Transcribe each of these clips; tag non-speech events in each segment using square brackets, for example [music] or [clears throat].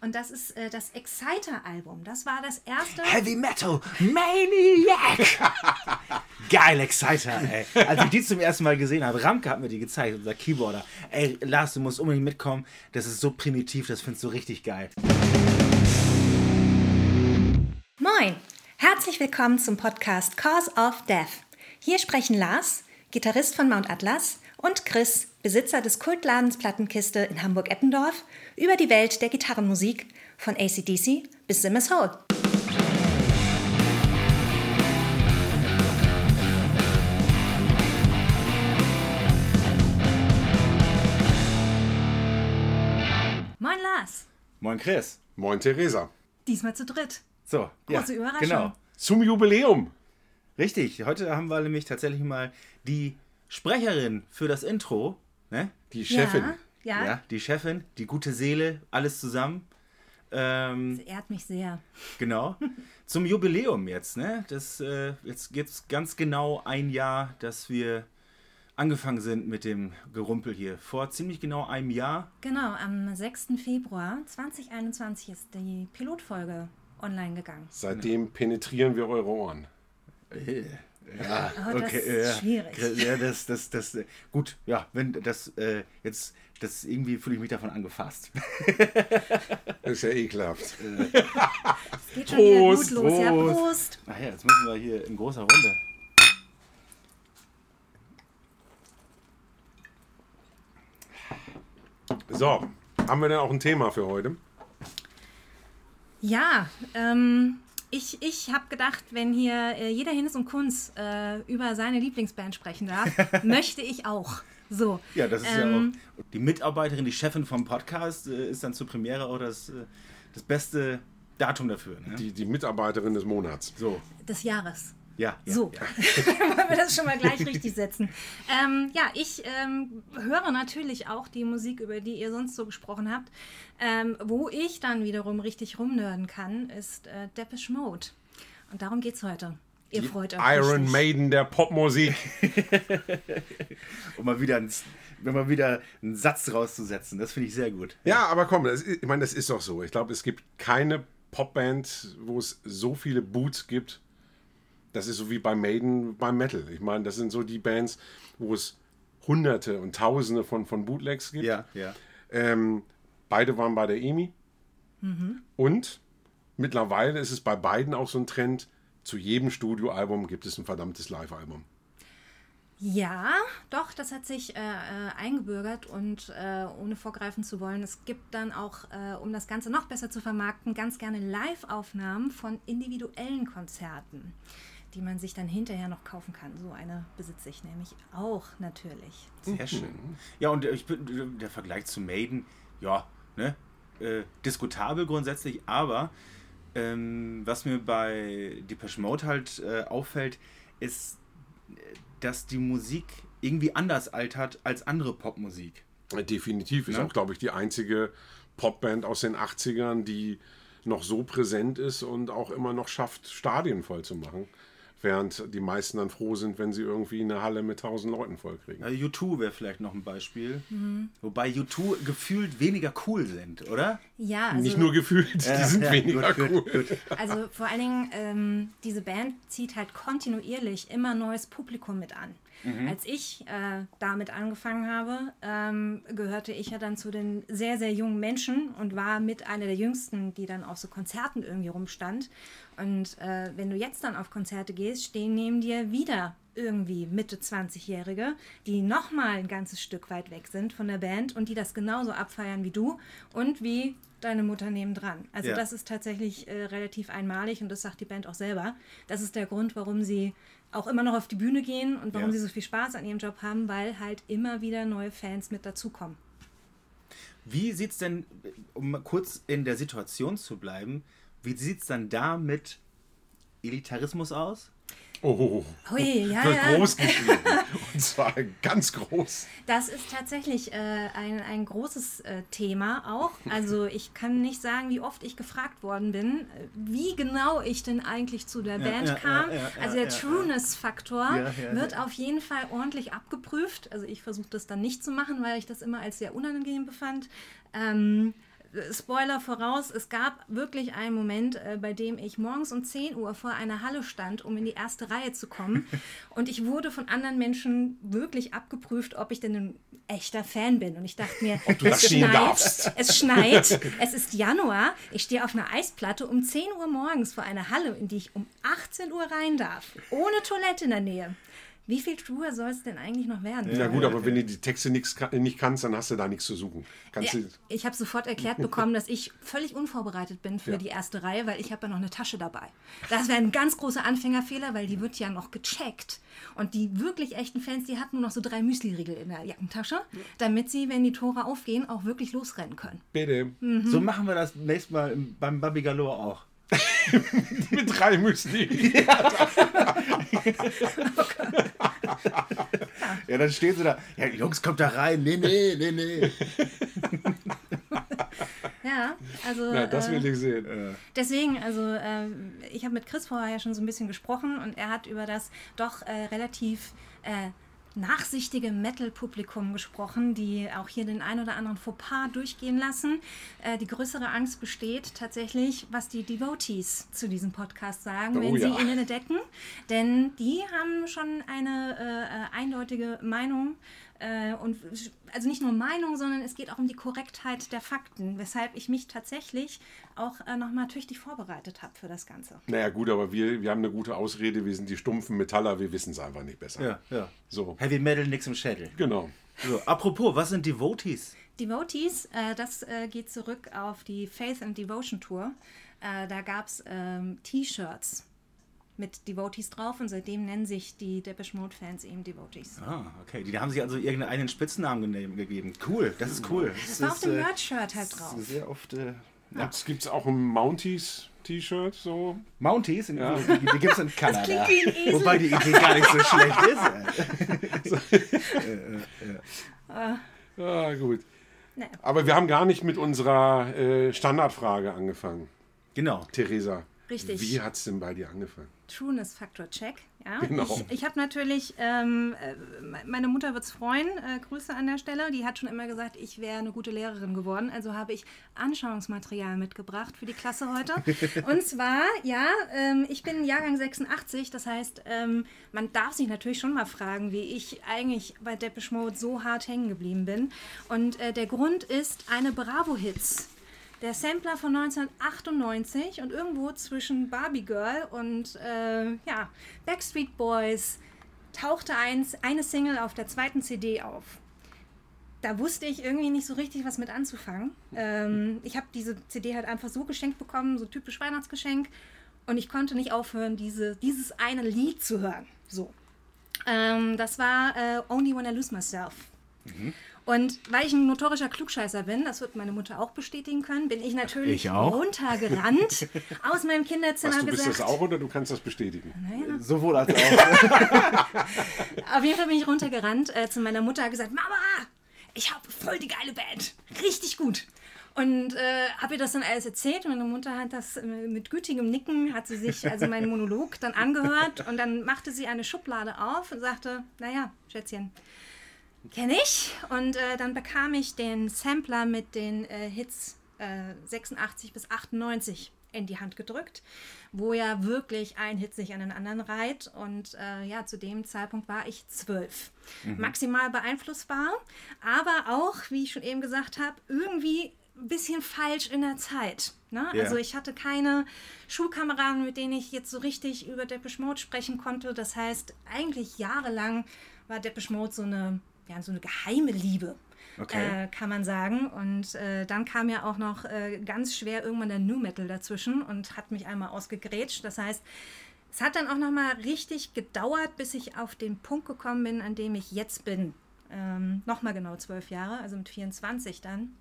Und das ist äh, das Exciter-Album. Das war das erste. Heavy Metal Maniac! [laughs] Geil, Exciter, ey. Als ich die zum ersten Mal gesehen habe, Ramke hat mir die gezeigt, unser Keyboarder. Ey, Lars, du musst unbedingt mitkommen. Das ist so primitiv, das findest du richtig geil. Moin! Herzlich willkommen zum Podcast Cause of Death. Hier sprechen Lars, Gitarrist von Mount Atlas, und Chris, Besitzer des Kultladens Plattenkiste in Hamburg-Eppendorf, über die Welt der Gitarrenmusik von ACDC bis Simmers Hole. Moin Lars, Moin, Chris. Moin Theresa. diesmal zu dritt. So, Große Überraschung. Genau. Zum Jubiläum. Richtig, heute haben wir nämlich tatsächlich mal die Sprecherin für das Intro, ne? Die Chefin. Ja, ja. Ja, die Chefin, die gute Seele, alles zusammen. Ähm, Das ehrt mich sehr. genau. [laughs] Zum Jubiläum jetzt, ne? Das, äh, jetzt geht's ganz genau ein Jahr, dass wir angefangen sind mit dem Gerumpel hier. Vor ziemlich genau einem Jahr. Genau, am 6. Februar 2021 ist die Pilotfolge online gegangen. Seitdem penetrieren wir eure Ohren. Ja, Oh, das ist schwierig. Ja, das, das, das, äh, gut, ja, wenn das äh, jetzt, das irgendwie fühle ich mich davon angefasst. [laughs] Das ist ja ekelhaft. Es geht schon wieder Prost, gut los. Ja, Prost. Prost. Ach ja, jetzt müssen wir hier in großer Runde. So, haben wir denn auch ein Thema für heute? Ja, ähm, ich, ich habe gedacht, wenn hier äh, jeder Hinnes und Kunz äh, über seine Lieblingsband sprechen darf, [laughs] möchte ich auch. So. Ja, das ist Ähm, ja auch. Die Mitarbeiterin, die Chefin vom Podcast, äh, ist dann zur Premiere auch das, äh, das beste Datum dafür. Ne? Die, die Mitarbeiterin des Monats. so, Des Jahres. Ja. ja So, Ja. [laughs] wollen wir das schon mal gleich richtig setzen. Ähm, ja, ich ähm, höre natürlich auch die Musik, über die ihr sonst so gesprochen habt. Ähm, wo ich dann wiederum richtig rumnörden kann, ist äh, Depeche Mode. Und darum geht's heute. Ihr freut euch. Iron richtig. Maiden der Popmusik. [laughs] Um mal wieder, ein, wenn mal wieder einen Satz rauszusetzen, das finde ich sehr gut. Ja, aber komm, das ist, ich meine, das ist doch so. Ich glaube, es gibt keine Popband, wo es so viele Boots gibt. Das ist so wie bei Maiden beim Metal. Ich meine, das sind so die Bands, wo es Hunderte und Tausende von, von Bootlegs gibt. Ja, ja. Ähm, beide waren bei der EMI. Und mittlerweile ist es bei beiden auch so ein Trend, zu jedem Studioalbum gibt es ein verdammtes Live-Album. Ja, doch, das hat sich äh, äh, eingebürgert und äh, ohne vorgreifen zu wollen, es gibt dann auch, äh, um das Ganze noch besser zu vermarkten, ganz gerne Live-Aufnahmen von individuellen Konzerten, die man sich dann hinterher noch kaufen kann. So eine besitze ich nämlich auch natürlich. Sehr schön. Ja, und äh, ich bin, der Vergleich zu Maiden, ja, ne, äh, diskutabel grundsätzlich, aber ähm, was mir bei Depeche Mode halt äh, auffällt, ist, äh, dass die Musik irgendwie anders altert als andere Popmusik. Definitiv ist Ja. auch, glaube ich, die einzige Popband aus den 80ern, die noch so präsent ist und auch immer noch schafft, Stadien voll zu machen. Während die meisten dann froh sind, wenn sie irgendwie eine Halle mit 1000 Leuten vollkriegen. Also U2 wäre vielleicht noch ein Beispiel. Wobei U2 gefühlt weniger cool sind, oder? Ja, also, Nicht nur gefühlt, die sind ja, weniger gut, gut, cool. gut. also vor allen Dingen, ähm, diese Band zieht halt kontinuierlich immer neues Publikum mit an. Als ich äh, damit angefangen habe, ähm, gehörte ich ja dann zu den sehr, sehr jungen Menschen und war mit einer der jüngsten, die dann auf so Konzerten irgendwie rumstand. Und äh, wenn du jetzt dann auf Konzerte gehst, stehen neben dir wieder irgendwie Mitte 20-Jährige, die nochmal ein ganzes Stück weit weg sind von der Band und die das genauso abfeiern wie du und wie deine Mutter nebendran. Also Ja. das ist tatsächlich äh, relativ einmalig und das sagt die Band auch selber. Das ist der Grund, warum sie auch immer noch auf die Bühne gehen und warum Ja. sie so viel Spaß an ihrem Job haben, weil halt immer wieder neue Fans mit dazukommen. Wie sieht es denn, um mal kurz in der Situation zu bleiben, wie sieht es dann da mit Elitarismus aus? Oh, Hui, ja, wird ja. groß geschrieben. [laughs] Und zwar ganz groß. Das ist tatsächlich äh, ein, ein großes äh, Thema auch. Also ich kann nicht sagen, wie oft ich gefragt worden bin, äh, wie genau ich denn eigentlich zu der Band ja, kam. ja, ja, also ja, der ja, Trueness-Faktor Ja, ja, wird ja. auf jeden Fall ordentlich abgeprüft. Also ich versuche das dann nicht zu machen, weil ich das immer als sehr unangenehm befand. Ähm, Spoiler voraus, es gab wirklich einen Moment, äh, bei dem ich morgens um 10 Uhr vor einer Halle stand, um in die erste Reihe zu kommen. [laughs] und ich wurde von anderen Menschen wirklich abgeprüft, ob ich denn ein echter Fan bin. Und ich dachte mir, es schneit, es [laughs] schneit, es ist Januar, ich stehe auf einer Eisplatte um 10 Uhr morgens vor einer Halle, in die ich um 18 Uhr rein darf, ohne Toilette in der Nähe. Wie viel Truhe soll es denn eigentlich noch werden? Ja, gut, aber wenn du die Texte nix, nicht kannst, dann hast du da nichts zu suchen. Kannst ja, ich habe sofort erklärt bekommen, dass ich völlig unvorbereitet bin für ja. die erste Reihe, weil ich habe ja noch eine Tasche dabei. Das wäre ein ganz großer Anfängerfehler, weil die wird ja noch gecheckt. Und die wirklich echten Fans, die hatten nur noch so drei Müsli-Riegel in der Jackentasche, damit sie, wenn die Tore aufgehen, auch wirklich losrennen können. Bitte. Mhm. So machen wir das nächstes Mal beim Babi Galore auch. [laughs] Mit drei Müsli. Ja. ja, dann stehen sie da. Ja, Jungs, kommt da rein. Nee, nee, nee, nee. Ja, also. Ja, das will äh, ich sehen. Deswegen, also, äh, ich habe mit Chris vorher ja schon so ein bisschen gesprochen und er hat über das doch äh, relativ. Nachsichtige Metal-Publikum gesprochen, die auch hier den ein oder anderen Fauxpas durchgehen lassen. Äh, die größere Angst besteht tatsächlich, was die Devotees zu diesem Podcast sagen, oh, wenn ja. sie ihn entdecken. Denn die haben schon eine äh, äh eindeutige Meinung äh, und also nicht nur Meinung, sondern es geht auch um die Korrektheit der Fakten, weshalb ich mich tatsächlich auch äh, nochmal tüchtig vorbereitet habe für das Ganze. Naja, gut, aber wir, wir haben eine gute Ausrede, wir sind die stumpfen Metaller, wir wissen es einfach nicht besser. Ja, ja. So. Heavy Metal, nix im Schädel. Genau. So, apropos, was sind Devotees? Devotees, äh, das äh, geht zurück auf die Faith and Devotion Tour. Äh, da gab es ähm, T-Shirts mit Devotees drauf und seitdem nennen sich die Depeche Mode Fans eben Devotees. Ah, okay. Die haben sich also irgendeinen Spitznamen gegeben. Cool, das ist cool. Das, das war auf dem äh, Merch-Shirt halt drauf. Sehr oft. Äh, ja. Das gibt es auch ein Mounties T-Shirt so. Mounties? Ja. Die, die gibt es in Kanada. Wobei die Idee gar nicht so schlecht ist. [laughs] ja, ah, gut. Nee. Aber wir haben gar nicht mit unserer äh, Standardfrage angefangen. Genau. Theresa. Richtig. Wie hat es denn bei dir angefangen? Trueness Factor Check. Ja? Genau. Ich, ich habe natürlich, ähm, äh, meine Mutter wird es freuen, äh, Grüße an der Stelle, die hat schon immer gesagt, ich wäre eine gute Lehrerin geworden. Also habe ich Anschauungsmaterial mitgebracht für die Klasse heute. [laughs] Und zwar, ja, ähm, ich bin Jahrgang 86, das heißt, ähm, man darf sich natürlich schon mal fragen, wie ich eigentlich bei Depeche Mode so hart hängen geblieben bin. Und äh, der Grund ist eine Bravo-Hits der Sampler von 1998 und irgendwo zwischen Barbie Girl und äh, ja, Backstreet Boys tauchte eins, eine Single auf der zweiten CD auf. Da wusste ich irgendwie nicht so richtig, was mit anzufangen. Ähm, ich habe diese CD halt einfach so geschenkt bekommen, so typisch Weihnachtsgeschenk. Und ich konnte nicht aufhören, diese, dieses eine Lied zu hören. So. Ähm, das war äh, Only When I Lose Myself. Mhm. Und weil ich ein notorischer Klugscheißer bin, das wird meine Mutter auch bestätigen können, bin ich natürlich ich runtergerannt [laughs] aus meinem Kinderzimmer Was, du bist gesagt. das auch oder du kannst das bestätigen? Naja. Sowohl als auch. [laughs] Auf jeden Fall bin ich runtergerannt äh, zu meiner Mutter und gesagt, Mama, ich habe voll die geile Band, richtig gut. Und äh, habe ihr das dann alles erzählt meine Mutter hat das äh, mit gütigem Nicken, hat sie sich also meinen Monolog dann angehört und dann machte sie eine Schublade auf und sagte, naja, Schätzchen, Kenne ich. Und äh, dann bekam ich den Sampler mit den äh, Hits äh, 86 bis 98 in die Hand gedrückt, wo ja wirklich ein Hit sich an den anderen reiht. Und äh, ja, zu dem Zeitpunkt war ich zwölf. Mhm. Maximal beeinflussbar, aber auch, wie ich schon eben gesagt habe, irgendwie ein bisschen falsch in der Zeit. Ne? Yeah. Also ich hatte keine Schulkameraden, mit denen ich jetzt so richtig über Depeche Mode sprechen konnte. Das heißt, eigentlich jahrelang war Depeche Mode so eine ja, so eine geheime Liebe. Okay. Äh, kann man sagen. Und äh, dann kam ja auch noch äh, ganz schwer irgendwann der New Metal dazwischen und hat mich einmal ausgegrätscht. Das heißt, es hat dann auch noch mal richtig gedauert, bis ich auf den Punkt gekommen bin, an dem ich jetzt bin. Ähm, mal genau zwölf Jahre, also mit 24 dann,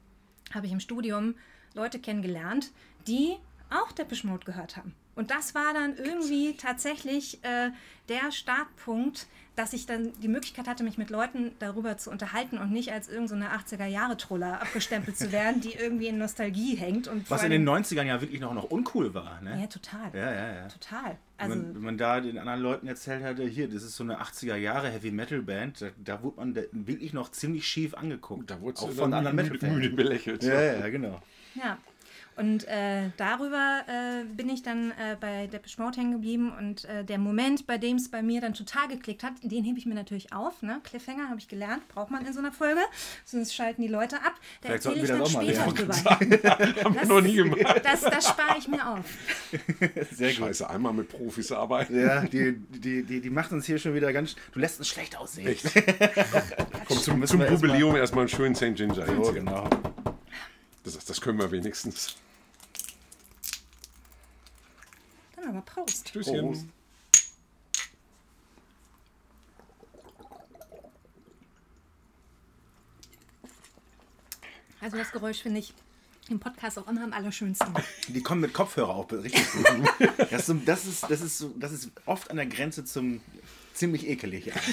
habe ich im Studium Leute kennengelernt, die auch Depeche Mode gehört haben. Und das war dann irgendwie tatsächlich äh, der Startpunkt, dass ich dann die Möglichkeit hatte, mich mit Leuten darüber zu unterhalten und nicht als irgendeine so 80er-Jahre-Troller abgestempelt zu werden, die irgendwie in Nostalgie hängt. Und Was in den 90ern ja wirklich noch, noch uncool war. Ne? Ja, total. Ja, ja, ja. Total. Also, wenn, man, wenn man da den anderen Leuten erzählt hatte, hier, das ist so eine 80er-Jahre-Heavy-Metal-Band, da, da, wurde man wirklich noch ziemlich schief angeguckt. Da wurde auch von anderen Metal-Fans. belächelt. Ja, ja, genau. Ja. Und äh, darüber äh, bin ich dann äh, bei Depeche Mode hängen geblieben und äh, der Moment, bei dem es bei mir dann total geklickt hat, den hebe ich mir natürlich auf. Ne? Cliffhanger habe ich gelernt, braucht man in so einer Folge, sonst schalten die Leute ab. Da Vielleicht erzähle sollten ich wir dann später lernen. drüber. [laughs] Haben wir noch nie gemacht. Das, das spare ich mir auf. Sehr gut. Scheiße, einmal mit Profis arbeiten. Ja, die, die, die, die macht uns hier schon wieder ganz. Du lässt uns schlecht aussehen. Echt? [laughs] Komm, zum, Jubiläum erstmal einen schönen St. Ginger. Oh, jetzt. genau. Das, das können wir wenigstens. Dann aber Prost. Tschüsschen. Prost. Also das Geräusch finde ich im Podcast auch immer am allerschönsten. [laughs] Die kommen mit Kopfhörer auch richtig gut. [laughs] Das ist, das, ist, das, ist das ist oft an der Grenze zum ziemlich ekelig. Ja. [laughs]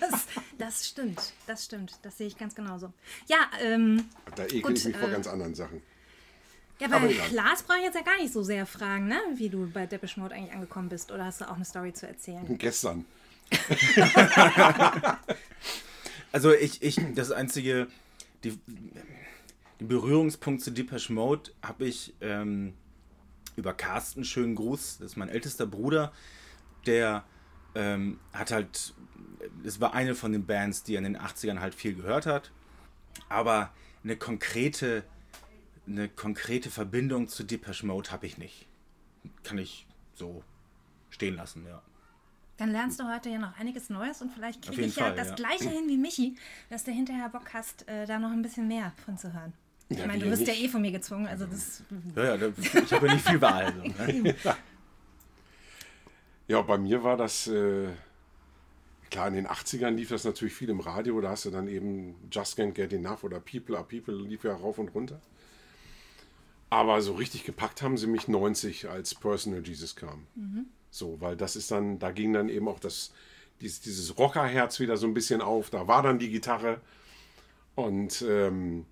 Das, das stimmt, das stimmt. Das sehe ich ganz genauso. Ja, ähm, Da ekel Gut, ich mich vor äh, ganz anderen Sachen. Ja Aber bei egal. Lars brauche ich jetzt ja gar nicht so sehr fragen, ne? wie du bei Depeche Mode eigentlich angekommen bist. Oder hast du auch eine Story zu erzählen? [laughs] Gestern. [laughs] Also ich, ich, das einzige, die, den Berührungspunkt zu Depeche Mode habe ich ähm, über Carsten, schönen Gruß, das ist mein ältester Bruder, der ähm, hat halt, es war eine von den Bands, die er in den 80ern halt viel gehört hat, aber eine konkrete, eine konkrete Verbindung zu Depeche Mode habe ich nicht. Kann ich so stehen lassen, ja. Dann lernst du heute ja noch einiges Neues und vielleicht kriege ich ja Fall, das ja. gleiche hin wie Michi, dass du hinterher Bock hast, äh, da noch ein bisschen mehr von zu hören. Ich Ja, meine, wie du wirst ja eh von mir gezwungen, also das Ja, ja, ich habe ja nicht viel Wahl. So, ne? Ja, bei mir war das, äh, klar, in den 80ern lief das natürlich viel im Radio. Da hast du dann eben Just Can't Get Enough oder People Are People lief ja rauf und runter. Aber so richtig gepackt haben sie mich 90, als Personal Jesus kam. So, weil das ist dann, da ging dann eben auch das, dieses, dieses Rockerherz wieder so ein bisschen auf. Da war dann die Gitarre und ähm,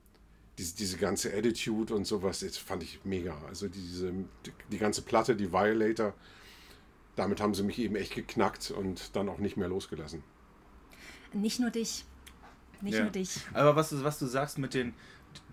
diese, diese ganze Attitude und sowas, das fand ich mega. Also diese, die, die ganze Platte, die Violator, damit haben sie mich eben echt geknackt und dann auch nicht mehr losgelassen. nicht nur dich. Nicht Ja. nur dich. Aber was du, was du sagst mit den,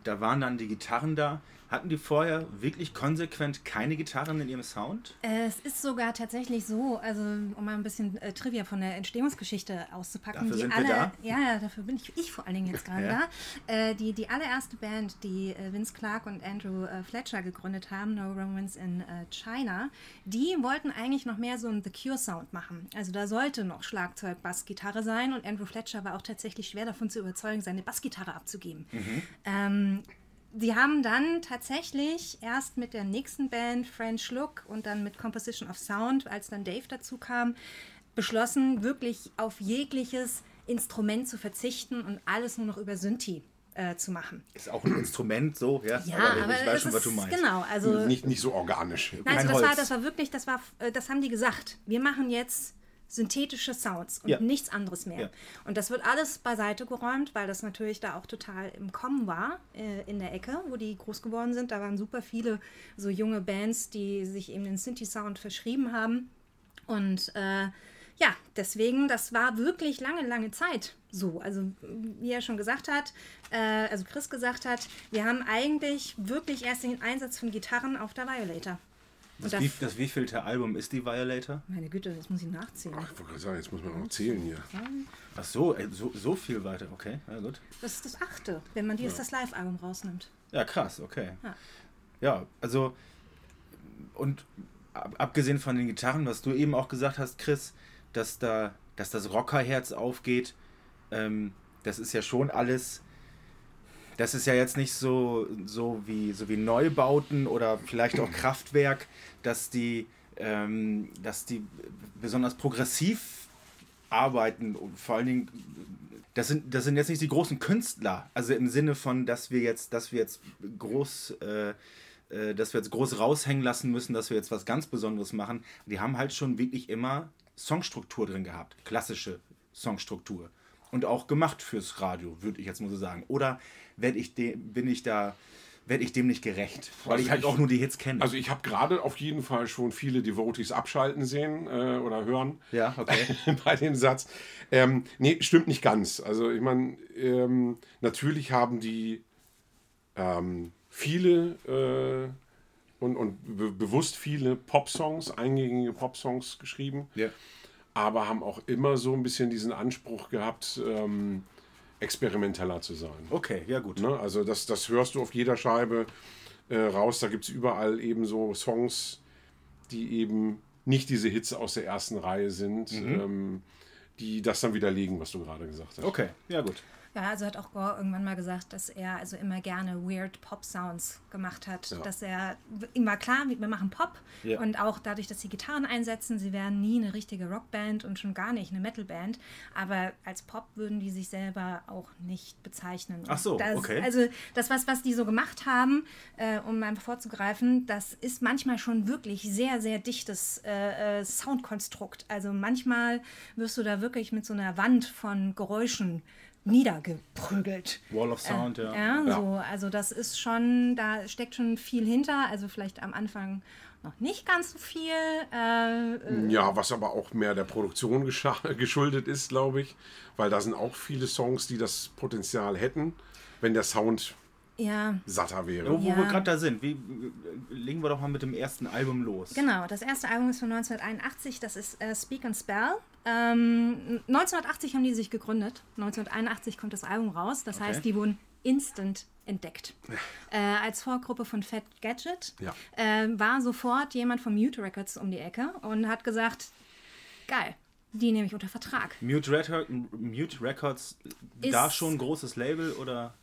da waren dann die Gitarren da. Hatten die vorher wirklich konsequent keine Gitarren in ihrem Sound? Äh, Es ist sogar tatsächlich so, also um mal ein bisschen äh, Trivia von der Entstehungsgeschichte auszupacken. Dafür die sind wir alle, da. Ja, dafür bin ich, ich vor allen Dingen jetzt [laughs] gerade Ja. da. Äh, die, die allererste Band, die äh, Vince Clark und Andrew äh, Fletcher gegründet haben, No Romance in äh, China, die wollten eigentlich noch mehr so einen The Cure Sound machen. Also da sollte noch Schlagzeug, Bass, Gitarre sein und Andrew Fletcher war auch tatsächlich schwer davon zu überzeugen, seine Bassgitarre abzugeben. Ähm, Sie haben dann tatsächlich erst mit der nächsten Band French Look und dann mit Composition of Sound, als dann Dave dazu kam, beschlossen, wirklich auf jegliches Instrument zu verzichten und alles nur noch über Synthi äh, zu machen. Ist auch ein Instrument so, ja. Ja, aber, aber, ich weiß schon, was du ist- meinst. Genau, also Nicht, nicht so organisch. Nein, Kein also das war, Holz. das war wirklich, das war, äh, das haben die gesagt. Wir machen jetzt synthetische Sounds und Ja. nichts anderes mehr. Ja. Und das wird alles beiseite geräumt, weil das natürlich da auch total im Kommen war äh, in der Ecke, wo die groß geworden sind. Da waren super viele so junge Bands, die sich eben den Synthi-Sound verschrieben haben. Und äh, ja, deswegen, das war wirklich lange, lange Zeit so. Also, wie er schon gesagt hat, äh, also Chris gesagt hat, wir haben eigentlich wirklich erst den Einsatz von Gitarren auf der Violator. Das, das, wie, das wievielte Album ist die Violator? meine Güte, das muss ich nachzählen. Ach, ich wollte gerade sagen, jetzt muss man auch noch zählen hier. Ach so, ey, so, so viel weiter. Okay, ja gut. Das ist das achte, wenn man dieses das Live-Album rausnimmt. Ja, krass, okay. Ja. Ja, also und ab, abgesehen von den Gitarren, was du eben auch gesagt hast, Chris, dass da, dass das Rockerherz aufgeht, ähm, das ist ja schon alles. Das ist ja jetzt nicht so, so, wie, so wie Neubauten oder vielleicht auch Kraftwerk, dass die, ähm, dass die besonders progressiv arbeiten und vor allen Dingen das sind, das sind jetzt nicht die großen Künstler, also im Sinne von, dass wir jetzt, dass wir jetzt groß, äh, äh, dass wir jetzt groß raushängen lassen müssen, dass wir jetzt was ganz Besonderes machen. Die haben halt schon wirklich immer Songstruktur drin gehabt, klassische Songstruktur und auch gemacht fürs Radio, würde ich jetzt mal so sagen. Oder werd ich de, bin ich da, werde ich dem nicht gerecht, weil Also ich halt ich- auch nur die Hits kenne. Also ich habe gerade auf jeden Fall schon viele Devotees abschalten sehen äh, oder hören ja, okay. [laughs] bei dem Satz. Ähm, nee, stimmt nicht ganz. Also ich meine, ähm, natürlich haben die ähm, viele äh, und, und be bewusst viele Pop-Songs, eingängige Pop-Songs geschrieben, Ja. aber haben auch immer so ein bisschen diesen Anspruch gehabt, ähm, experimenteller zu sein. Okay, ja gut. Ne? Also das, das hörst du auf jeder Scheibe äh, raus. Da gibt es überall eben so Songs, die eben nicht diese Hits aus der ersten Reihe sind, ähm, die das dann widerlegen, was du gerade gesagt hast. Okay, ja gut. Ja, also hat auch Gore irgendwann mal gesagt, dass er also immer gerne weird Pop-Sounds gemacht hat. Ja. Dass er, ihm war klar, wir machen Pop Ja. und auch dadurch, dass sie Gitarren einsetzen, sie wären nie eine richtige Rockband und schon gar nicht eine Metalband. Aber als Pop würden die sich selber auch nicht bezeichnen. Ach so, das, okay. Also das, was, was die so gemacht haben, äh, um mal vorzugreifen, das ist manchmal schon wirklich sehr, sehr dichtes äh, äh, Soundkonstrukt. Also manchmal wirst du da wirklich mit so einer Wand von Geräuschen niedergeprügelt. Wall of Sound, ja. Ja, Ja. so, also das ist schon, da steckt schon viel hinter. Also vielleicht am Anfang noch nicht ganz so viel. Äh, äh, Ja, was aber auch mehr der Produktion [laughs] geschuldet ist, glaube ich. Weil da sind auch viele Songs, die das Potenzial hätten, wenn der Sound ja, satter wäre. Wo, wo Ja. wir gerade da sind, wie, äh, legen wir doch mal mit dem ersten Album los. genau. Das erste Album ist von 1981, das ist äh, Speak and Spell. Ähm, 1980 haben die sich gegründet. 1981 kommt das Album raus. Das Okay. heißt, die wurden instant entdeckt. [laughs] Äh, als Vorgruppe von Fat Gadget Ja. äh, war sofort jemand von Mute Records um die Ecke und hat gesagt, geil, die nehme ich unter Vertrag. Mute, Record, Mute Records, da Ist- schon ein großes Label oder?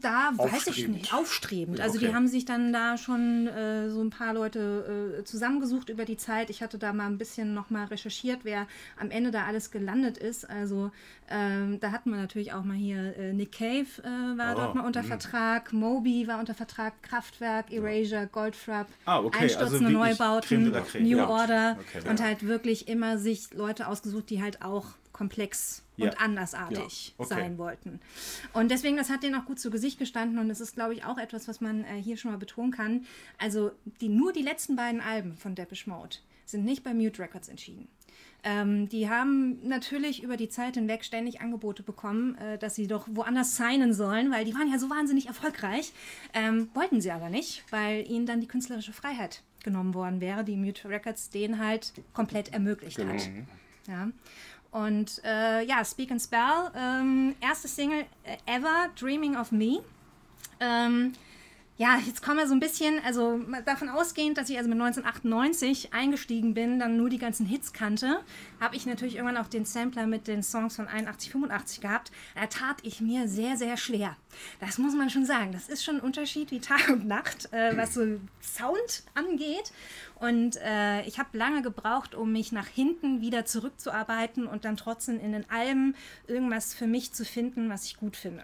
Da weiß ich nicht. Aufstrebend. Also okay. die haben sich dann da schon äh, so ein paar Leute äh, zusammengesucht über die Zeit. Ich hatte da mal ein bisschen nochmal recherchiert, wer am Ende da alles gelandet ist. Also ähm, da hatten wir natürlich auch mal hier äh, Nick Cave äh, war Oh, dort mal unter Vertrag, Moby war unter Vertrag, Kraftwerk, Erasure, Goldfrapp, Ah, okay, also Einstürzende Creme Neubauten, la Creme. New Ja. Order Okay. und Ja. halt wirklich immer sich Leute ausgesucht, die halt auch komplex Ja. und andersartig Ja, okay. sein wollten. Und deswegen, das hat denen auch gut zu Gesicht gestanden und das ist, glaube ich, auch etwas, was man äh, hier schon mal betonen kann. Also die, nur die letzten beiden Alben von Depeche Mode sind nicht bei Mute Records entschieden. Ähm, die haben natürlich über die Zeit hinweg ständig Angebote bekommen, äh, dass sie doch woanders signen sollen, weil die waren ja so wahnsinnig erfolgreich. Ähm, wollten sie aber nicht, weil ihnen dann die künstlerische Freiheit genommen worden wäre, die Mute Records denen halt komplett ermöglicht hat. Ja. Und äh, ja, Speak and Spell, ähm, erste Single äh, ever, Dreaming of Me. Ähm, ja, jetzt kommen wir so ein bisschen, also davon ausgehend, dass ich also mit 1998 eingestiegen bin, dann nur die ganzen Hits kannte, habe ich natürlich irgendwann auch den Sampler mit den Songs von 81, 85 gehabt. Da tat ich mir sehr, sehr schwer. Das muss man schon sagen. Das ist schon ein Unterschied wie Tag und Nacht, äh, was so Sound angeht. Und äh, ich habe lange gebraucht, um mich nach hinten wieder zurückzuarbeiten und dann trotzdem in den Alben irgendwas für mich zu finden, was ich gut finde.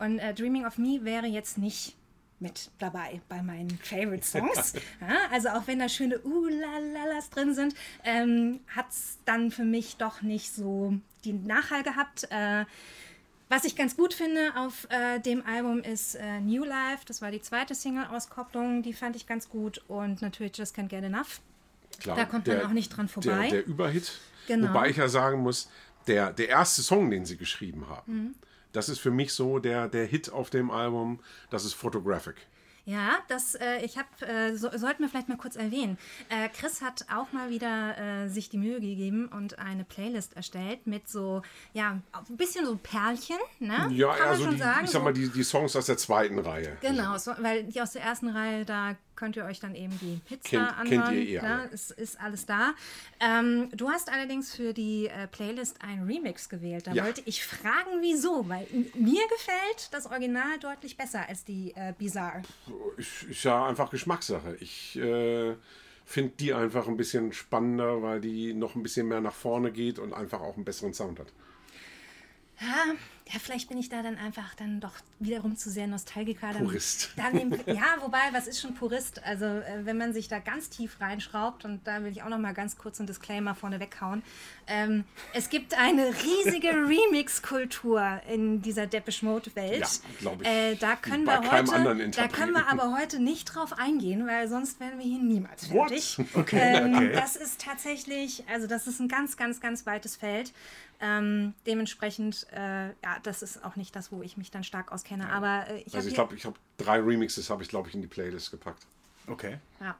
Und äh, Dreaming of Me wäre jetzt nicht mit dabei bei meinen Favorite Songs. [laughs] ja, also auch wenn da schöne Uh-la-la-las drin sind, ähm, hat es dann für mich doch nicht so die Nachhall gehabt. Äh, was ich ganz gut finde auf äh, dem Album ist äh, New Life. Das war die zweite Single-Auskopplung. Die fand ich ganz gut. Und natürlich Just Can't Get Enough. Klar, Da kommt man auch nicht dran vorbei. Der, der Überhit. Genau. Wobei ich ja sagen muss, der, der erste Song, den sie geschrieben haben, Mhm. Das ist für mich so der, der Hit auf dem Album, das ist Photographic. Ja, das, äh, ich habe, äh, so, sollten wir vielleicht mal kurz erwähnen. Äh, Chris hat auch mal wieder äh, sich die Mühe gegeben und eine Playlist erstellt mit so, ja, ein bisschen so Perlchen, ne? Ja, Kann man also schon die, sagen. ich sag mal, die, die Songs aus der zweiten Reihe. Genau, so, weil die aus der ersten Reihe, da könnt ihr euch dann eben die Hits Kennt- da kennt anhören. ihr eh alle. Es ist alles da. Ähm, du hast allerdings für die äh, Playlist einen Remix gewählt. Da Ja. wollte ich fragen, wieso, weil mir gefällt das Original deutlich besser als die äh, Bizarre. Ist, ist ja einfach Geschmackssache. Ich äh, finde die einfach ein bisschen spannender, weil die noch ein bisschen mehr nach vorne geht und einfach auch einen besseren Sound hat. Ja, ja, vielleicht bin ich da dann einfach dann doch wiederum zu sehr Nostalgiker. Dann, Purist. [laughs] Dann im, ja, wobei, was ist schon Purist? Also, äh, wenn man sich da ganz tief reinschraubt, und da will ich auch noch mal ganz kurz einen Disclaimer vorne weghauen. Ähm, es gibt eine riesige [laughs] Remix-Kultur in dieser Depeche Mode-Welt. Ja, glaub ich. Äh, da können wir heute, da können wir aber heute nicht drauf eingehen, weil sonst werden wir hier niemals What? fertig. [laughs] Okay, Ähm, okay. Das ist tatsächlich, also das ist ein ganz, ganz, ganz weites Feld. Ähm, dementsprechend, äh, ja, ja, das ist auch nicht das, wo ich mich dann stark auskenne. Aber äh, ich Also ich glaube, ich habe drei Remixes habe ich, glaube ich, in die Playlist gepackt. Okay. Ja.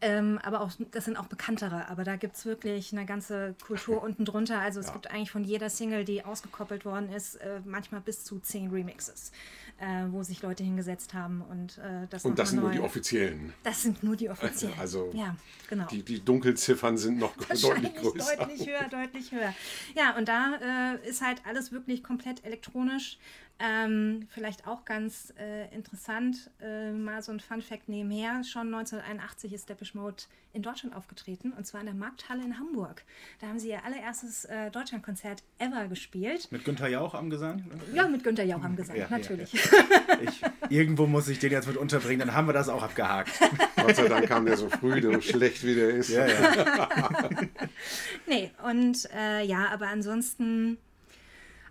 Ähm, aber auch, das sind auch bekanntere. Aber da gibt es wirklich eine ganze Kultur unten drunter. Also es ja. gibt eigentlich von jeder Single, die ausgekoppelt worden ist, äh, manchmal bis zu zehn Remixes äh, wo sich Leute hingesetzt haben und äh, das Und das sind neu. nur die offiziellen. Das sind nur die offiziellen. [laughs] Also ja, genau. die, die Dunkelziffern sind noch deutlich [laughs] größer. Deutlich höher, deutlich höher. Ja, und da äh, ist halt alles wirklich komplett elektronisch. Ähm, vielleicht auch ganz äh, interessant, äh, mal so ein Fun Fact nebenher. Schon 1981 ist Depeche Mode in Deutschland aufgetreten und zwar in der Markthalle in Hamburg. Da haben sie ihr allererstes äh, Deutschlandkonzert ever gespielt. Mit Günther Jauch am Gesang? Ja, mit Günther Jauch am Gesang, ja, natürlich. Ja, ja. [laughs] Ich, irgendwo muss ich den jetzt mit unterbringen, dann haben wir das auch abgehakt. [laughs] Gott sei Dank kam der so früh, so schlecht wie der ist. Ja, ja. [laughs] nee, und äh, ja, aber ansonsten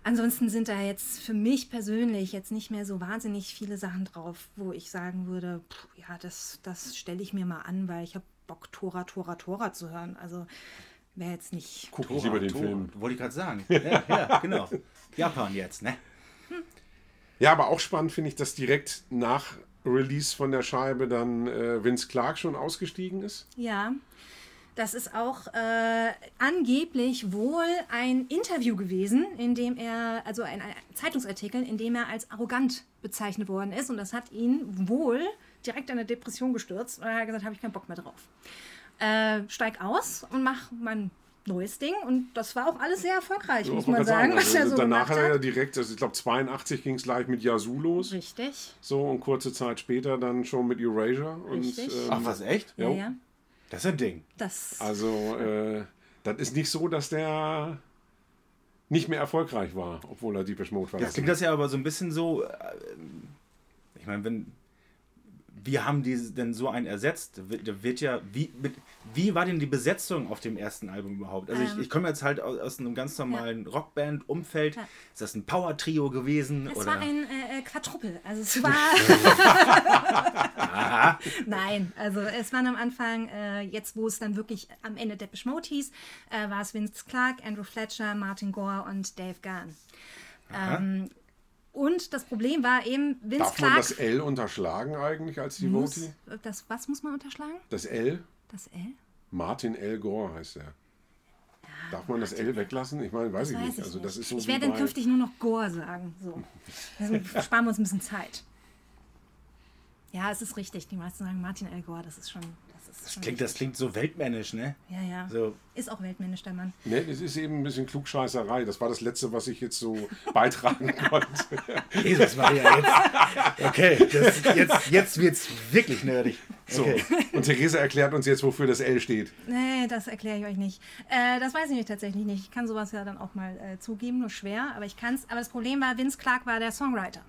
Ansonsten sind da jetzt für mich persönlich jetzt nicht mehr so wahnsinnig viele Sachen drauf, wo ich sagen würde, pff, ja, das, das stelle ich mir mal an, weil ich habe Bock, Tora, Tora, Tora zu hören. Also wäre jetzt nicht. Guck ich lieber den Tora. Film. Wollte ich gerade sagen. Ja, ja, genau. Japan jetzt, ne? Hm. Ja, aber auch spannend finde ich, dass direkt nach Release von der Scheibe dann äh, Vince Clark schon ausgestiegen ist. Ja, das ist auch äh, angeblich wohl ein Interview gewesen, in dem er, also ein, ein, Zeitungsartikel, in dem er als arrogant bezeichnet worden ist. Und das hat ihn wohl direkt in eine Depression gestürzt. Und er hat gesagt, habe ich keinen Bock mehr drauf. Äh, steig aus und mach mein neues Ding und das war auch alles sehr erfolgreich, ja, muss man sagen. sagen. Also so danach hat er ja direkt, also ich glaube 82 ging es live mit Yazoo los. Richtig. So und kurze Zeit später dann schon mit Erasure. Richtig. Und, ähm, Ach was, echt? Ja, ja. Das ist ein Ding. Das also, äh, das ist nicht so, dass der nicht mehr erfolgreich war, obwohl er Deepish Mode war. Das klingt das ja aber so ein bisschen so. Äh, ich meine, wenn wie haben die denn so einen ersetzt? Da wird ja, wie, mit, wie war denn die Besetzung auf dem ersten Album überhaupt? Also ähm, ich, ich komme jetzt halt aus, aus einem ganz normalen ja. Rockband-Umfeld. Ja. Ist das ein Power-Trio gewesen? Es oder? war ein äh, äh Quadruppel. Also es war... [laughs] Nein, also es waren am Anfang, äh, jetzt wo es dann wirklich am Ende Depeche Mode hieß, äh, war es Vince Clark, Andrew Fletcher, Martin Gore und Dave. Ähm, und das Problem war eben, Vince Darf Clark. man das L unterschlagen eigentlich als Devotee? Das, was muss man unterschlagen? Das L. Das L? Martin L. Gore heißt er. Darf man das L weglassen? Ich meine, weiß das ich weiß nicht. Ich also, das ist so ich werde dann künftig nur noch Gore sagen. So. [laughs] Also sparen wir uns ein bisschen Zeit. Ja, es ist richtig. Die meisten sagen Martin L. Gore, das ist schon das klingt, das klingt so weltmännisch, ne? Ja, ja. So. Ist auch weltmännisch, der Mann. Ne, es ist eben ein bisschen Klugscheißerei. Das war das Letzte, was ich jetzt so beitragen [laughs] konnte. Jesus Maria, jetzt. Okay, das, jetzt, jetzt wird es wirklich nerdig. Okay. So, und Theresa erklärt uns jetzt, wofür das L steht. Nee, das erkläre ich euch nicht. Äh, das weiß ich nicht, tatsächlich nicht. Ich kann sowas ja dann auch mal äh, zugeben, nur schwer, aber ich kann es. Aber das Problem war, Vince Clark war der Songwriter.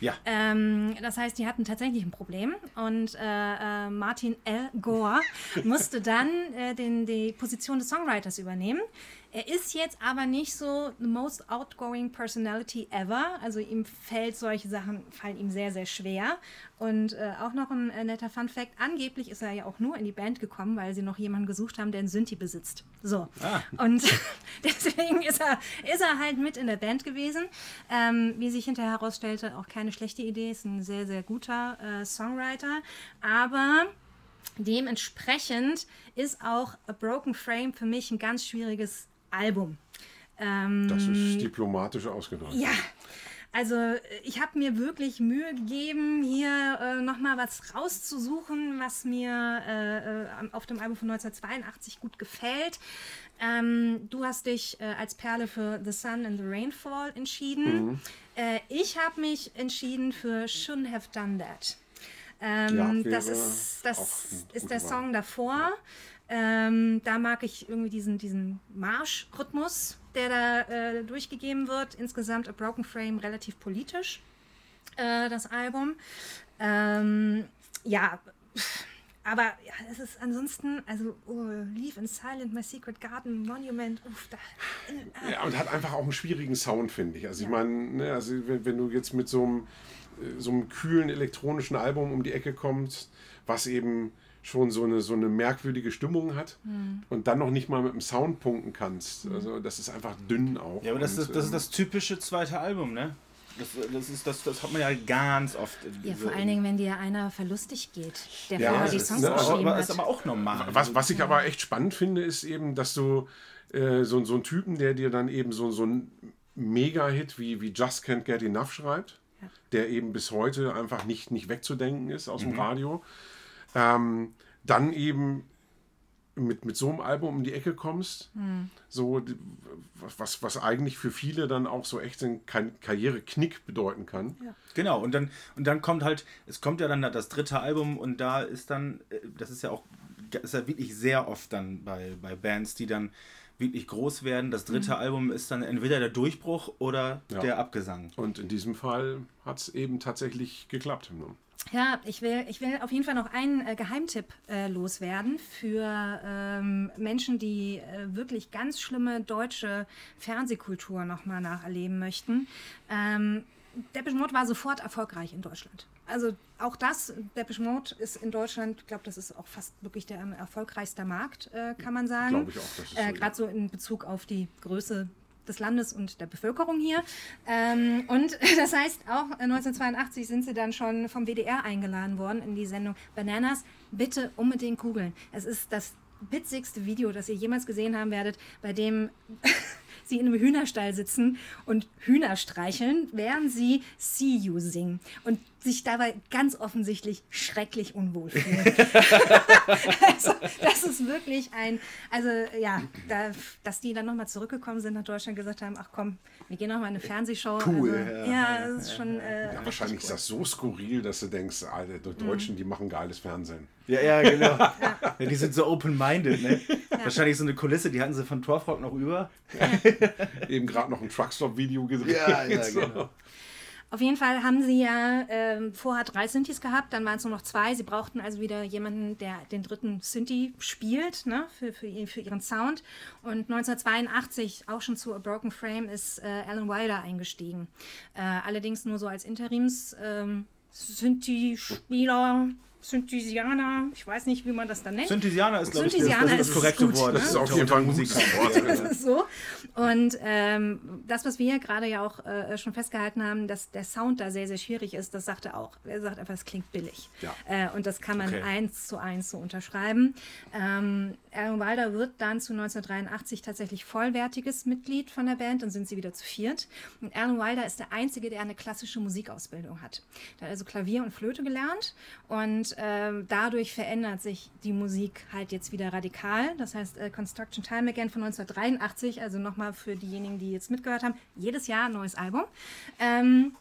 Ja. Ähm, das heißt, die hatten tatsächlich ein Problem und äh, äh, Martin L. Gore [laughs] musste dann äh, den, die Position des Songwriters übernehmen. Er ist jetzt aber nicht so the most outgoing personality ever. Also ihm fällt solche Sachen, fallen ihm sehr, sehr schwer. Und äh, auch noch ein äh, netter Fun Fact, angeblich ist er ja auch nur in die Band gekommen, weil sie noch jemanden gesucht haben, der einen Synthi besitzt. So. Ah. Und [laughs] deswegen ist er, ist er halt mit in der Band gewesen. Ähm, wie sich hinterher herausstellte, auch keine schlechte Idee, ist ein sehr, sehr guter äh, Songwriter. Aber dementsprechend ist auch A Broken Frame für mich ein ganz schwieriges Album. Ähm, das ist diplomatisch ausgedrückt. Ja. Also ich habe mir wirklich Mühe gegeben, hier äh, nochmal was rauszusuchen, was mir äh, äh auf dem Album von 1982 gut gefällt. Ähm, du hast dich äh, als Perle für The Sun and the Rainfall entschieden. Mhm. Äh, ich habe mich entschieden für Shouldn't Have Done That. Ähm, ja, das ist, das ist der Song davor. Ähm, da mag ich irgendwie diesen, diesen Marschrhythmus, der da äh, durchgegeben wird. Insgesamt A Broken Frame relativ politisch, äh, das Album. Ähm, ja, aber ja, es ist ansonsten, also oh, Leave in Silent, My Secret Garden, Monument. Uff, da, äh, ja, und hat einfach auch einen schwierigen Sound, finde ich. Also ja. ich meine, ne, also wenn, wenn, du jetzt mit so einem, äh, so einem kühlen elektronischen Album um die Ecke kommst, was eben schon so eine, so eine merkwürdige Stimmung hat mhm. und dann noch nicht mal mit dem Sound punkten kannst. Mhm. Also das ist einfach dünn auch. Ja, aber das, und, ist, das ist ähm, das typische zweite Album, ne? Das, das, ist, das, das hat man ja ganz oft. Ja, vor allen Dingen, wenn dir einer verlustig geht, der ja, vorher die Songs ne, geschrieben aber, hat. Das ist aber auch normal. Was, was ich aber echt spannend finde, ist eben, dass du äh, so, so einen Typen, der dir dann eben so, so einen Mega-Hit wie, wie Just Can't Get Enough schreibt, ja. der eben bis heute einfach nicht, nicht wegzudenken ist aus mhm. dem Radio. Ähm, dann eben mit, mit so einem Album um die Ecke kommst, mhm. so was, was eigentlich für viele dann auch so echt ein Karriereknick bedeuten kann. Ja. Genau, und dann, und dann kommt halt, es kommt ja dann das dritte Album und da ist dann, äh, das ist ja auch, ist ja wirklich sehr oft dann bei, bei Bands, die dann wirklich groß werden. Das dritte mhm. Album ist dann entweder der Durchbruch oder ja. der Abgesang. Und in diesem Fall hat es eben tatsächlich geklappt. Ja, ich will, ich will auf jeden Fall noch einen äh, Geheimtipp äh, loswerden für ähm, Menschen, die äh, wirklich ganz schlimme deutsche Fernsehkultur nochmal nacherleben möchten. Ähm, Depeche Mode war sofort erfolgreich in Deutschland. Also auch das, Depeche Mode ist in Deutschland, ich glaube, das ist auch fast wirklich der erfolgreichste Markt, äh, kann man sagen. Glaube ich auch. Äh, Gerade so in Bezug auf die Größe des Landes und der Bevölkerung hier. Ähm, und [laughs] das heißt, auch 1982 sind sie dann schon vom WDR eingeladen worden in die Sendung Bananas. Bitte unbedingt googeln. Es ist das witzigste Video, das ihr jemals gesehen haben werdet, bei dem [laughs] sie in einem Hühnerstall sitzen und Hühner streicheln, während sie See You singen. Und sich dabei ganz offensichtlich schrecklich unwohl fühlen. [laughs] also, das ist wirklich ein, also ja, da, dass die dann nochmal zurückgekommen sind nach Deutschland gesagt haben, ach komm, wir gehen nochmal in eine Fernsehshow. Cool. Also, ja, ja, das ist schon. Äh, ja, wahrscheinlich cool. ist das so skurril, dass du denkst, Alter, die Deutschen, mhm. die machen geiles Fernsehen. Ja, ja, genau. ja. [laughs] ja die sind so open-minded, ne? Wahrscheinlich so eine Kulisse, die hatten sie von Torfrock noch über. Eben gerade noch ein Truckstop-Video gedreht. Ja, ja, [laughs] so. genau. Auf jeden Fall haben sie ja äh, vorher drei Synthes gehabt, dann waren es nur noch zwei. Sie brauchten also wieder jemanden, der den dritten Synthi spielt ne, für, für, für ihren Sound. Und 1982, auch schon zu A Broken Frame, ist äh, Alan Wilder eingestiegen. Äh, allerdings nur so als Interims. Ähm, Synthi-Spieler, Synthesianer, ich weiß nicht, wie man das dann nennt. Synthesianer ist, glaube ich, das, das, das korrekte gut, Wort. Das ist auf jeden Fall ein Musikwort. das ist so. Und ähm, das, was wir gerade ja auch äh, schon festgehalten haben, dass der Sound da sehr, sehr schwierig ist, das sagt er auch. Er sagt einfach, es klingt billig. Ja. Äh, und das kann man okay. eins zu eins so unterschreiben. Ähm, Aaron Wilder wird dann zu 1983 tatsächlich vollwertiges Mitglied von der Band. Dann sind sie wieder zu viert. Und Aaron Wilder ist der Einzige, der eine klassische Musikausbildung hat. Der hat also Klavier und Flöte gelernt und ähm, dadurch verändert sich die Musik halt jetzt wieder radikal. Das heißt, äh, Construction Time Again von 1983, also nochmal für diejenigen, die jetzt mitgehört haben, jedes Jahr ein neues Album. Ähm,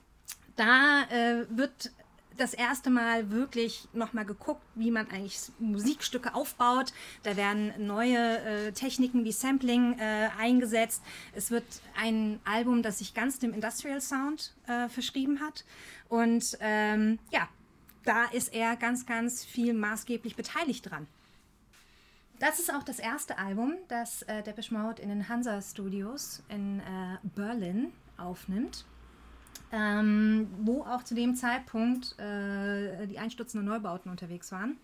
da äh, wird das erste Mal wirklich nochmal geguckt, wie man eigentlich Musikstücke aufbaut. Da werden neue äh, Techniken wie Sampling äh, eingesetzt. Es wird ein Album, das sich ganz dem Industrial Sound äh, verschrieben hat. Und ähm, ja, da ist er ganz, ganz viel maßgeblich beteiligt dran. Das ist auch das erste Album, das äh, Depeche Mode in den Hansa Studios in äh, Berlin aufnimmt ähm, wo auch zu dem Zeitpunkt äh, die einstürzenden Neubauten unterwegs waren.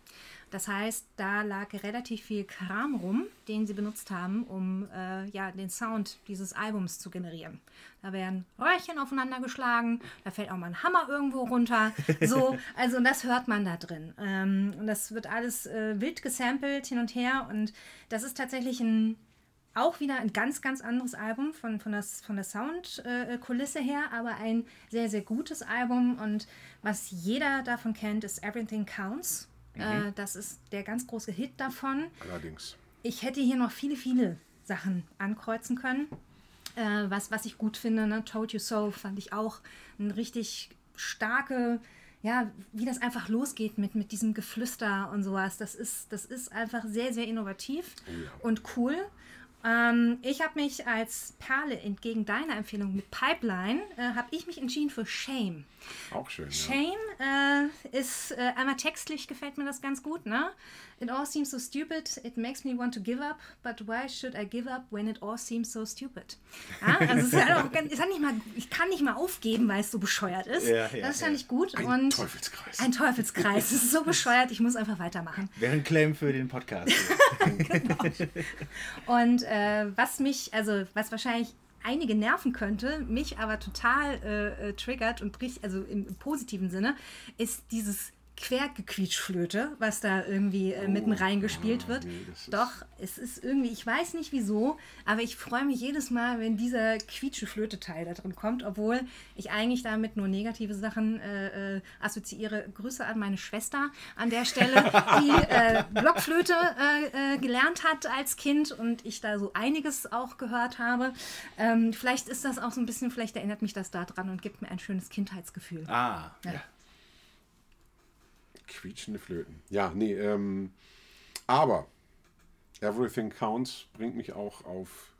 Das heißt, da lag relativ viel Kram rum, den sie benutzt haben, um äh, ja, den Sound dieses Albums zu generieren. Da werden Röhrchen aufeinander geschlagen, da fällt auch mal ein Hammer irgendwo runter. [laughs] So, also und das hört man da drin. Ähm, und das wird alles äh, wild gesampelt hin und her. Und das ist tatsächlich ein auch wieder ein ganz, ganz anderes Album von, von, das, von der Soundkulisse äh, her, aber ein sehr, sehr gutes Album. Und was jeder davon kennt, ist Everything Counts. Mhm. Äh, das ist der ganz große Hit davon. Allerdings. Ich hätte hier noch viele, viele Sachen ankreuzen können. Äh, was, was ich gut finde, ne? Told You So fand ich auch ein richtig starke, ja, wie das einfach losgeht mit, mit diesem Geflüster und sowas. Das ist, das ist einfach sehr, sehr innovativ oh ja. und cool. Ähm, ich habe mich als Perle entgegen deiner Empfehlung mit Pipeline, äh, habe ich mich entschieden für Shame. Auch schön. Ja. Shame äh, ist äh, einmal textlich gefällt mir das ganz gut, ne? It all seems so stupid, it makes me want to give up, but why should I give up when it all seems so stupid? Ja, [laughs] also es ist halt auch, ganz- es hat nicht mal, ich kann nicht mal aufgeben, weil es so bescheuert ist. Ja, ja, das fand ja. ich gut. Ein und Teufelskreis. Ein Teufelskreis. Es ist so [laughs] bescheuert, ich muss einfach weitermachen. Wäre ein Claim für den Podcast. [laughs] Und äh, was mich, also was wahrscheinlich einige nerven könnte, mich aber total äh, äh, triggert und richtig, also im, im positiven Sinne, ist dieses Quergequietschflöte, was da irgendwie äh, mitten reingespielt wird. Oh, nee, Doch, es ist irgendwie, ich weiß nicht wieso, aber ich freue mich jedes Mal, wenn dieser Quietscheflöte-Teil da drin kommt, obwohl ich eigentlich damit nur negative Sachen äh, äh, assoziiere. Grüße an meine Schwester an der Stelle, [laughs] die äh, Blockflöte äh, äh, gelernt hat als Kind und ich da so einiges auch gehört habe. Ähm, vielleicht ist das auch so ein bisschen, vielleicht erinnert mich das daran und gibt mir ein schönes Kindheitsgefühl. ah, Ja. Quietschende Flöten. Ja, nee, ähm, aber Everything Counts bringt mich auch auf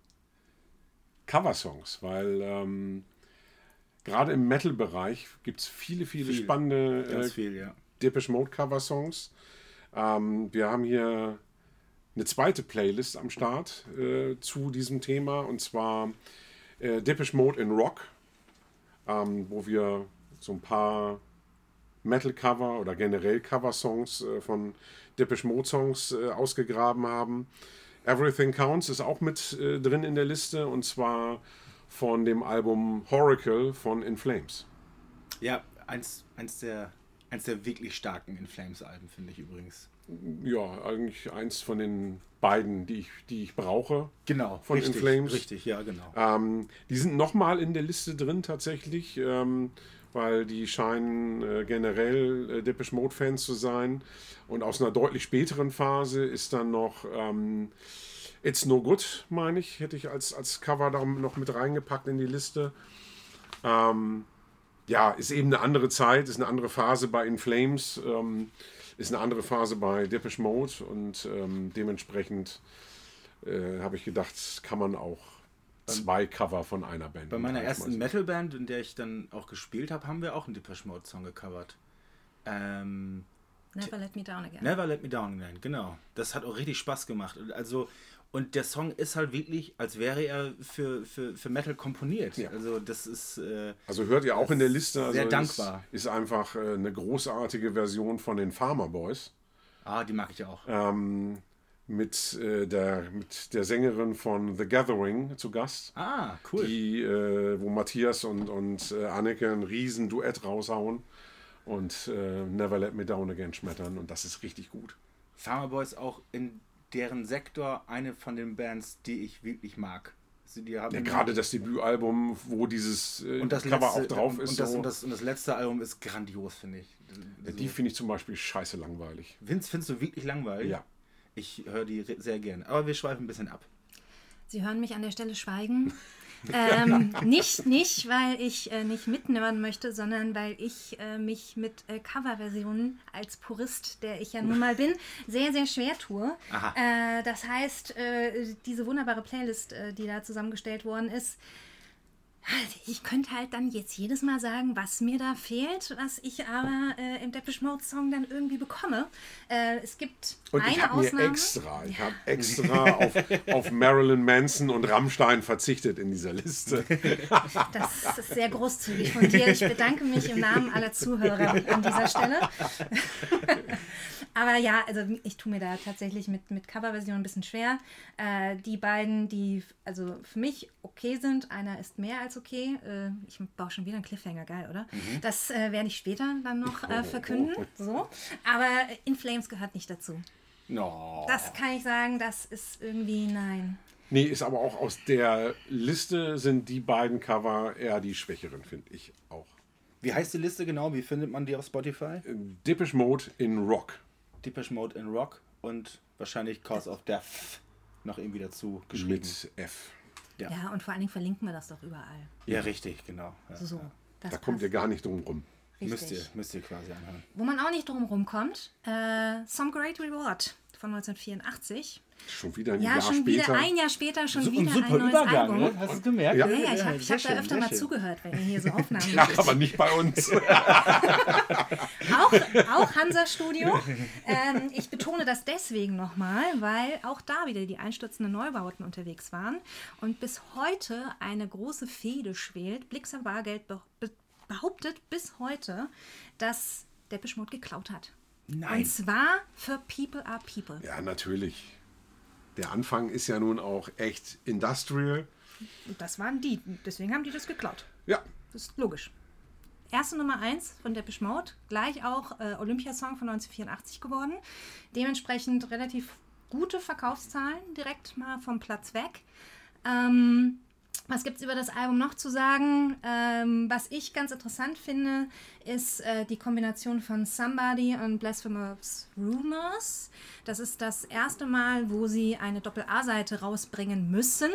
Coversongs, weil ähm, gerade im Metal-Bereich gibt es viele, viele Viel. spannende äh, viel, ja. Depeche Mode Cover-Songs. Ähm, wir haben hier eine zweite Playlist am Start äh, zu diesem Thema und zwar äh, Depeche Mode in Rock, ähm, wo wir so ein paar Metal-Cover oder generell Cover-Songs äh, von Depeche Mode-Songs äh, ausgegraben haben. Everything Counts ist auch mit äh, drin in der Liste und zwar von dem Album Horacle von In Flames. Ja, eins, eins, der, eins der wirklich starken In Flames Alben, finde ich übrigens. Ja, eigentlich eins von den beiden, die ich, die ich brauche. Genau, Von richtig, In Flames. Richtig, ja, genau. Ähm, die sind nochmal in der Liste drin tatsächlich, ähm, weil die scheinen äh, generell äh, Depeche Mode Fans zu sein. Und aus einer deutlich späteren Phase ist dann noch ähm, It's No Good, meine ich, hätte ich als, als Cover da noch mit reingepackt in die Liste. Ähm, ja, ist eben eine andere Zeit, ist eine andere Phase bei In Flames, ähm, ist eine andere Phase bei Depeche Mode und ähm, dementsprechend äh, habe ich gedacht, kann man auch zwei Cover von einer Band. Bei meiner ersten. Metalband, in der ich dann auch gespielt habe, haben wir auch einen Depeche Mode Song gecovert. Ähm, Never Let Me Down Again. Never Let Me Down Again, genau. Das hat auch richtig Spaß gemacht. Und Also, und der Song ist halt wirklich, als wäre er für, für, für Metal komponiert. Ja. Also, das ist. Äh, Also hört ihr auch in der Liste. Also Sehr ist- dankbar. Ist, einfach äh, eine großartige Version von den Farmer Boys. ah, die mag ich auch. Ähm, mit, äh, der, mit der Sängerin von The Gathering zu Gast. Ah, cool. Die, äh, wo Matthias und, und äh, Anneke ein riesen Duett raushauen und äh, Never Let Me Down Again schmettern. Und das ist richtig gut. Farmer Boys auch in deren Sektor eine von den Bands, die ich wirklich mag. Also die haben Ja, gerade das Debütalbum, wo dieses äh, und das Cover letzte, auch drauf und ist. das, so, und, das, und das letzte Album ist grandios, finde ich. Also, die finde ich zum Beispiel scheiße langweilig. Vince, findest du wirklich langweilig? Ja. Ich höre die sehr gerne. Aber wir schweifen ein bisschen ab. Sie hören mich an der Stelle schweigen. [laughs] ähm, nicht, nicht, weil ich äh, nicht mitnehmen möchte, sondern weil ich äh, mich mit äh, Coverversionen als Purist, der ich ja nun mal bin, sehr, sehr schwer tue. Äh, das heißt, äh, diese wunderbare Playlist, äh, die da zusammengestellt worden ist, ich könnte halt dann jetzt jedes Mal sagen, was mir da fehlt, was ich aber äh, im Depeche Mode Song dann irgendwie bekomme. Äh, es gibt Und ich eine mir Ausnahme. extra, ich habe extra auf, auf Marilyn Manson und Rammstein verzichtet in dieser Liste. Das ist sehr großzügig von dir. Ich bedanke mich im Namen aller Zuhörer an dieser Stelle. Aber ja, also ich tue mir da tatsächlich mit, mit Coverversion ein bisschen schwer. Äh, die beiden, die also für mich okay sind, einer ist mehr als okay. Äh, ich baue schon wieder einen Cliffhanger, geil, oder? Das äh, werde ich später dann noch äh, verkünden. So. Aber In Flames gehört nicht dazu. No. Das kann ich sagen, das ist irgendwie nein. Nee, ist aber auch aus der Liste sind die beiden Cover eher die schwächeren, finde ich auch. Wie heißt die Liste genau? Wie findet man die auf Spotify? Depeche Mode in Rock. Depeche Mode in Rock und wahrscheinlich Cause of Death noch irgendwie dazu geschrieben. Mit F. Ja. Ja, und vor allen Dingen verlinken wir das doch überall. Ja, richtig, genau. Ja. So. Das Da kommt passt. ihr gar nicht drum rum. Richtig. Müsst ihr, müsst ihr quasi anhören. Wo man auch nicht drum rumkommt, äh, Some Great Reward von 1984. Schon wieder ein Ja, Jahr schon später. wieder ein Jahr später schon So, wieder ein super ein neues Übergang, Album. ne? Hast du es gemerkt? Ja. Ja, ja, ich habe hab da öfter mal schön. zugehört, wenn ihr hier so Aufnahmen Ja, macht. aber nicht bei uns. [laughs] Auch, auch Hansa Studio. Ähm, ich betone das deswegen nochmal, weil auch da wieder die einstürzenden Neubauten unterwegs waren und bis heute eine große Fehde schwelt. Blixer Bargeld be be behauptet bis heute, dass Depeche Mode geklaut hat. Nein. Und zwar für People are People. ja, natürlich. Der Anfang ist ja nun auch echt industrial. Und das waren die. Deswegen haben die das geklaut. Ja, Das ist logisch. Erste Nummer 1 von Depeche Mode, gleich auch äh, Olympiasong von 1984 geworden. Dementsprechend relativ gute Verkaufszahlen, direkt mal vom Platz weg. Ähm, was gibt es über das Album noch zu sagen? Ähm, was ich ganz interessant finde, ist äh, die Kombination von Somebody und Blasphemous Rumors. Das ist das erste Mal, wo sie eine Doppel-A-Seite rausbringen müssen,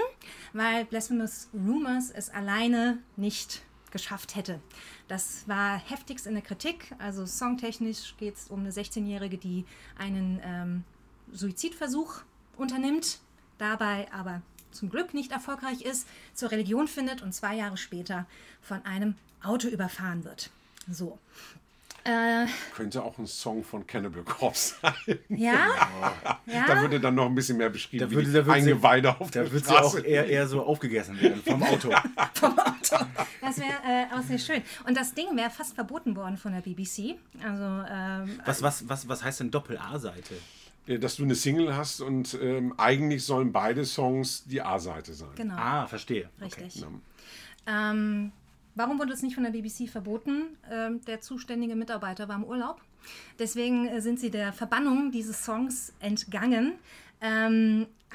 weil Blasphemous Rumors es alleine nicht geschafft hätte. Das war heftigst in der Kritik. Also songtechnisch geht es um eine 16-Jährige, die einen ähm, Suizidversuch unternimmt, dabei aber zum Glück nicht erfolgreich ist, zur Religion findet und zwei Jahre später von einem Auto überfahren wird. So. Äh, könnte auch ein Song von Cannibal Corpse sein. [laughs] ja, ja. Da würde dann noch ein bisschen mehr beschrieben, Da wie würde- die da würde sie- Eingeweide auf Da der wird sie auch eher, eher so aufgegessen werden vom Auto. [laughs] vom Auto. Das wäre äh, auch sehr schön. Und das Ding wäre fast verboten worden von der BBC. Also ähm, Was, was, was, was heißt denn Doppel-A-Seite? Ja, Dass du eine Single hast und ähm, eigentlich sollen beide Songs die A-Seite sein. genau. Ah, verstehe. Richtig. Ja. Ähm, warum wurde es nicht von der BBC verboten? Ähm, der zuständige Mitarbeiter war im Urlaub. Deswegen äh, sind sie der Verbannung dieses Songs entgangen.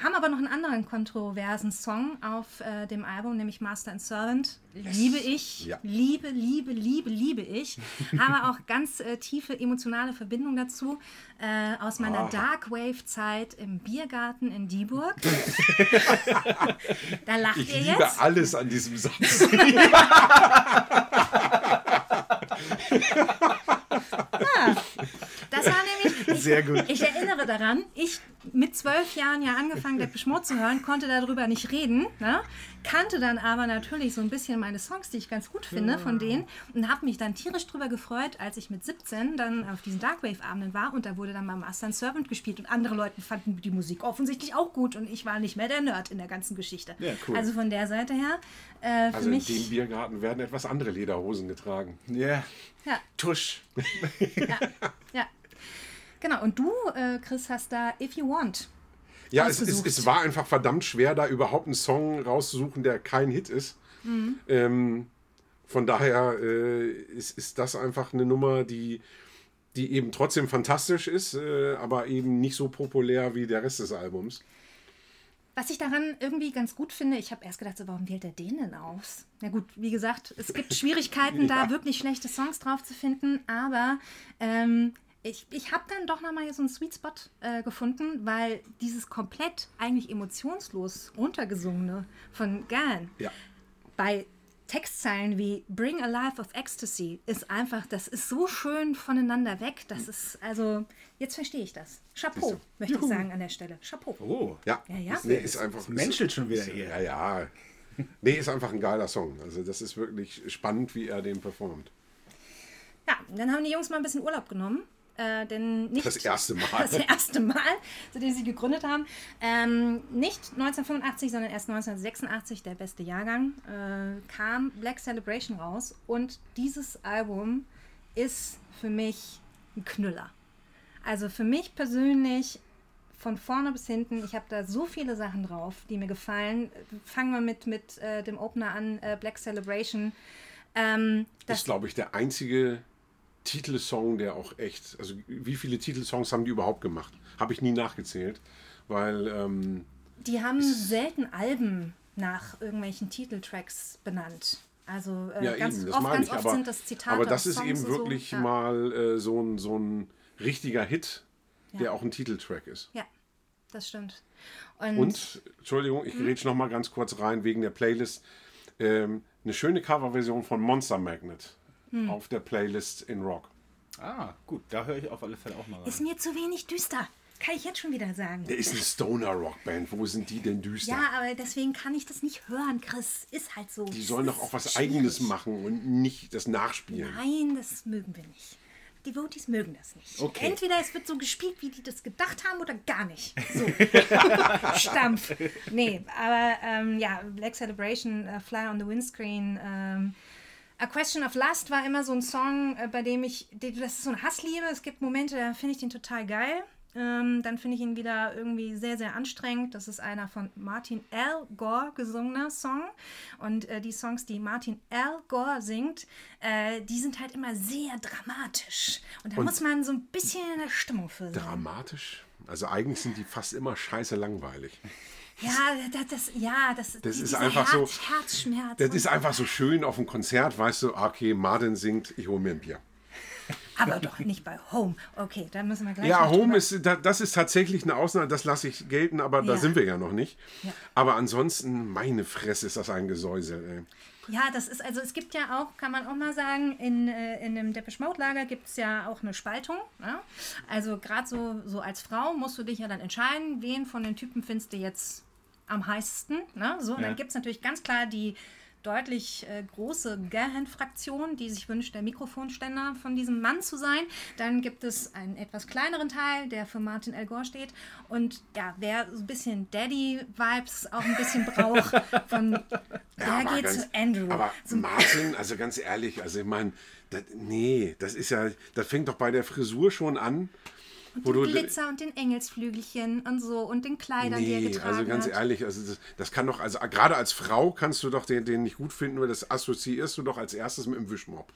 Haben aber noch einen anderen kontroversen Song auf äh, dem Album, nämlich Master and Servant. Liebe ich, Ja. liebe, liebe, liebe, liebe ich. [laughs] Habe auch ganz äh, tiefe emotionale Verbindung dazu. Äh, aus meiner Ah. Dark Wave-Zeit im Biergarten in Dieburg. [laughs] da lacht Ich ihr liebe jetzt. alles an diesem Satz. [laughs] Das war nämlich. Sehr gut. Ich erinnere daran, ich mit zwölf Jahren ja angefangen, der Mode zu hören, konnte darüber nicht reden, ne? Kannte dann aber natürlich so ein bisschen meine Songs, die ich ganz gut finde von denen und habe mich dann tierisch drüber gefreut, als ich mit 17 dann auf diesen Darkwave-Abenden war und da wurde dann mal Master and Servant gespielt und andere Leute fanden die Musik offensichtlich auch gut und ich war nicht mehr der Nerd in der ganzen Geschichte. Ja, cool. Also von der Seite her, äh, für Also in mich. dem Biergarten werden etwas andere Lederhosen getragen. Ja. Ja, Tusch. ja. Genau, und du, äh, Chris, hast da If You Want. Ja, es, es, es war einfach verdammt schwer, da überhaupt einen Song rauszusuchen, der kein Hit ist. Mhm. Ähm, von daher äh, ist, ist das einfach eine Nummer, die, die eben trotzdem fantastisch ist, äh, aber eben nicht so populär wie der Rest des Albums. Was ich daran irgendwie ganz gut finde, ich habe erst gedacht, so, warum wählt er den denn aus? Na gut, wie gesagt, es gibt [laughs] Schwierigkeiten, da wirklich schlechte Songs drauf zu finden, aber ähm, ich, ich habe dann doch nochmal so einen Sweet Spot äh, gefunden, weil dieses komplett eigentlich emotionslos runtergesungene von Gan Ja. bei Textzeilen wie Bring a Life of Ecstasy ist einfach, das ist so schön voneinander weg. Das ist, also, jetzt verstehe ich das. Chapeau, möchte ich sagen an der Stelle. Chapeau. Oh. Ja, Ja, ja. Nee, ist einfach. Es menschelt schon wieder hier. Ja, ja. Nee, ist einfach ein geiler Song. Also, das ist wirklich spannend, wie er den performt. Ja, dann haben die Jungs mal ein bisschen Urlaub genommen. Äh, denn nicht Das erste [laughs] Mal. Das erste Mal, seitdem sie gegründet haben. Ähm, nicht 1985, sondern erst 1986, der beste Jahrgang, äh, kam Black Celebration raus. Und dieses Album ist für mich ein Knüller. Also für mich persönlich von vorne bis hinten, ich habe da so viele Sachen drauf, die mir gefallen. Fangen wir mit, mit äh, dem Opener an, äh, Black Celebration. Ähm, das ist, glaube ich, der einzige Titelsong, der auch echt. Also, wie viele Titelsongs haben die überhaupt gemacht? Habe ich nie nachgezählt, weil. Ähm, Die haben selten Alben nach irgendwelchen Titeltracks benannt. Also äh, ja, ganz eben, das oft, ganz ich. oft Aber, sind das Zitate. aber das ist Songs eben so. wirklich ja. mal äh, so, ein, so ein richtiger Hit, der Ja. auch ein Titeltrack ist. Ja, das stimmt. Und, Und, Entschuldigung, ich grätsch noch mal ganz kurz rein wegen der Playlist. Ähm, eine schöne Coverversion von Monster Magnet Hm. auf der Playlist in Rock. Ah, gut. Da höre ich auf alle Fälle auch mal rein. ist mir zu wenig düster. Kann ich jetzt schon wieder sagen. Der ist eine Stoner-Rockband. Wo sind die denn düster? Ja, aber deswegen kann ich das nicht hören, Chris. Ist halt so. die sollen doch auch was Schwierig. Eigenes machen und nicht das Nachspielen. Nein, das mögen wir nicht. Die Devotees mögen das nicht. Okay. Entweder es wird so gespielt, wie die das gedacht haben, oder gar nicht. So. [laughs] Stampf. Nee, aber ähm, ja, Black Celebration, äh, Fly on the Windscreen. Ähm, A Question of Lust war immer so ein Song, äh, bei dem ich, das ist so eine Hassliebe. Es gibt Momente, da finde ich den total geil. Ähm, dann finde ich ihn wieder irgendwie sehr, sehr anstrengend. Das ist einer von Martin Al Gore gesungener Song. Und äh, die Songs, die Martin Al Gore singt, äh, die sind halt immer sehr dramatisch. Und da Und- muss man so ein bisschen in der Stimmung für sein. Dramatisch? Also eigentlich sind die fast immer scheiße langweilig. [laughs] Ja, das, das, ja, das, Das ist einfach so- Herz, Herzschmerz. Das ist so. einfach so schön auf dem Konzert, weißt du, okay, Martin singt, ich hole mir ein Bier. Aber doch nicht bei Home. Okay, dann müssen wir gleich. Ja, Home drüber- ist, da- das ist tatsächlich eine Ausnahme, das lasse ich gelten, aber da Ja. sind wir ja noch nicht. Ja. Aber ansonsten, meine Fresse, ist das ein Gesäusel. Ey. Ja, das ist, also es gibt ja auch, kann man auch mal sagen, in, äh, in dem Depeche Mode Lager gibt es ja auch eine Spaltung. Ja? Also gerade so, so als Frau musst du dich ja dann entscheiden, wen von den Typen findest du jetzt am heißesten. Ne? So, und Ja. dann gibt es natürlich ganz klar die deutlich äh, große Gahan-Fraktion, die sich wünscht, der Mikrofonständer von diesem Mann zu sein. Dann gibt es einen etwas kleineren Teil, der für Martin Al Gore steht. Und ja, wer so ein bisschen Daddy-Vibes auch ein bisschen braucht, [laughs] von der aber geht ganz- zu Andrew. Aber so, Martin, also ganz ehrlich, also ich meine, nee, das ist ja, das fängt doch bei der Frisur schon an. Wo den Glitzer und den Engelsflügelchen und so und den Kleidern, die er Nee, getragen also ganz hat. ehrlich, also das, das kann doch, also gerade als Frau kannst du doch den, den nicht gut finden, weil das assoziierst du doch als erstes mit dem Wischmopp.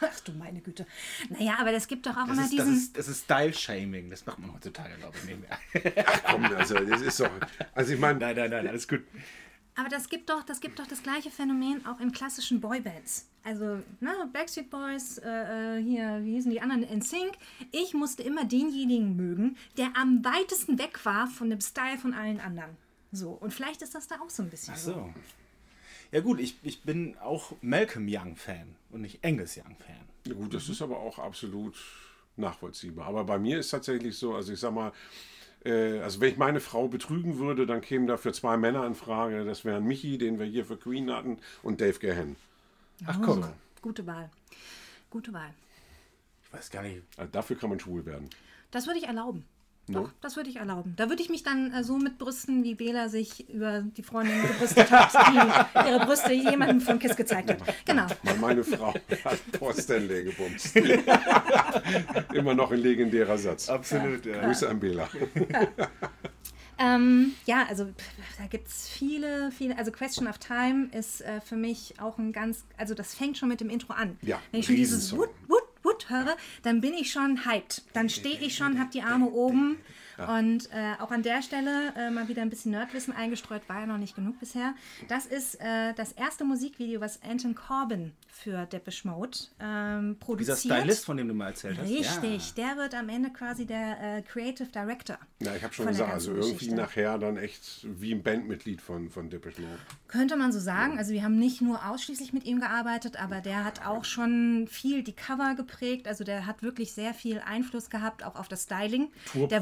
Ach du meine Güte. Naja, aber das gibt doch auch Das immer ist, das, diesen. ist, das ist Style-Shaming. Das macht man heutzutage, glaube ich, nicht mehr. Ach komm, also das ist doch, also ich meine, nein, nein, nein, alles gut. Aber das gibt doch, das gibt doch das gleiche Phänomen auch in klassischen Boybands. Also, ne, Backstreet Boys, äh, äh, hier, wie hießen die anderen, NSYNC. Ich musste immer denjenigen mögen, der am weitesten weg war von dem Style von allen anderen. So, und vielleicht ist das da auch so ein bisschen Ach so. Ja gut, ich, ich bin auch Malcolm Young-Fan und nicht Angus Young-Fan. Ja, gut, das ist aber auch absolut nachvollziehbar. Aber bei mir ist tatsächlich so, also ich sag mal, äh, also wenn ich meine Frau betrügen würde, dann kämen dafür zwei Männer in Frage. Das wären Michi, den wir hier für Queen hatten, und Dave Gahan. Ach guck, Gute Wahl. Gute Wahl. ich weiß gar nicht. Also dafür kann man schwul werden. Das würde ich erlauben. No. Doch, das würde ich erlauben. Da würde ich mich dann äh, so mitbrüsten, wie Bela sich über die Freundin gebrüstet hat, [laughs] die ihre Brüste jemandem von Kiss gezeigt hat. Genau. Meine Frau hat Paul Stanley gebumst. [laughs] Immer noch ein legendärer Satz. Absolut, ja. Grüße an Bela. Ähm, ja, also pff, da gibt es viele, viele. Also Question of Time ist äh, für mich auch ein ganz, also das fängt schon mit dem Intro an. Ja, Wenn ich schon dieses. Wood, Wood, Wood höre, dann bin ich schon hyped. Dann stehe ich schon, habe die Arme oben. Und äh, auch an der Stelle äh, mal wieder ein bisschen Nerdwissen eingestreut, war ja noch nicht genug bisher. Das ist äh, das erste Musikvideo, was Anton Corbin für Depeche Mode ähm, Dieser produziert. Stylist, von dem du mal erzählt hast. Richtig, der wird am Ende quasi der äh, Creative Director. Ja, ich habe schon gesagt, also irgendwie Geschichte. nachher dann echt wie ein Bandmitglied von, von Depeche Mode. Könnte man so sagen. Also wir haben nicht nur ausschließlich mit ihm gearbeitet, aber der hat auch schon viel die Cover geprägt. Also der hat wirklich sehr viel Einfluss gehabt, auch auf das Styling. Der,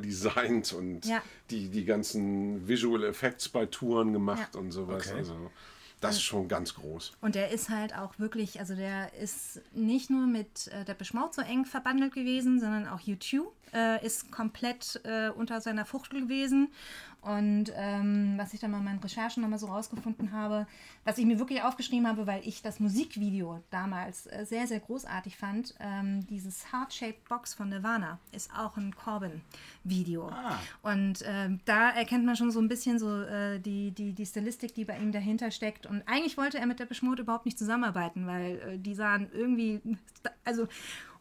Tourprogramme designt und Ja. die, die ganzen Visual Effects bei Touren gemacht Ja. und sowas. Okay. Also das ist schon ganz groß. und der ist halt auch wirklich, also der ist nicht nur mit äh, Depeche Mode so eng verbandelt gewesen, sondern auch U2 äh, ist komplett äh, unter seiner Fuchtel gewesen. Und ähm, was ich dann mal in meinen Recherchen nochmal so rausgefunden habe, was ich mir wirklich aufgeschrieben habe, weil ich das Musikvideo damals äh, sehr, sehr großartig fand, ähm, dieses Heart-Shaped Box von Nirvana ist auch ein Corbin-Video. Und ähm, da erkennt man schon so ein bisschen so äh, die, die, die Stilistik, die bei ihm dahinter steckt. Und eigentlich wollte er mit der Mode überhaupt nicht zusammenarbeiten, weil äh, die sahen irgendwie, also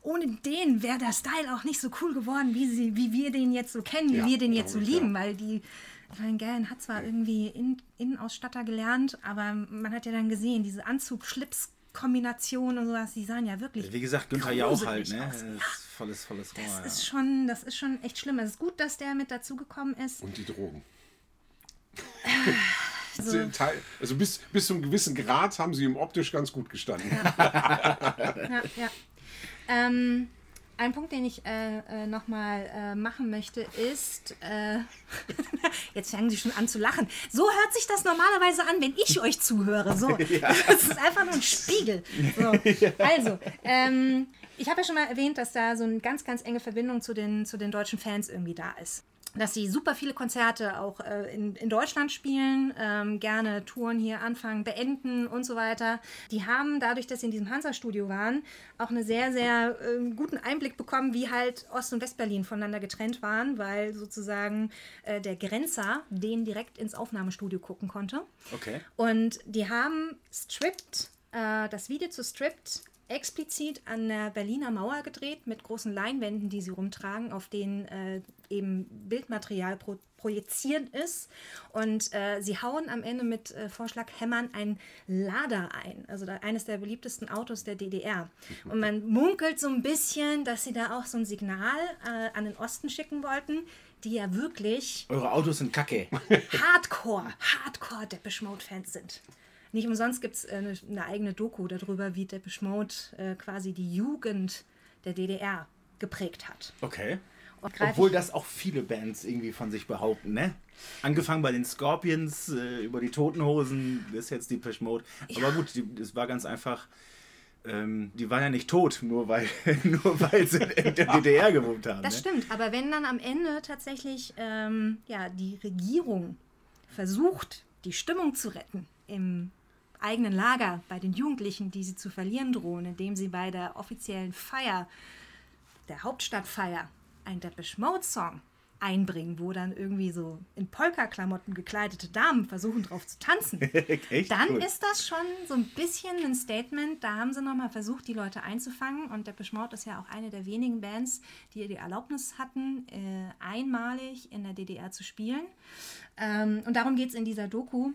ohne den wäre der Style auch nicht so cool geworden, wie, sie, wie wir den jetzt so kennen, wie Ja, wir den jetzt so lieben, weil die, meine, Galen hat zwar irgendwie In Innenausstatter gelernt, aber man hat ja dann gesehen, diese Anzug-Schlips-Kombination und sowas, die sahen ja wirklich. Wie gesagt, Günther Jauch halt, ne? aus. Das ist volles, volles Rohr. Das ja. ist schon, das ist schon echt schlimm. Es ist gut, dass der mit dazugekommen ist. Und die Drogen. So. Sie- Teil- Also bis, bis zu einem gewissen Grad haben sie ihm optisch ganz gut gestanden. Ja, [laughs] ja. Ähm, ein Punkt, den ich äh, äh, nochmal äh, machen möchte, ist, äh, [laughs] jetzt fangen Sie schon an zu lachen. So hört sich das normalerweise an, wenn ich euch zuhöre. So, [laughs] ja. [laughs] das ist einfach nur ein Spiegel. So. Also, ähm, ich habe ja schon mal erwähnt, dass da so eine ganz, ganz enge Verbindung zu den, zu den deutschen Fans irgendwie da ist dass sie super viele Konzerte auch äh, in, in Deutschland spielen, ähm, gerne Touren hier anfangen, beenden und so weiter. Die haben dadurch, dass sie in diesem Hansa-Studio waren, auch einen sehr, sehr äh, guten Einblick bekommen, wie halt Ost- und Westberlin voneinander getrennt waren, weil sozusagen äh, der Grenzer den direkt ins Aufnahmestudio gucken konnte. Okay. Und die haben Stripped, äh, das Video zu Stripped explizit an der Berliner Mauer gedreht mit großen Leinwänden, die sie rumtragen, auf denen äh, eben Bildmaterial pro projiziert ist. Und äh, sie hauen am Ende mit äh, Vorschlaghämmern ein Lada ein, also da, eines der beliebtesten Autos der DDR. Und man munkelt so ein bisschen, dass sie da auch so ein Signal äh, an den Osten schicken wollten, die ja wirklich. Eure Autos sind kacke. Hardcore, Hardcore Depeche Mode-Fans sind. Nicht umsonst gibt es äh, eine, eine, eigene Doku darüber, wie Depeche Mode äh, quasi die Jugend der DDR geprägt hat. Okay. Obwohl das auch viele Bands irgendwie von sich behaupten, ne? Angefangen bei den Scorpions, äh, über die Totenhosen, ist jetzt die Depeche Mode. Ja. Aber gut, es war ganz einfach, ähm, die waren ja nicht tot, nur weil, [laughs] nur weil sie in der DDR gewohnt haben. Das ne? stimmt, aber wenn dann am Ende tatsächlich ähm, ja, die Regierung versucht, die Stimmung zu retten im eigenen Lager bei den Jugendlichen, die sie zu verlieren drohen, indem sie bei der offiziellen Feier, der Hauptstadtfeier, ein Depeche Mode Song einbringen, wo dann irgendwie so in Polka-Klamotten gekleidete Damen versuchen drauf zu tanzen, [laughs] dann cool. ist das schon so ein bisschen ein Statement. Da haben sie nochmal versucht, die Leute einzufangen. Und Depeche Mode ist ja auch eine der wenigen Bands, die die Erlaubnis hatten, äh, einmalig in der DDR zu spielen. Ähm, und darum geht es in dieser Doku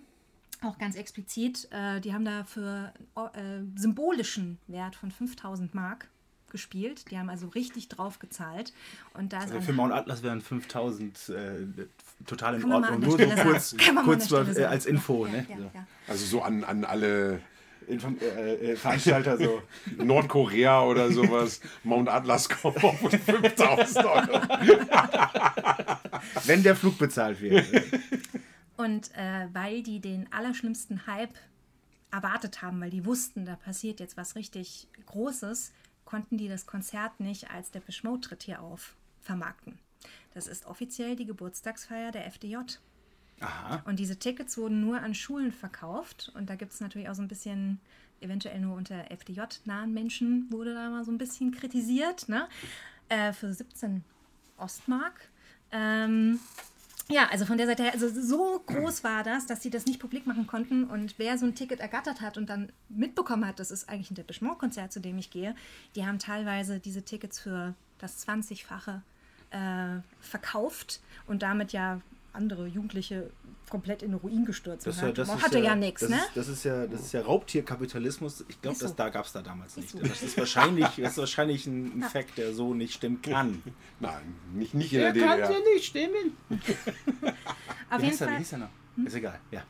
auch ganz explizit, äh, die haben da für äh, symbolischen Wert von 5000 Mark gespielt. Die haben also richtig drauf gezahlt. Und da also für Mount Atlas wären 5000 äh, total in Ordnung. Nur so kurz, kurz äh, als Info. Ja, ne? ja, ja, also so an, an alle Inform äh, äh, Veranstalter so. [laughs] Nordkorea oder sowas. Mount Atlas kommt auf 5000 Euro. Wenn der Flug bezahlt wird. [laughs] Und äh, weil die den allerschlimmsten Hype erwartet haben, weil die wussten, da passiert jetzt was richtig Großes, konnten die das Konzert nicht als der Mode-Tritt hier auf vermarkten. Das ist offiziell die Geburtstagsfeier der FDJ. Aha. Und diese Tickets wurden nur an Schulen verkauft. Und da gibt es natürlich auch so ein bisschen, eventuell nur unter FDJ-nahen Menschen wurde da mal so ein bisschen kritisiert, ne? Äh, für 17 Ostmark. Ähm, ja, also von der Seite her, also so groß war das, dass sie das nicht publik machen konnten. Und wer so ein Ticket ergattert hat und dann mitbekommen hat, das ist eigentlich ein Depeche Mode-Konzert, zu dem ich gehe, die haben teilweise diese Tickets für das 20-fache äh, verkauft und damit ja andere Jugendliche komplett in den Ruin gestürzt das, hat. Das hatte ja, ja nichts, ne? das ist ja, das ist ja Raubtierkapitalismus. Ich glaube, so. das da gab es da damals nicht. So. Das ist wahrscheinlich, das ist wahrscheinlich ein ja. Fakt, der so nicht stimmen kann. [laughs] Nein, nicht, nicht in der, der DDR. kann ja nicht stimmen. [laughs] Auf jeden Fall. Er, noch? Hm? Ist egal, ja.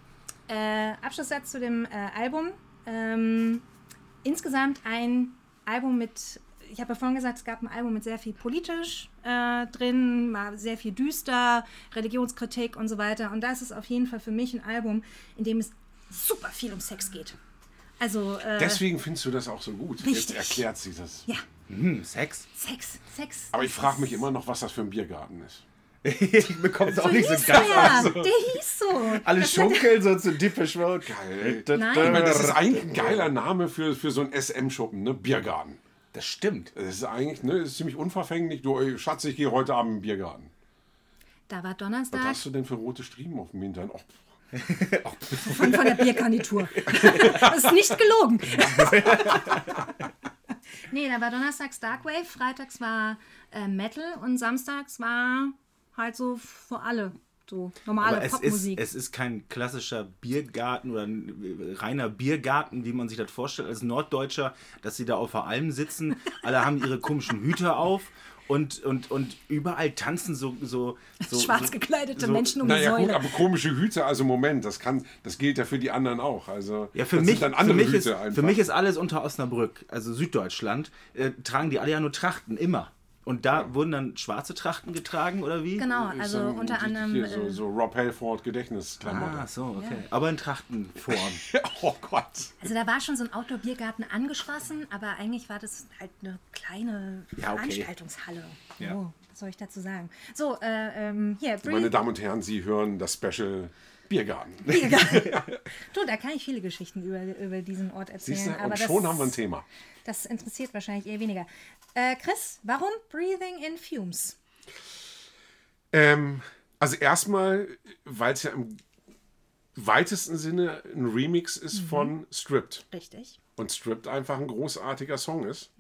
Äh, Abschlusssatz zu dem äh, Album. Ähm, insgesamt ein Album mit ich habe ja vorhin gesagt, es gab ein Album mit sehr viel politisch äh, drin, sehr viel düster, Religionskritik und so weiter. Und das ist auf jeden Fall für mich ein Album, in dem es super viel um Sex geht. Also, äh, Deswegen findest du das auch so gut. Richtig. Jetzt erklärt sie das. Ja. Hm, Sex? Sex, Sex. Aber ich frage mich immer noch, was das für ein Biergarten ist. [laughs] ich bekomme es auch so nicht so geil. Ja, der hieß so. Alle schunkeln so zu Deepish Road. Geil. Nein. Ich meine, das ist eigentlich ein geiler Name für, für so einen SM-Schuppen, ne? Biergarten. Das stimmt. Das ist eigentlich ne, ist ziemlich unverfänglich. Du, Schatz, ich gehe heute Abend im Biergarten. Da war Donnerstag. Was hast du denn für rote Striemen auf dem Hintern? Oh. [laughs] von, von der Biergarnitur. das ist nicht gelogen. [laughs] nee, da war donnerstags Darkwave, freitags war äh, Metal und samstags war halt so für alle so normale es Popmusik. Ist, es ist kein klassischer Biergarten oder ein reiner Biergarten, wie man sich das vorstellt, als Norddeutscher, dass sie da auf der Alm sitzen. Alle haben ihre komischen Hüte auf und, und, und überall tanzen so. so, so Schwarz gekleidete so, Menschen um naja, die Säule. Gut, aber komische Hüte, also Moment, das, kann, das gilt ja für die anderen auch. Also, ja, für, mich, für, mich ist, für mich ist alles unter Osnabrück, also Süddeutschland, äh, tragen die alle ja nur Trachten, immer. Und da wurden dann schwarze Trachten getragen oder wie? Genau, also dann unter anderem. So, so Rob Halford Gedächtnisklamotten. Ah, so, okay. Aber in Trachtenform. [laughs] oh Gott. Also da war schon so ein Outdoor-Biergarten angeschlossen, aber eigentlich war das halt eine kleine Ja, okay. Veranstaltungshalle. Ja. Oh, was soll ich dazu sagen? So, äh, ähm, hier, Bree- Meine Damen und Herren, Sie hören das Special Biergarten. [laughs] [laughs] Du, da kann ich viele Geschichten über, über diesen Ort erzählen. Siehst du? aber schon haben wir ein Thema. Das interessiert wahrscheinlich eher weniger. Äh, Chris, warum Breathing in Fumes? Ähm, also erstmal, weil es ja im weitesten Sinne ein Remix ist von Stripped. Richtig. Und Stripped einfach ein großartiger Song ist.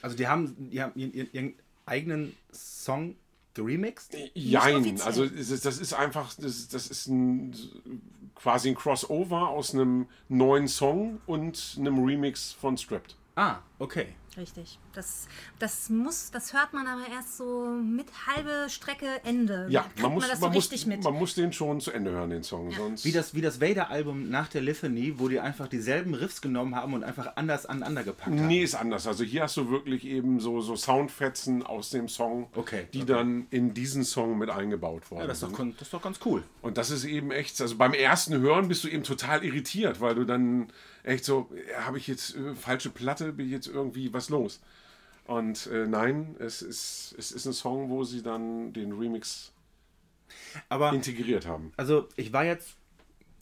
Also die haben, die haben ihren, ihren, ihren eigenen Song geremixed? Jein, offiziell. also das ist einfach, das, das ist ein, quasi ein Crossover aus einem neuen Song und einem Remix von Stripped. Ah, okay. Richtig. Das, das muss, das hört man aber erst so mit halbe Strecke Ende. Ja, Kriegt man muss, man das so man, muss, richtig mit. man muss den schon zu Ende hören, den Song. Sonst Wie das, wie das Vader-Album nach der Litany, wo die einfach dieselben Riffs genommen haben und einfach anders aneinander gepackt haben. Nee, ist anders. Also hier hast du wirklich eben so, so Soundfetzen aus dem Song, Okay, die okay. dann in diesen Song mit eingebaut worden Ja, das ist, doch, das ist doch ganz cool. Und das ist eben echt, also beim ersten Hören bist du eben total irritiert, weil du dann echt so, ja, habe ich jetzt äh, falsche Platte, bin ich jetzt irgendwie was los? Und äh, nein, es ist, es ist ein Song, wo sie dann den Remix Aber integriert haben. also ich war jetzt,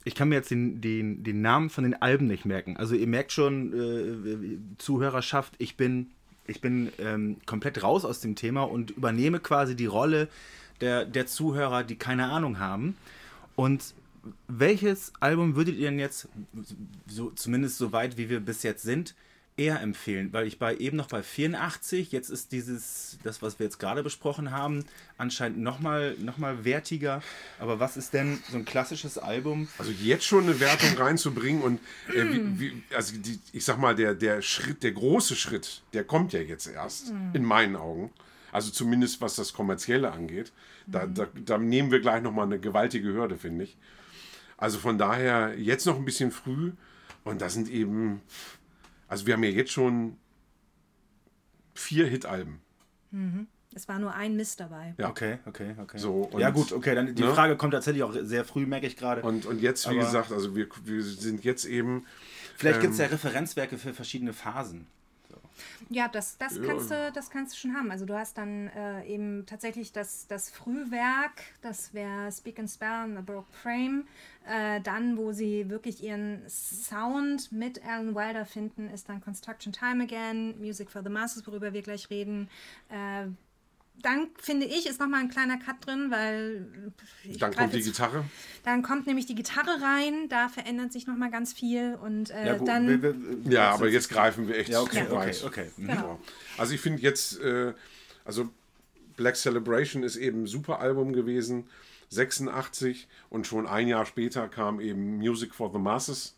ich kann mir jetzt den, den, den Namen von den Alben nicht merken. Also ihr merkt schon, äh, Zuhörerschaft, ich bin, ich bin ähm, komplett raus aus dem Thema und übernehme quasi die Rolle der, der Zuhörer, die keine Ahnung haben. Und welches Album würdet ihr denn jetzt, so, zumindest so weit wie wir bis jetzt sind, eher empfehlen? Weil ich bei eben noch bei 84, jetzt ist dieses, das, was wir jetzt gerade besprochen haben, anscheinend nochmal noch mal wertiger. Aber was ist denn so ein klassisches Album? Also jetzt schon eine Wertung reinzubringen und äh, wie, wie, also die, ich sag mal, der, der Schritt, der große Schritt, der kommt ja jetzt erst, in meinen Augen. Also zumindest was das Kommerzielle angeht. Da, da, da nehmen wir gleich nochmal eine gewaltige Hürde, finde ich. Also von daher jetzt noch ein bisschen früh und das sind eben, also wir haben ja jetzt schon vier Hit-Alben. Es war nur ein Mist dabei. Ja. Okay, okay, okay. So, und- ja gut, okay, dann die ne? Frage kommt tatsächlich auch sehr früh, merke ich gerade. Und, und jetzt, wie Aber- gesagt, also wir, wir sind jetzt eben Vielleicht ähm, gibt es ja Referenzwerke für verschiedene Phasen. Ja, das, das, kannst du, das kannst du schon haben. Also du hast dann äh, eben tatsächlich das, das Frühwerk, das wäre Speak and Spell and the Broke Frame. Äh, dann, wo sie wirklich ihren Sound mit Alan Wilder finden, ist dann Construction Time Again, Music for the Masses, worüber wir gleich reden. Äh, dann finde ich, ist nochmal ein kleiner Cut drin, weil ich Dann kommt die jetzt- Gitarre. Dann kommt nämlich die Gitarre rein, da verändert sich nochmal ganz viel und äh, Ja, gut, dann wir- wir- Ja, aber jetzt greifen wir echt Ja, okay, zu okay, weit. okay. Mhm. Genau. Also ich finde jetzt, äh, also Black Celebration ist eben ein super Album gewesen, 86 und schon ein Jahr später kam eben Music for the Masses,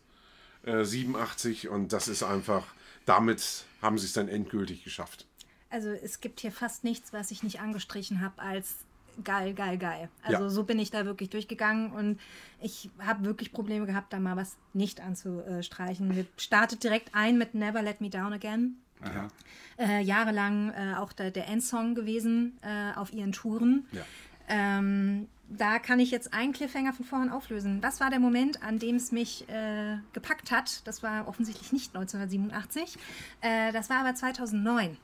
äh, 87 und das ist einfach, damit haben sie es dann endgültig geschafft. Also es gibt hier fast nichts, was ich nicht angestrichen habe als geil, geil, geil. Also Ja. so bin ich da wirklich durchgegangen und ich habe wirklich Probleme gehabt, da mal was nicht anzustreichen. Wir startet direkt ein mit Never Let Me Down Again. Äh, jahrelang äh, auch der, der Endsong gewesen äh, auf ihren Touren. Ja. Ähm, da kann ich jetzt einen Cliffhanger von vorhin auflösen. Was war der Moment, an dem es mich äh, gepackt hat? Das war offensichtlich nicht 1987. Äh, das war aber 2009.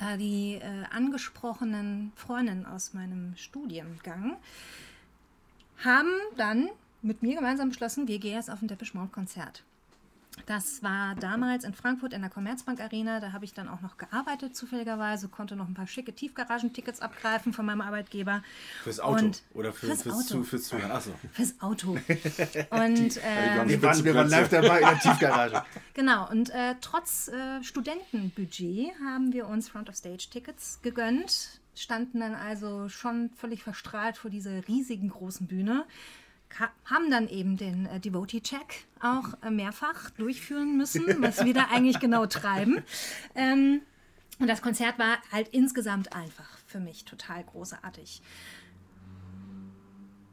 Äh, die äh, angesprochenen Freundinnen aus meinem Studiengang haben dann mit mir gemeinsam beschlossen, wir gehen jetzt auf ein Depeche Mode Konzert. Das war damals in Frankfurt in der Commerzbank Arena. Da habe ich dann auch noch gearbeitet, zufälligerweise, konnte noch ein paar schicke Tiefgaragentickets abgreifen von meinem Arbeitgeber. Fürs Auto Und oder für, fürs fürs, Auto. Zu, fürs Zuhören. Achso. Fürs Auto. [laughs] Und äh, Wir waren, wir waren live dabei in der [laughs] Tiefgarage. genau, und äh, trotz äh, Studentenbudget haben wir uns Front-of-Stage-Tickets gegönnt, standen dann also schon völlig verstrahlt vor dieser riesigen großen Bühne, haben dann eben den äh, Devotee-Check auch äh, mehrfach durchführen müssen, was wir da eigentlich genau treiben. Ähm, und das Konzert war halt insgesamt einfach für mich total großartig.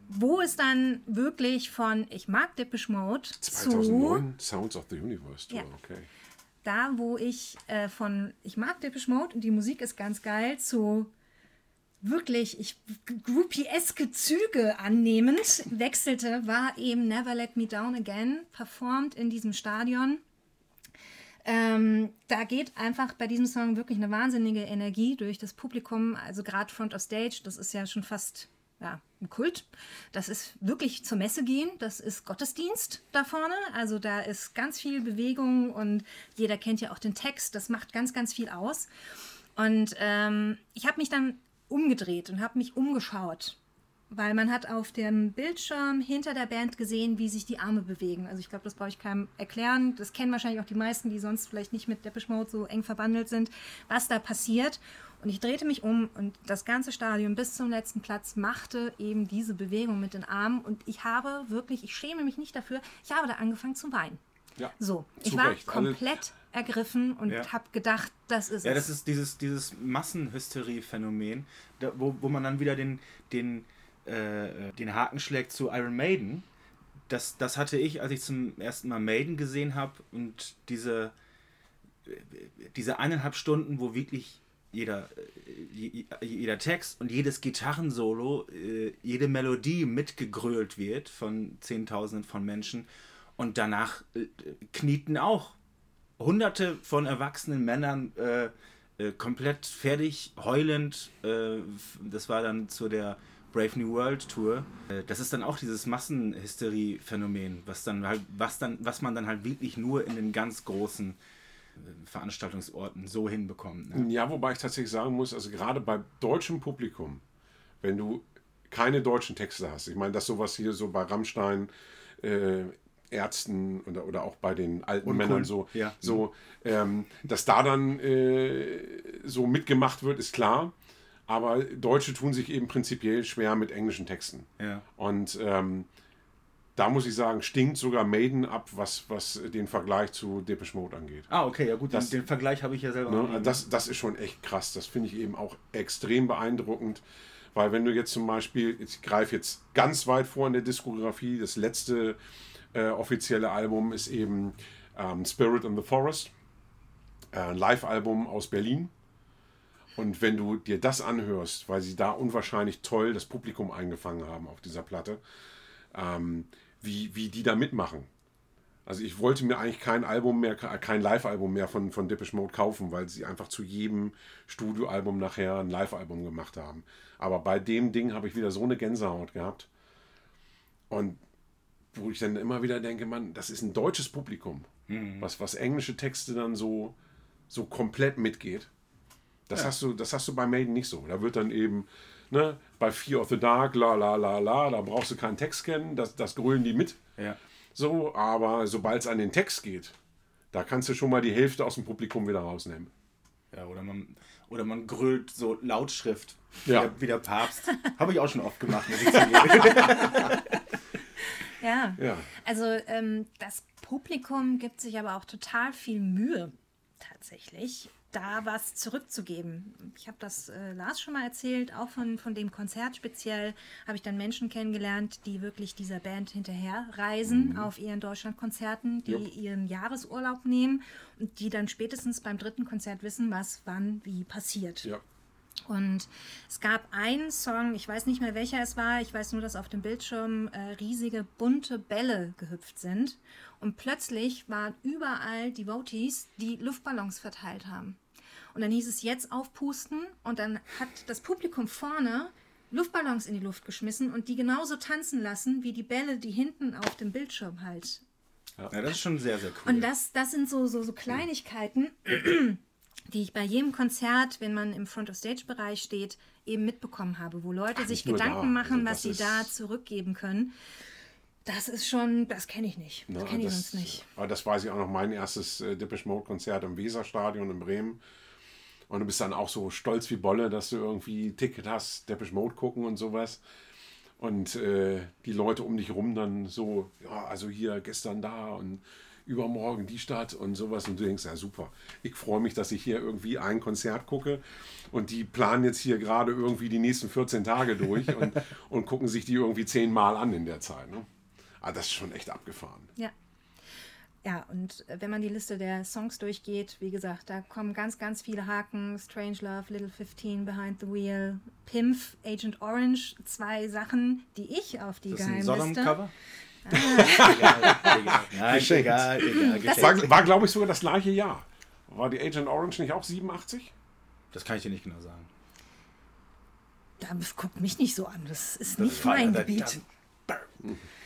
Wo es dann wirklich von ich mag Depeche Mode zu 2009 Sounds of the Universe Tour, Ja. okay. da, wo ich äh, von, ich mag Depeche Mode und die Musik ist ganz geil, zu wirklich ich, groupie-eske Züge annehmend wechselte, war eben Never Let Me Down Again performt in diesem Stadion. Ähm, da geht einfach bei diesem Song wirklich eine wahnsinnige Energie durch das Publikum, also gerade Front of Stage, das ist ja schon fast ja, ein Kult. Das ist wirklich zur Messe gehen, das ist Gottesdienst da vorne. Also da ist ganz viel Bewegung und jeder kennt ja auch den Text, das macht ganz, ganz viel aus. Und ähm, ich habe mich dann umgedreht und habe mich umgeschaut, weil man hat auf dem Bildschirm hinter der Band gesehen, wie sich die Arme bewegen. Also ich glaube, das brauche ich keinem erklären. Das kennen wahrscheinlich auch die meisten, die sonst vielleicht nicht mit Depeche Mode so eng verbandelt sind, was da passiert. Und ich drehte mich um und das ganze Stadion bis zum letzten Platz machte eben diese Bewegung mit den Armen. Und ich habe wirklich, ich schäme mich nicht dafür, ich habe da angefangen zu weinen. Ja, so, ich war Recht. komplett ergriffen und ja. habe gedacht, das ist Ja, das ist dieses, dieses Massenhysterie-Phänomen, wo, wo man dann wieder den, den, äh, den Haken schlägt zu Iron Maiden. Das, das hatte ich, als ich zum ersten Mal Maiden gesehen habe und diese, diese eineinhalb Stunden, wo wirklich jeder, jeder Text und jedes Gitarrensolo, äh, jede Melodie mitgegrölt wird von Zehntausenden von Menschen und danach äh, knieten auch hunderte von erwachsenen Männern äh, äh, komplett fertig, heulend. Äh, das war dann zu der Brave New World Tour. Äh, das ist dann auch dieses Massenhysterie-Phänomen, was halt, was was man dann halt wirklich nur in den ganz großen äh, Veranstaltungsorten so hinbekommt. Ne? Ja, wobei ich tatsächlich sagen muss, also gerade bei deutschem Publikum, wenn du keine deutschen Texte hast, ich meine, das sowas hier so bei Rammstein, äh, Ärzten oder, oder auch bei den alten Uncool. Männern so, ja. so ähm, dass da dann äh, so mitgemacht wird, ist klar. Aber Deutsche tun sich eben prinzipiell schwer mit englischen Texten. Ja. Und ähm, da muss ich sagen, stinkt sogar Maiden ab, was, was den Vergleich zu Depeche Mode angeht. Ah, okay, ja gut, das, den, den Vergleich habe ich ja selber. Ne, das, das ist schon echt krass. Das finde ich eben auch extrem beeindruckend. Weil wenn du jetzt zum Beispiel, ich greife jetzt ganz weit vor in der Diskografie, das letzte äh, offizielle Album ist eben ähm, Spirit in the Forest, äh, ein Live-Album aus Berlin. Und wenn du dir das anhörst, weil sie da unwahrscheinlich toll das Publikum eingefangen haben auf dieser Platte, ähm, wie, wie die da mitmachen. Also ich wollte mir eigentlich kein Album mehr, kein Live-Album mehr von, von Depeche Mode kaufen, weil sie einfach zu jedem Studioalbum nachher ein Live-Album gemacht haben. Aber bei dem Ding habe ich wieder so eine Gänsehaut gehabt. Und wo ich dann immer wieder denke, man, das ist ein deutsches Publikum, mhm. was, was englische Texte dann so, so komplett mitgeht. Das, ja. hast du, das hast du bei Maiden nicht so. Da wird dann eben, ne, bei Fear of the Dark, la la la la, da brauchst du keinen Text kennen, das, das grölen die mit. Ja. So, aber sobald es an den Text geht, da kannst du schon mal die Hälfte aus dem Publikum wieder rausnehmen. Ja, oder man, oder man grölt so Lautschrift, ja. wie, der, wie der Papst. Habe ich auch schon oft gemacht, muss ich [laughs] Ja. ja. Also ähm, das Publikum gibt sich aber auch total viel Mühe, tatsächlich, da was zurückzugeben. Ich habe das äh, Lars schon mal erzählt, auch von, von dem Konzert speziell habe ich dann Menschen kennengelernt, die wirklich dieser Band hinterher reisen mhm. auf ihren Deutschlandkonzerten, die Jupp. ihren Jahresurlaub nehmen und die dann spätestens beim dritten Konzert wissen, was wann wie passiert. Ja. Und es gab einen Song, ich weiß nicht mehr welcher es war, ich weiß nur, dass auf dem Bildschirm äh, riesige bunte Bälle gehüpft sind. Und plötzlich waren überall Devotees, die Luftballons verteilt haben. Und dann hieß es jetzt aufpusten und dann hat das Publikum vorne Luftballons in die Luft geschmissen und die genauso tanzen lassen wie die Bälle, die hinten auf dem Bildschirm halt. Ja, das ist schon sehr, sehr cool. Und das, das sind so, so, so Kleinigkeiten die ich bei jedem Konzert, wenn man im Front-of-Stage-Bereich steht, eben mitbekommen habe, wo Leute Ach, sich Gedanken da. machen, also was sie da zurückgeben können. Das ist schon, das kenne ich nicht. Das kenne ich sonst nicht. Aber das weiß ich auch noch, mein erstes äh, Depeche Mode-Konzert im Weserstadion in Bremen. Und du bist dann auch so stolz wie Bolle, dass du irgendwie Ticket hast, Depeche Mode gucken und sowas. Und äh, die Leute um dich rum dann so, ja, also hier gestern da und übermorgen die Stadt und sowas. Und du denkst, ja super, ich freue mich, dass ich hier irgendwie ein Konzert gucke und die planen jetzt hier gerade irgendwie die nächsten 14 Tage durch [laughs] und, und gucken sich die irgendwie zehnmal an in der Zeit. Ne? Aber ah, das ist schon echt abgefahren. Ja. ja, und wenn man die Liste der Songs durchgeht, wie gesagt, da kommen ganz, ganz viele Haken. Strange Love, Little 15, Behind the Wheel, Pimpf, Agent Orange. Zwei Sachen, die ich auf die Das ist ein Geheimliste... Sodom-Cover? Egal, egal. Geschenkt. egal, egal. Das- geschenkt. War, war glaube ich, sogar das gleiche Jahr. War die Agent Orange nicht auch 87? Das kann ich dir nicht genau sagen. Da guckt mich nicht so an, das ist Das nicht war- mein da- Gebiet. da-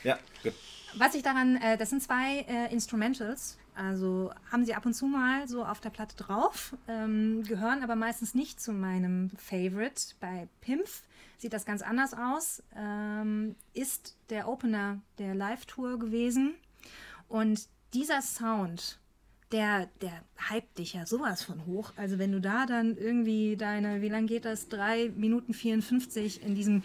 Ja, gut. Was ich daran, äh, das sind zwei äh, Instrumentals, also haben sie ab und zu mal so auf der Platte drauf, ähm, gehören aber meistens nicht zu meinem Favorite. Bei Pimpf sieht das ganz anders aus, ähm, ist der Opener der Live-Tour gewesen und dieser Sound, der, der hypt dich ja sowas von hoch. Also wenn du da dann irgendwie deine, wie lang geht das? 3 Minuten 54 in diesem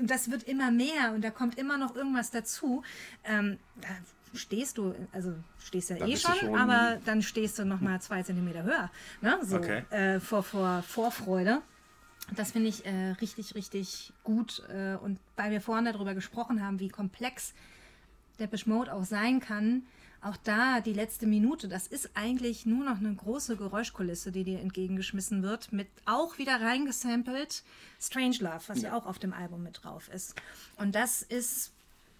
das wird immer mehr und da kommt immer noch irgendwas dazu. Ähm, da stehst du, also stehst ja Da eh schon, schon- aber dann stehst du noch mal zwei Zentimeter höher. Ne? So, Okay. äh, vor, vor Vorfreude. Das finde ich äh, richtig, richtig gut. Äh, und weil wir vorhin darüber gesprochen haben, wie komplex Depeche Mode auch sein kann, auch da die letzte Minute, das ist eigentlich nur noch eine große Geräuschkulisse, die dir entgegengeschmissen wird, mit auch wieder reingesampelt Strange Love, was ja, auch auf dem Album mit drauf ist. Und das ist,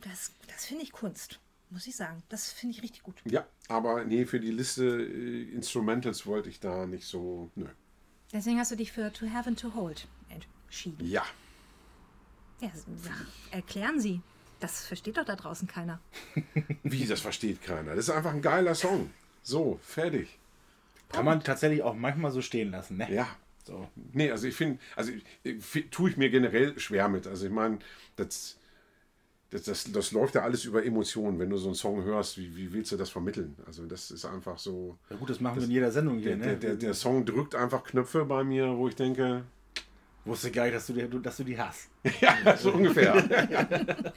das, das finde ich Kunst, muss ich sagen. Das finde ich richtig gut. Ja, aber nee, für die Liste äh, Instrumentals wollte ich da nicht so. Nö. Deswegen hast du dich für To Have and To Hold entschieden. Ja. Ja, erklären Sie. Das versteht doch da draußen keiner. [laughs] Wie, das versteht keiner. Das ist einfach ein geiler Song. So, fertig. Kann man tatsächlich auch manchmal so stehen lassen, ne? Ja. So. Nee, also ich finde, also ich, ich, tue ich mir generell schwer mit. Also ich meine, das, das, das, das läuft ja alles über Emotionen. Wenn du so einen Song hörst, wie, wie willst du das vermitteln? Also das ist einfach so. Ja gut, das machen wir in jeder Sendung hier, Der, ne? der, der Song drückt einfach Knöpfe bei mir, wo ich denke, Wusste gar nicht, dass du, die, dass du die hast. [laughs] ja, so ungefähr. [laughs]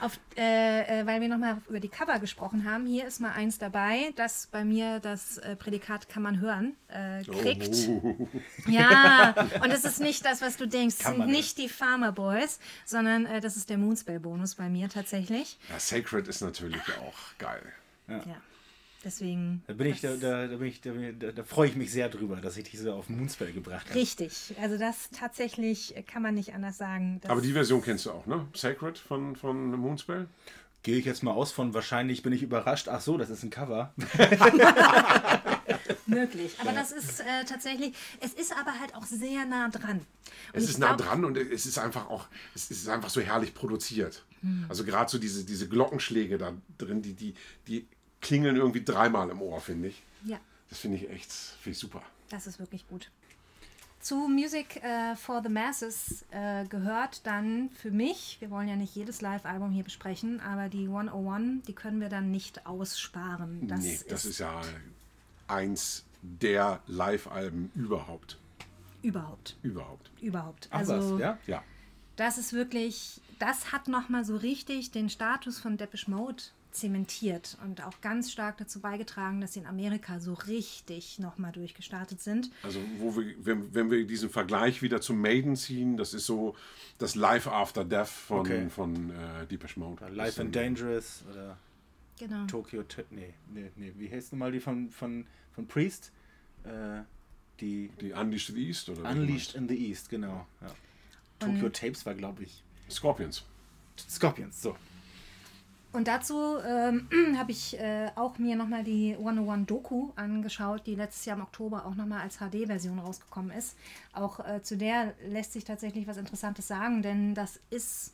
Auf, äh, äh, weil wir nochmal über die Cover gesprochen haben, hier ist mal eins dabei, das bei mir das äh, Prädikat kann man hören, äh, kriegt. Oh. [laughs] Ja, und es ist nicht das, was du denkst. Kann sind nicht die Farmer Boys, sondern das ist der Moonspell-Bonus bei mir tatsächlich. Ja, Sacred ist natürlich auch geil. Ja. Deswegen. Da bin ich, da, da, da, bin ich, da, da, da freue ich mich sehr drüber, dass ich diese auf Moonspell gebracht habe. Richtig. Also das tatsächlich kann man nicht anders sagen. Aber die Version kennst du auch, ne? Sacred von, von Moonspell? Gehe ich jetzt mal aus von wahrscheinlich bin ich überrascht. Ach so, das ist ein Cover. [laughs] [laughs] möglich. Aber das ist äh, tatsächlich, es ist aber halt auch sehr nah dran. Und Es ist nah dran und es ist einfach auch, es ist einfach so herrlich produziert. Hm. Also gerade so diese, diese Glockenschläge da drin, die, die, die klingeln irgendwie dreimal im Ohr, finde ich. Ja. Das finde ich echt, finde ich super. Das ist wirklich gut. Zu Music äh, for the Masses äh, gehört dann für mich, wir wollen ja nicht jedes Live-Album hier besprechen, aber die 101, die können wir dann nicht aussparen. Das, nee, ist, das ist ja eins der Live-Alben überhaupt. überhaupt, Überhaupt. überhaupt. Ach also was, ja? Ja. das ist wirklich, das hat nochmal so richtig den Status von Depeche Mode zementiert und auch ganz stark dazu beigetragen, dass sie in Amerika so richtig nochmal durchgestartet sind. Also, wo wir, wenn, wenn wir diesen Vergleich wieder zum Maiden ziehen, das ist so das Live After Death von, Okay. von äh, Deepesh Mode. Life Ist and Dangerous oder Genau. Tokyo. T nee, nee, nee. Wie heißt nochmal die von, von, von Priest? Äh, die Die Unleashed in the East? Oder Unleashed in the East, genau. Ja. Tokyo Tapes war, glaube ich? Scorpions. Scorpions. So. Und dazu ähm, [clears throat] habe ich äh, auch mir nochmal die 101 Doku angeschaut, die letztes Jahr im Oktober auch nochmal als HD-Version rausgekommen ist. Auch äh, zu der lässt sich tatsächlich was Interessantes sagen, denn das ist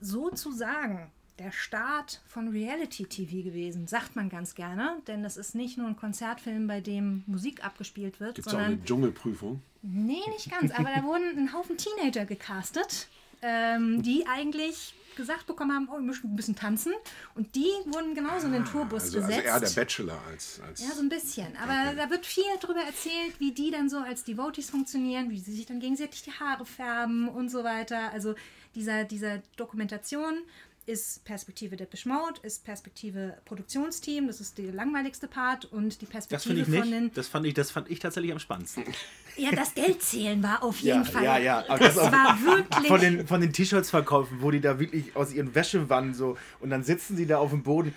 sozusagen der Start von Reality-TV gewesen, sagt man ganz gerne. Denn das ist nicht nur ein Konzertfilm, bei dem Musik abgespielt wird, Gibt es auch eine Dschungelprüfung? Nee, nicht ganz, aber da wurden ein Haufen Teenager gecastet, ähm, die eigentlich gesagt bekommen haben, oh, wir möchten ein bisschen tanzen. Und die wurden genauso in den Tourbus Also, also gesetzt. eher der Bachelor als. als ja, so ein bisschen. Aber da wird viel darüber erzählt, wie die dann so als Devotees funktionieren, wie sie sich dann gegenseitig die Haare färben und so weiter. Also dieser, dieser Dokumentation ist Perspektive Depeche Mode, ist Perspektive Produktionsteam, das ist der langweiligste Part und die Das Perspektive finde ich von nicht. den. Das fand ich, das fand ich tatsächlich am spannendsten. [laughs] Ja, das Geldzählen war auf jeden Ja, Fall. ja, ja, aber Das das auch- war [laughs] wirklich. Von den, von den T-Shirts verkaufen, wo die da wirklich aus ihren Wäschewannen so und dann sitzen sie da auf dem Boden.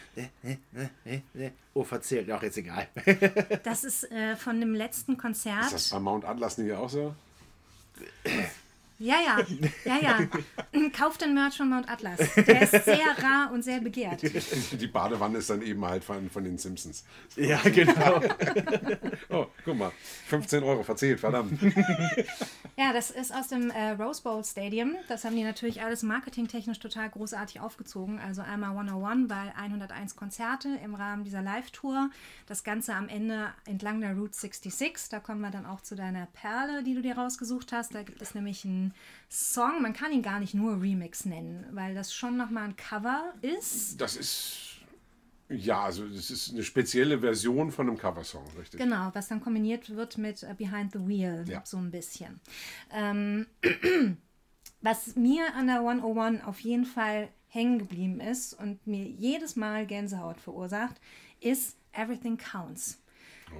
Oh, verzählt. Ach, jetzt egal. Das ist äh, von dem letzten Konzert. Ist das bei Mount Atlas nicht auch so? [clears throat] Ja, ja, [laughs] ja, ja. [laughs] Kauft den Merch von Mount Atlas. Der ist sehr rar und sehr begehrt. [laughs] Die Badewanne ist dann eben halt von, von den Simpsons. ja, genau. Oh, guck mal. 15 Euro verzählt, verdammt. Ja, das ist aus dem äh, Rose Bowl Stadium. Das haben die natürlich alles marketingtechnisch total großartig aufgezogen. Also einmal 101 bei 101 Konzerte im Rahmen dieser Live-Tour. Das Ganze am Ende entlang der Route 66. Da kommen wir dann auch zu deiner Perle, die du dir rausgesucht hast. Da gibt es nämlich Song, man kann ihn gar nicht nur Remix nennen, weil das schon nochmal ein Cover ist. Das ist. Ja, also das ist eine spezielle Version von einem Coversong, richtig? Genau, was dann kombiniert wird mit äh, Behind the Wheel, Ja. so ein bisschen. Ähm, [clears throat] was mir an der 101 auf jeden Fall hängen geblieben ist und mir jedes Mal Gänsehaut verursacht, ist Everything Counts.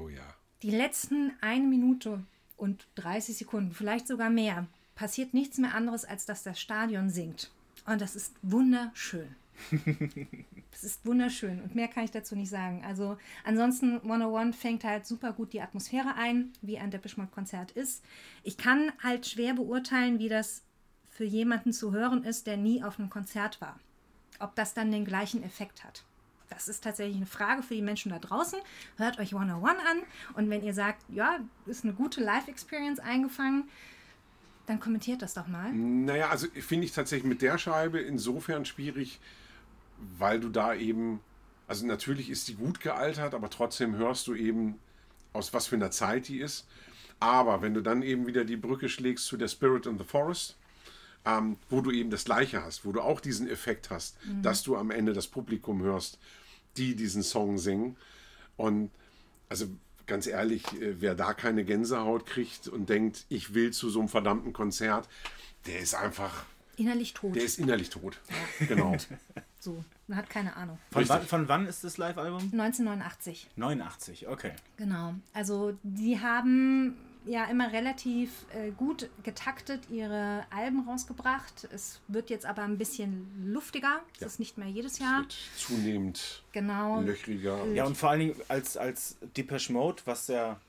Oh ja. Die letzten eine Minute und 30 Sekunden, vielleicht sogar mehr, passiert nichts mehr anderes, als dass das Stadion singt. Und das ist wunderschön. [laughs] Das ist wunderschön und mehr kann ich dazu nicht sagen. Also ansonsten 101 fängt halt super gut die Atmosphäre ein, wie ein Depeche Mode Konzert ist. Ich kann halt schwer beurteilen, wie das für jemanden zu hören ist, der nie auf einem Konzert war. Ob das dann den gleichen Effekt hat. Das ist tatsächlich eine Frage für die Menschen da draußen. Hört euch 101 an und wenn ihr sagt, ja, ist eine gute Live-Experience eingefangen, dann kommentiert das doch mal. Naja, also finde ich tatsächlich mit der Scheibe insofern schwierig, weil du da eben, also natürlich ist die gut gealtert, aber trotzdem hörst du eben, aus was für einer Zeit die ist. Aber wenn du dann eben wieder die Brücke schlägst zu der Spirit in the Forest, ähm, wo du eben das Gleiche hast, wo du auch diesen Effekt hast, dass du am Ende das Publikum hörst, die diesen Song singen. Und also ganz ehrlich, äh, wer da keine Gänsehaut kriegt und denkt, ich will zu so einem verdammten Konzert, der ist einfach, Innerlich tot. der ist innerlich tot. Genau. [laughs] so, man hat keine Ahnung. Von, wann, von wann ist das Live-Album? 1989. 89, okay. Genau. Also die haben ja immer relativ äh, gut getaktet ihre Alben rausgebracht. Es wird jetzt aber ein bisschen luftiger. Es Ja. ist nicht mehr jedes Jahr. Wird zunehmend Genau. löchriger. Ja, und vor allen Dingen als, als Depeche Mode, was ja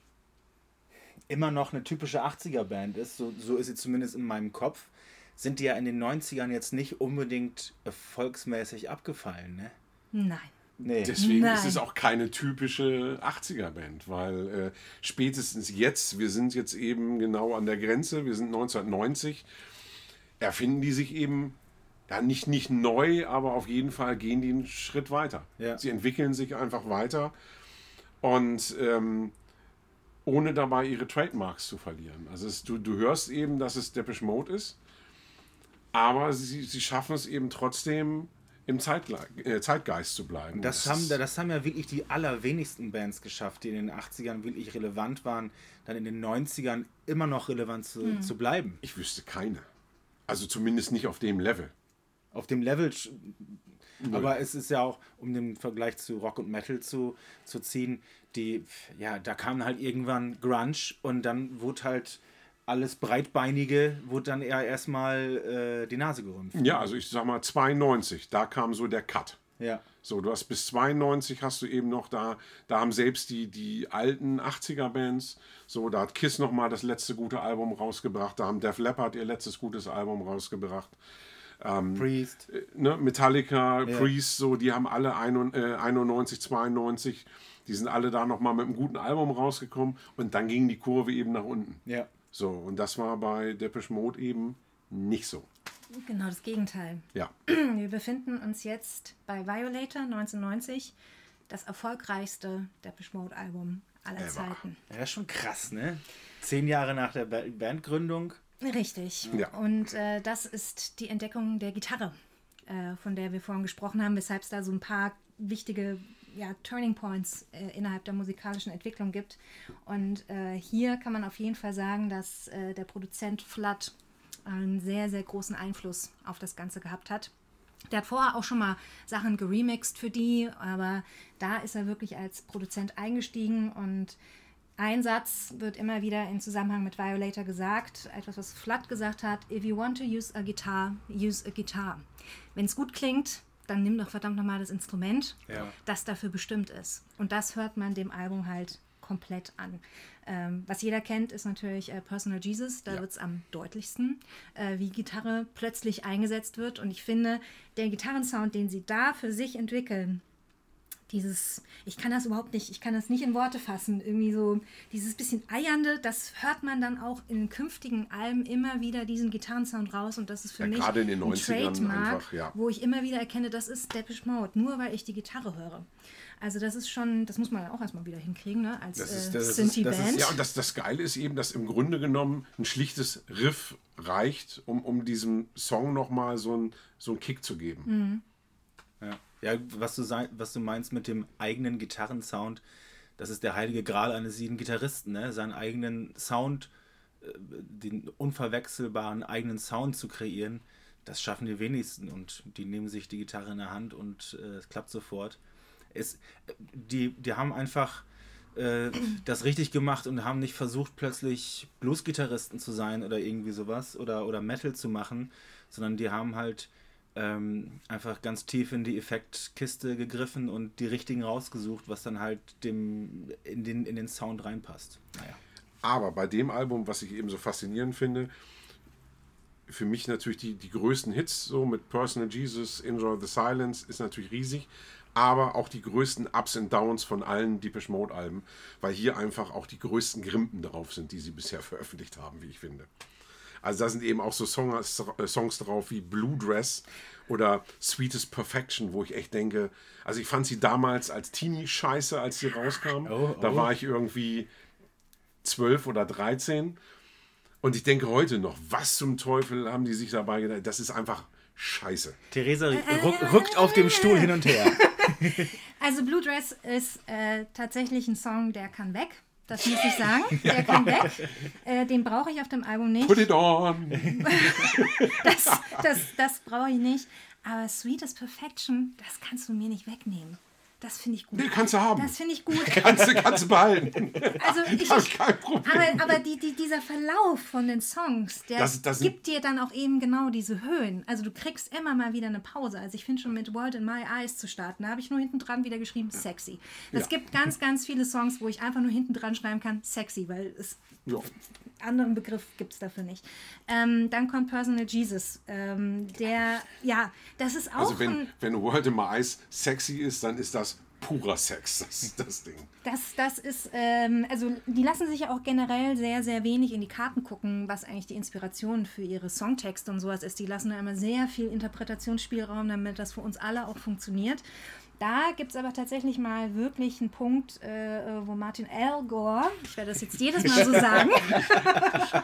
immer noch eine typische 80er-Band ist, so, so ist sie zumindest in meinem Kopf, sind die ja in den 90ern jetzt nicht unbedingt erfolgsmäßig abgefallen, ne? Nein. Nee. Deswegen ist Nein. es auch keine typische 80er-Band, weil äh, spätestens jetzt, wir sind jetzt eben genau an der Grenze, wir sind 1990, erfinden die sich eben, ja nicht, nicht neu, aber auf jeden Fall gehen die einen Schritt weiter. Ja. Sie entwickeln sich einfach weiter und ähm, ohne dabei ihre Trademarks zu verlieren. Also es, du, du hörst eben, dass es Depeche Mode ist, aber sie, sie schaffen es eben trotzdem im Zeitle äh, Zeitgeist zu bleiben. Das haben, das haben ja wirklich die allerwenigsten Bands geschafft, die in den 80ern wirklich relevant waren, dann in den 90ern immer noch relevant zu, zu bleiben. Ich wüsste keine. Also zumindest nicht auf dem Level. Auf dem Level, sch- aber es ist ja auch, um den Vergleich zu Rock und Metal zu, zu ziehen, die, ja, da kam halt irgendwann Grunge und dann wurde halt alles Breitbeinige, wurde dann eher erstmal äh, die Nase gerümpft. Ja, also ich sag mal 92, da kam so der Cut. Ja. So, du hast bis 92 hast du eben noch da, da haben selbst die, die alten 80er Bands, so, da hat Kiss noch mal das letzte gute Album rausgebracht, da haben Def Leppard ihr letztes gutes Album rausgebracht. Priest. ne, Metallica, Priest, so, die haben alle ein, äh, 91, 92, die sind alle da nochmal mit einem guten Album rausgekommen und dann ging die Kurve eben nach unten. Ja. So, und das war bei Depeche Mode eben nicht so. Genau das Gegenteil. Ja. [clears throat] Wir befinden uns jetzt bei Violator 1990, das erfolgreichste Depeche Mode Album aller Ever. Zeiten. ja, das ist schon krass, ne? Zehn Jahre nach der Ba- Bandgründung. Richtig. Ja. Und äh, das ist die Entdeckung der Gitarre, äh, von der wir vorhin gesprochen haben, weshalb es da so ein paar wichtige ja, Turning Points äh, innerhalb der musikalischen Entwicklung gibt. Und äh, hier kann man auf jeden Fall sagen, dass äh, der Produzent Flood einen sehr, sehr großen Einfluss auf das Ganze gehabt hat. Der hat vorher auch schon mal Sachen geremixed für die, aber da ist er wirklich als Produzent eingestiegen und ein Satz wird immer wieder in Zusammenhang mit Violator gesagt, etwas, was Flood gesagt hat: If you want to use a guitar, use a guitar. Wenn es gut klingt, dann nimm doch verdammt nochmal das Instrument, Ja. das dafür bestimmt ist. Und das hört man dem Album halt komplett an. Ähm, was jeder kennt, ist natürlich äh, Personal Jesus. Da Ja. wird es am deutlichsten, äh, wie Gitarre plötzlich eingesetzt wird. Und ich finde, der Gitarrensound, den sie da für sich entwickeln, dieses, ich kann das überhaupt nicht, ich kann das nicht in Worte fassen, irgendwie so, dieses bisschen Eiernde, das hört man dann auch in künftigen Alben immer wieder diesen Gitarrensound raus und das ist für Ja, mich gerade in den ein 90ern Trademark, einfach, ja. wo ich immer wieder erkenne, das ist Depeche Mode, nur weil ich die Gitarre höre. Also das ist schon, das muss man dann auch erstmal wieder hinkriegen, ne? als Das äh, ist- das ist- Synthie-Band. das ist- Ja, und das, das Geile ist eben, dass im Grunde genommen ein schlichtes Riff reicht, um, um diesem Song nochmal so einen so einen Kick zu geben. Mhm. Ja, was, du, was du meinst mit dem eigenen Gitarrensound, das ist der heilige Gral eines jeden Gitarristen, ne? seinen eigenen Sound, äh, den unverwechselbaren eigenen Sound zu kreieren, das schaffen die wenigsten und die nehmen sich die Gitarre in der Hand und äh, es klappt sofort. Es, die, die haben einfach äh, das richtig gemacht und haben nicht versucht, plötzlich Blues-Gitarristen zu sein oder irgendwie sowas oder, oder Metal zu machen, sondern die haben halt ähm, einfach ganz tief in die Effektkiste gegriffen und die richtigen rausgesucht, was dann halt dem, in, den, in den Sound reinpasst. Naja. Aber bei dem Album, was ich eben so faszinierend finde, für mich natürlich die, die größten Hits, so mit Personal Jesus, Enjoy the Silence, ist natürlich riesig. Aber auch die größten Ups und Downs von allen Deepish Mode Alben, weil hier einfach auch die größten Grimpen drauf sind, die sie bisher veröffentlicht haben, wie ich finde. Also da sind eben auch so Songs, äh, Songs drauf wie Blue Dress oder Sweetest Perfection, wo ich echt denke, also ich fand sie damals als Teenie scheiße, als sie rauskam. Oh, Da oh. war ich irgendwie 12 oder 13. Und ich denke heute noch, was zum Teufel haben die sich dabei gedacht? Das ist einfach scheiße. Theresa ruck, rückt auf dem Stuhl hin und her. [laughs] Also Blue Dress ist äh, tatsächlich ein Song, der kann weg. Das muss ich sagen. [laughs] Der kann weg. Äh, den brauche ich auf dem Album nicht. Put it on! [laughs] Das, das, das brauche ich nicht. Aber Sweetest Perfection, das kannst du mir nicht wegnehmen. Das finde ich gut. Nee, kannst du haben. Das finde ich gut. [laughs] Kannst du, kannst du behalten. Also ich, ich kein Problem. aber, aber die, die, dieser Verlauf von den Songs, der Das- das- gibt dir dann auch eben genau diese Höhen. Also du kriegst immer mal wieder eine Pause. Also ich finde schon mit World in My Eyes zu starten, da habe ich nur hinten dran wieder geschrieben, sexy. Es Ja. gibt ganz, ganz viele Songs, wo ich einfach nur hinten dran schreiben kann, sexy, weil es Ja. anderen Begriff gibt es dafür nicht. Ähm, dann kommt Personal Jesus. Ähm, der, ja, das ist auch Also wenn, wenn World in My Eyes sexy ist, dann ist das purer Sex, [laughs] das, das Ding. Das, das ist, ähm, also die lassen sich ja auch generell sehr, sehr wenig in die Karten gucken, was eigentlich die Inspiration für ihre Songtexte und sowas ist. Die lassen da immer sehr viel Interpretationsspielraum, damit das für uns alle auch funktioniert. Da gibt es aber tatsächlich mal wirklich einen Punkt, äh, wo Martin Elgore, ich werde das jetzt jedes Mal so [laughs] sagen,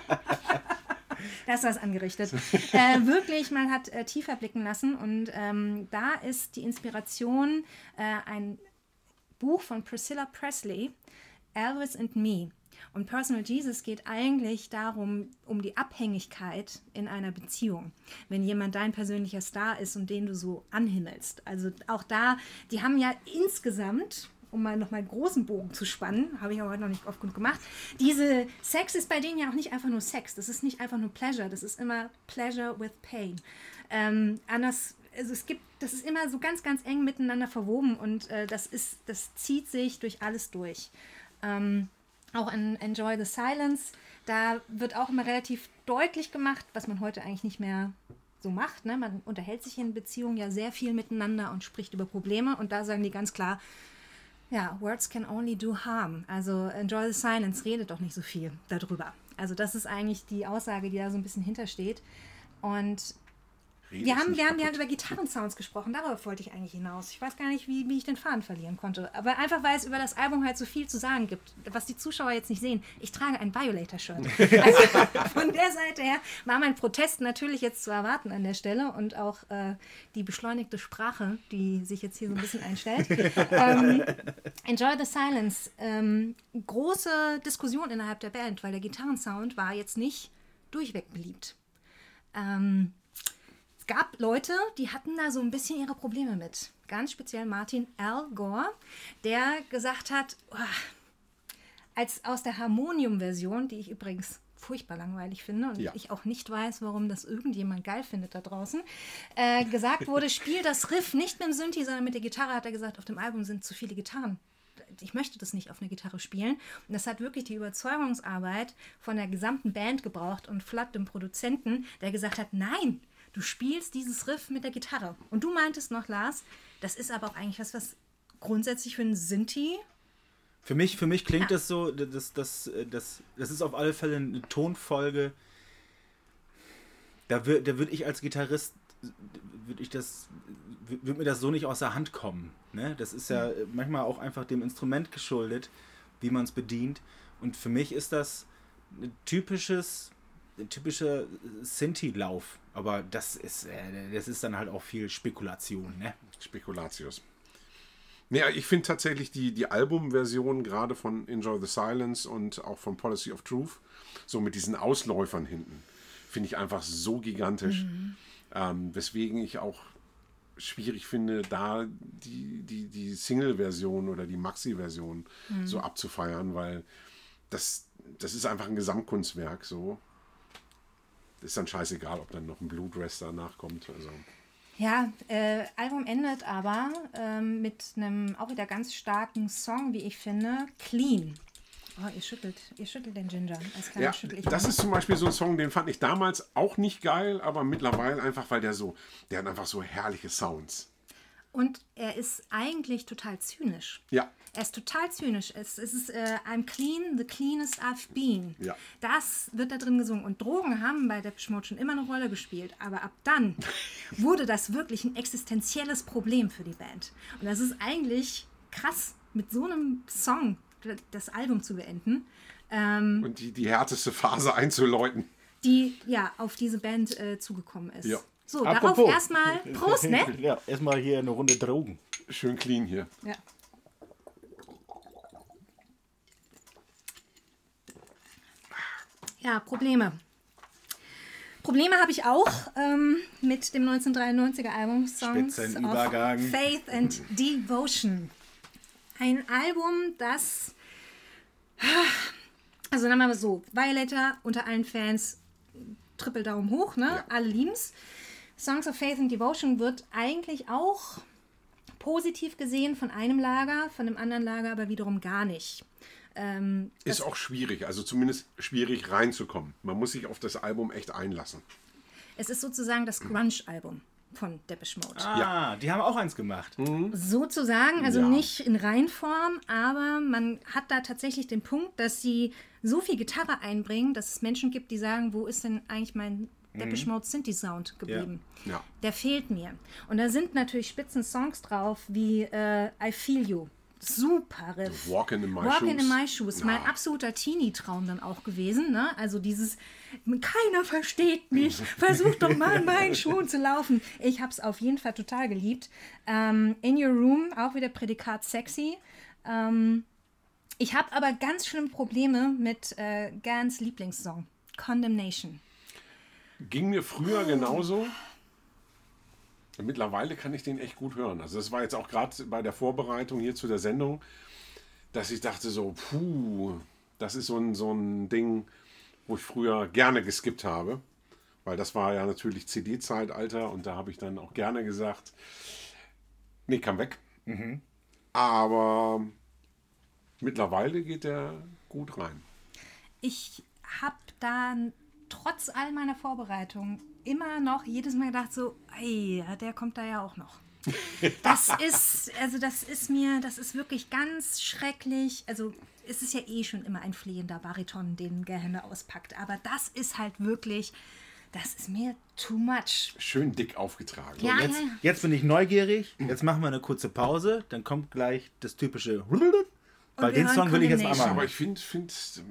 [laughs] [laughs] da ist was angerichtet, äh, wirklich mal hat äh, tiefer blicken lassen. Und ähm, da ist die Inspiration äh, ein Buch von Priscilla Presley, Elvis and Me. Und Personal Jesus geht eigentlich darum, um die Abhängigkeit in einer Beziehung. Wenn jemand dein persönlicher Star ist und den du so anhimmelst. Also auch da, die haben ja insgesamt, um mal nochmal einen großen Bogen zu spannen, habe ich aber heute noch nicht oft genug gemacht, diese Sex ist bei denen ja auch nicht einfach nur Sex. Das ist nicht einfach nur Pleasure, das ist immer Pleasure with Pain. Ähm, anders also es gibt, das ist immer so ganz, ganz eng miteinander verwoben und äh, das ist, das zieht sich durch alles durch. Ähm, auch in Enjoy the Silence, da wird auch immer relativ deutlich gemacht, was man heute eigentlich nicht mehr so macht. Ne? Man unterhält sich in Beziehungen ja sehr viel miteinander und spricht über Probleme und da sagen die ganz klar, ja, words can only do harm. Also enjoy the silence, redet doch nicht so viel darüber. Also das ist eigentlich die Aussage, die da so ein bisschen hintersteht. Und wir haben, wir haben ja über Gitarrensounds gesprochen, darauf wollte ich eigentlich hinaus. Ich weiß gar nicht, wie, wie ich den Faden verlieren konnte. Aber einfach, weil es über das Album halt so viel zu sagen gibt, was die Zuschauer jetzt nicht sehen. Ich trage ein Violator-Shirt. [laughs] Also von der Seite her war mein Protest natürlich jetzt zu erwarten an der Stelle und auch äh, die beschleunigte Sprache, die sich jetzt hier so ein bisschen einstellt. [laughs] ähm, Enjoy the Silence. Ähm, große Diskussion innerhalb der Band, weil der Gitarrensound war jetzt nicht durchweg beliebt. Ähm, es gab Leute, die hatten da so ein bisschen ihre Probleme mit. Ganz speziell Martin Al Gore, der gesagt hat, oh, als aus der Harmonium-Version, die ich übrigens furchtbar langweilig finde und Ja. ich auch nicht weiß, warum das irgendjemand geil findet da draußen, äh, gesagt wurde, [laughs] spiel das Riff nicht mit dem Synthi, sondern mit der Gitarre, hat er gesagt, auf dem Album sind zu viele Gitarren. Ich möchte das nicht auf einer Gitarre spielen. Und das hat wirklich die Überzeugungsarbeit von der gesamten Band gebraucht und Flood, dem Produzenten, der gesagt hat, nein, du spielst dieses Riff mit der Gitarre. Und du meintest noch, Lars, das ist aber auch eigentlich was, was grundsätzlich für einen Synthi Für mich, für mich klingt das so, das, das, das, das ist auf alle Fälle eine Tonfolge. Da würde da würd ich als Gitarrist, würde ich das, würde mir das so nicht aus der Hand kommen. Ne? Das ist ja manchmal auch einfach dem Instrument geschuldet, wie man es bedient. Und für mich ist das ein typisches, ein typischer Sinti-Lauf. Aber das ist, äh, das ist dann halt auch viel Spekulation. Ne? Spekulatius. Nee, ich finde tatsächlich die, die Albumversion gerade von Enjoy the Silence und auch von Policy of Truth, so mit diesen Ausläufern hinten, finde ich einfach so gigantisch. Ähm, weswegen ich auch schwierig finde, da die, die, die Single-Version oder die Maxi-Version so abzufeiern, weil das, das ist einfach ein Gesamtkunstwerk so. Ist dann scheißegal, ob dann noch ein Bluegrass danach kommt. Also. Ja, äh, Album endet aber ähm, mit einem auch wieder ganz starken Song, wie ich finde, Clean. Oh, ihr schüttelt, ihr schüttelt den Ginger. Ja, das mal. ist zum Beispiel so ein Song, den fand ich damals auch nicht geil, aber mittlerweile einfach, weil der so, der hat einfach so herrliche Sounds. Und er ist eigentlich total zynisch. Ja, Er ist total zynisch. Es, es ist äh, I'm clean, the cleanest I've been. Ja. Das wird da drin gesungen. Und Drogen haben bei Depeche Mode schon immer eine Rolle gespielt. Aber ab dann [laughs] wurde das wirklich ein existenzielles Problem für die Band. Und das ist eigentlich krass, mit so einem Song das Album zu beenden, ähm, und die, die härteste Phase [laughs] einzuläuten. die ja auf diese Band äh, zugekommen ist. Ja. So, Apropos. darauf erstmal Prost, ne? [laughs] Ja, erstmal hier eine Runde Drogen. Schön clean hier. Ja. Ja, Probleme. Probleme habe ich auch ähm, mit dem 1993er Album Songs of. Faith and Devotion. Ein Album, das, also sagen wir mal so, Violator unter allen Fans, Triple Daumen hoch, ne? Ja. Alle lieben's. Songs of Faith and Devotion wird eigentlich auch positiv gesehen von einem Lager, von dem anderen Lager aber wiederum gar nicht. Ähm, Ist auch schwierig, also zumindest schwierig reinzukommen. Man muss sich auf das Album echt einlassen. es ist sozusagen das Grunge-Album von Depeche Mode. Ah, die haben auch eins gemacht. Sozusagen, also Ja. nicht in Reinform, aber man hat da tatsächlich den Punkt, dass sie so viel Gitarre einbringen, dass es Menschen gibt, die sagen, wo ist denn eigentlich mein Depeche Mode Synthi-Sound geblieben? Ja. Der fehlt mir. Und da sind natürlich spitzen Songs drauf, wie äh, I Feel You. Super Riff. Walking in My Walking Shoes. in My Shoes. Mein Ja. absoluter Teenie-Traum dann auch gewesen. Ne? Also dieses, keiner versteht mich, versuch doch mal in meinen Schuhen zu laufen. Ich habe es auf jeden Fall total geliebt. Ähm, in Your Room, auch wieder Prädikat sexy. Ähm, ich habe aber ganz schlimm Probleme mit äh, Gans Lieblingssong, Condemnation. Ging mir früher genauso. Mittlerweile kann ich den echt gut hören. Also das war jetzt auch gerade bei der Vorbereitung hier zu der Sendung, dass ich dachte so, puh, das ist so ein, so ein Ding, wo ich früher gerne geskippt habe. Weil das war ja natürlich CD-Zeitalter und da habe ich dann auch gerne gesagt, nee, kam weg. Aber mittlerweile geht der gut rein. ich habe da trotz all meiner Vorbereitung immer noch jedes Mal gedacht so, ey, ja, der kommt da ja auch noch. [laughs] Das ist, also das ist mir, das ist wirklich ganz schrecklich. Also es ist ja eh schon immer ein flehender Bariton, den Gehände auspackt. Aber das ist halt wirklich, das ist mir too much. Schön dick aufgetragen. Ja, Jetzt, ja, ja. jetzt bin ich neugierig. Jetzt machen wir eine kurze Pause. Dann kommt gleich das typische. Weil den Song will ich jetzt mal Condemnation. Aber machen. ich finde, find,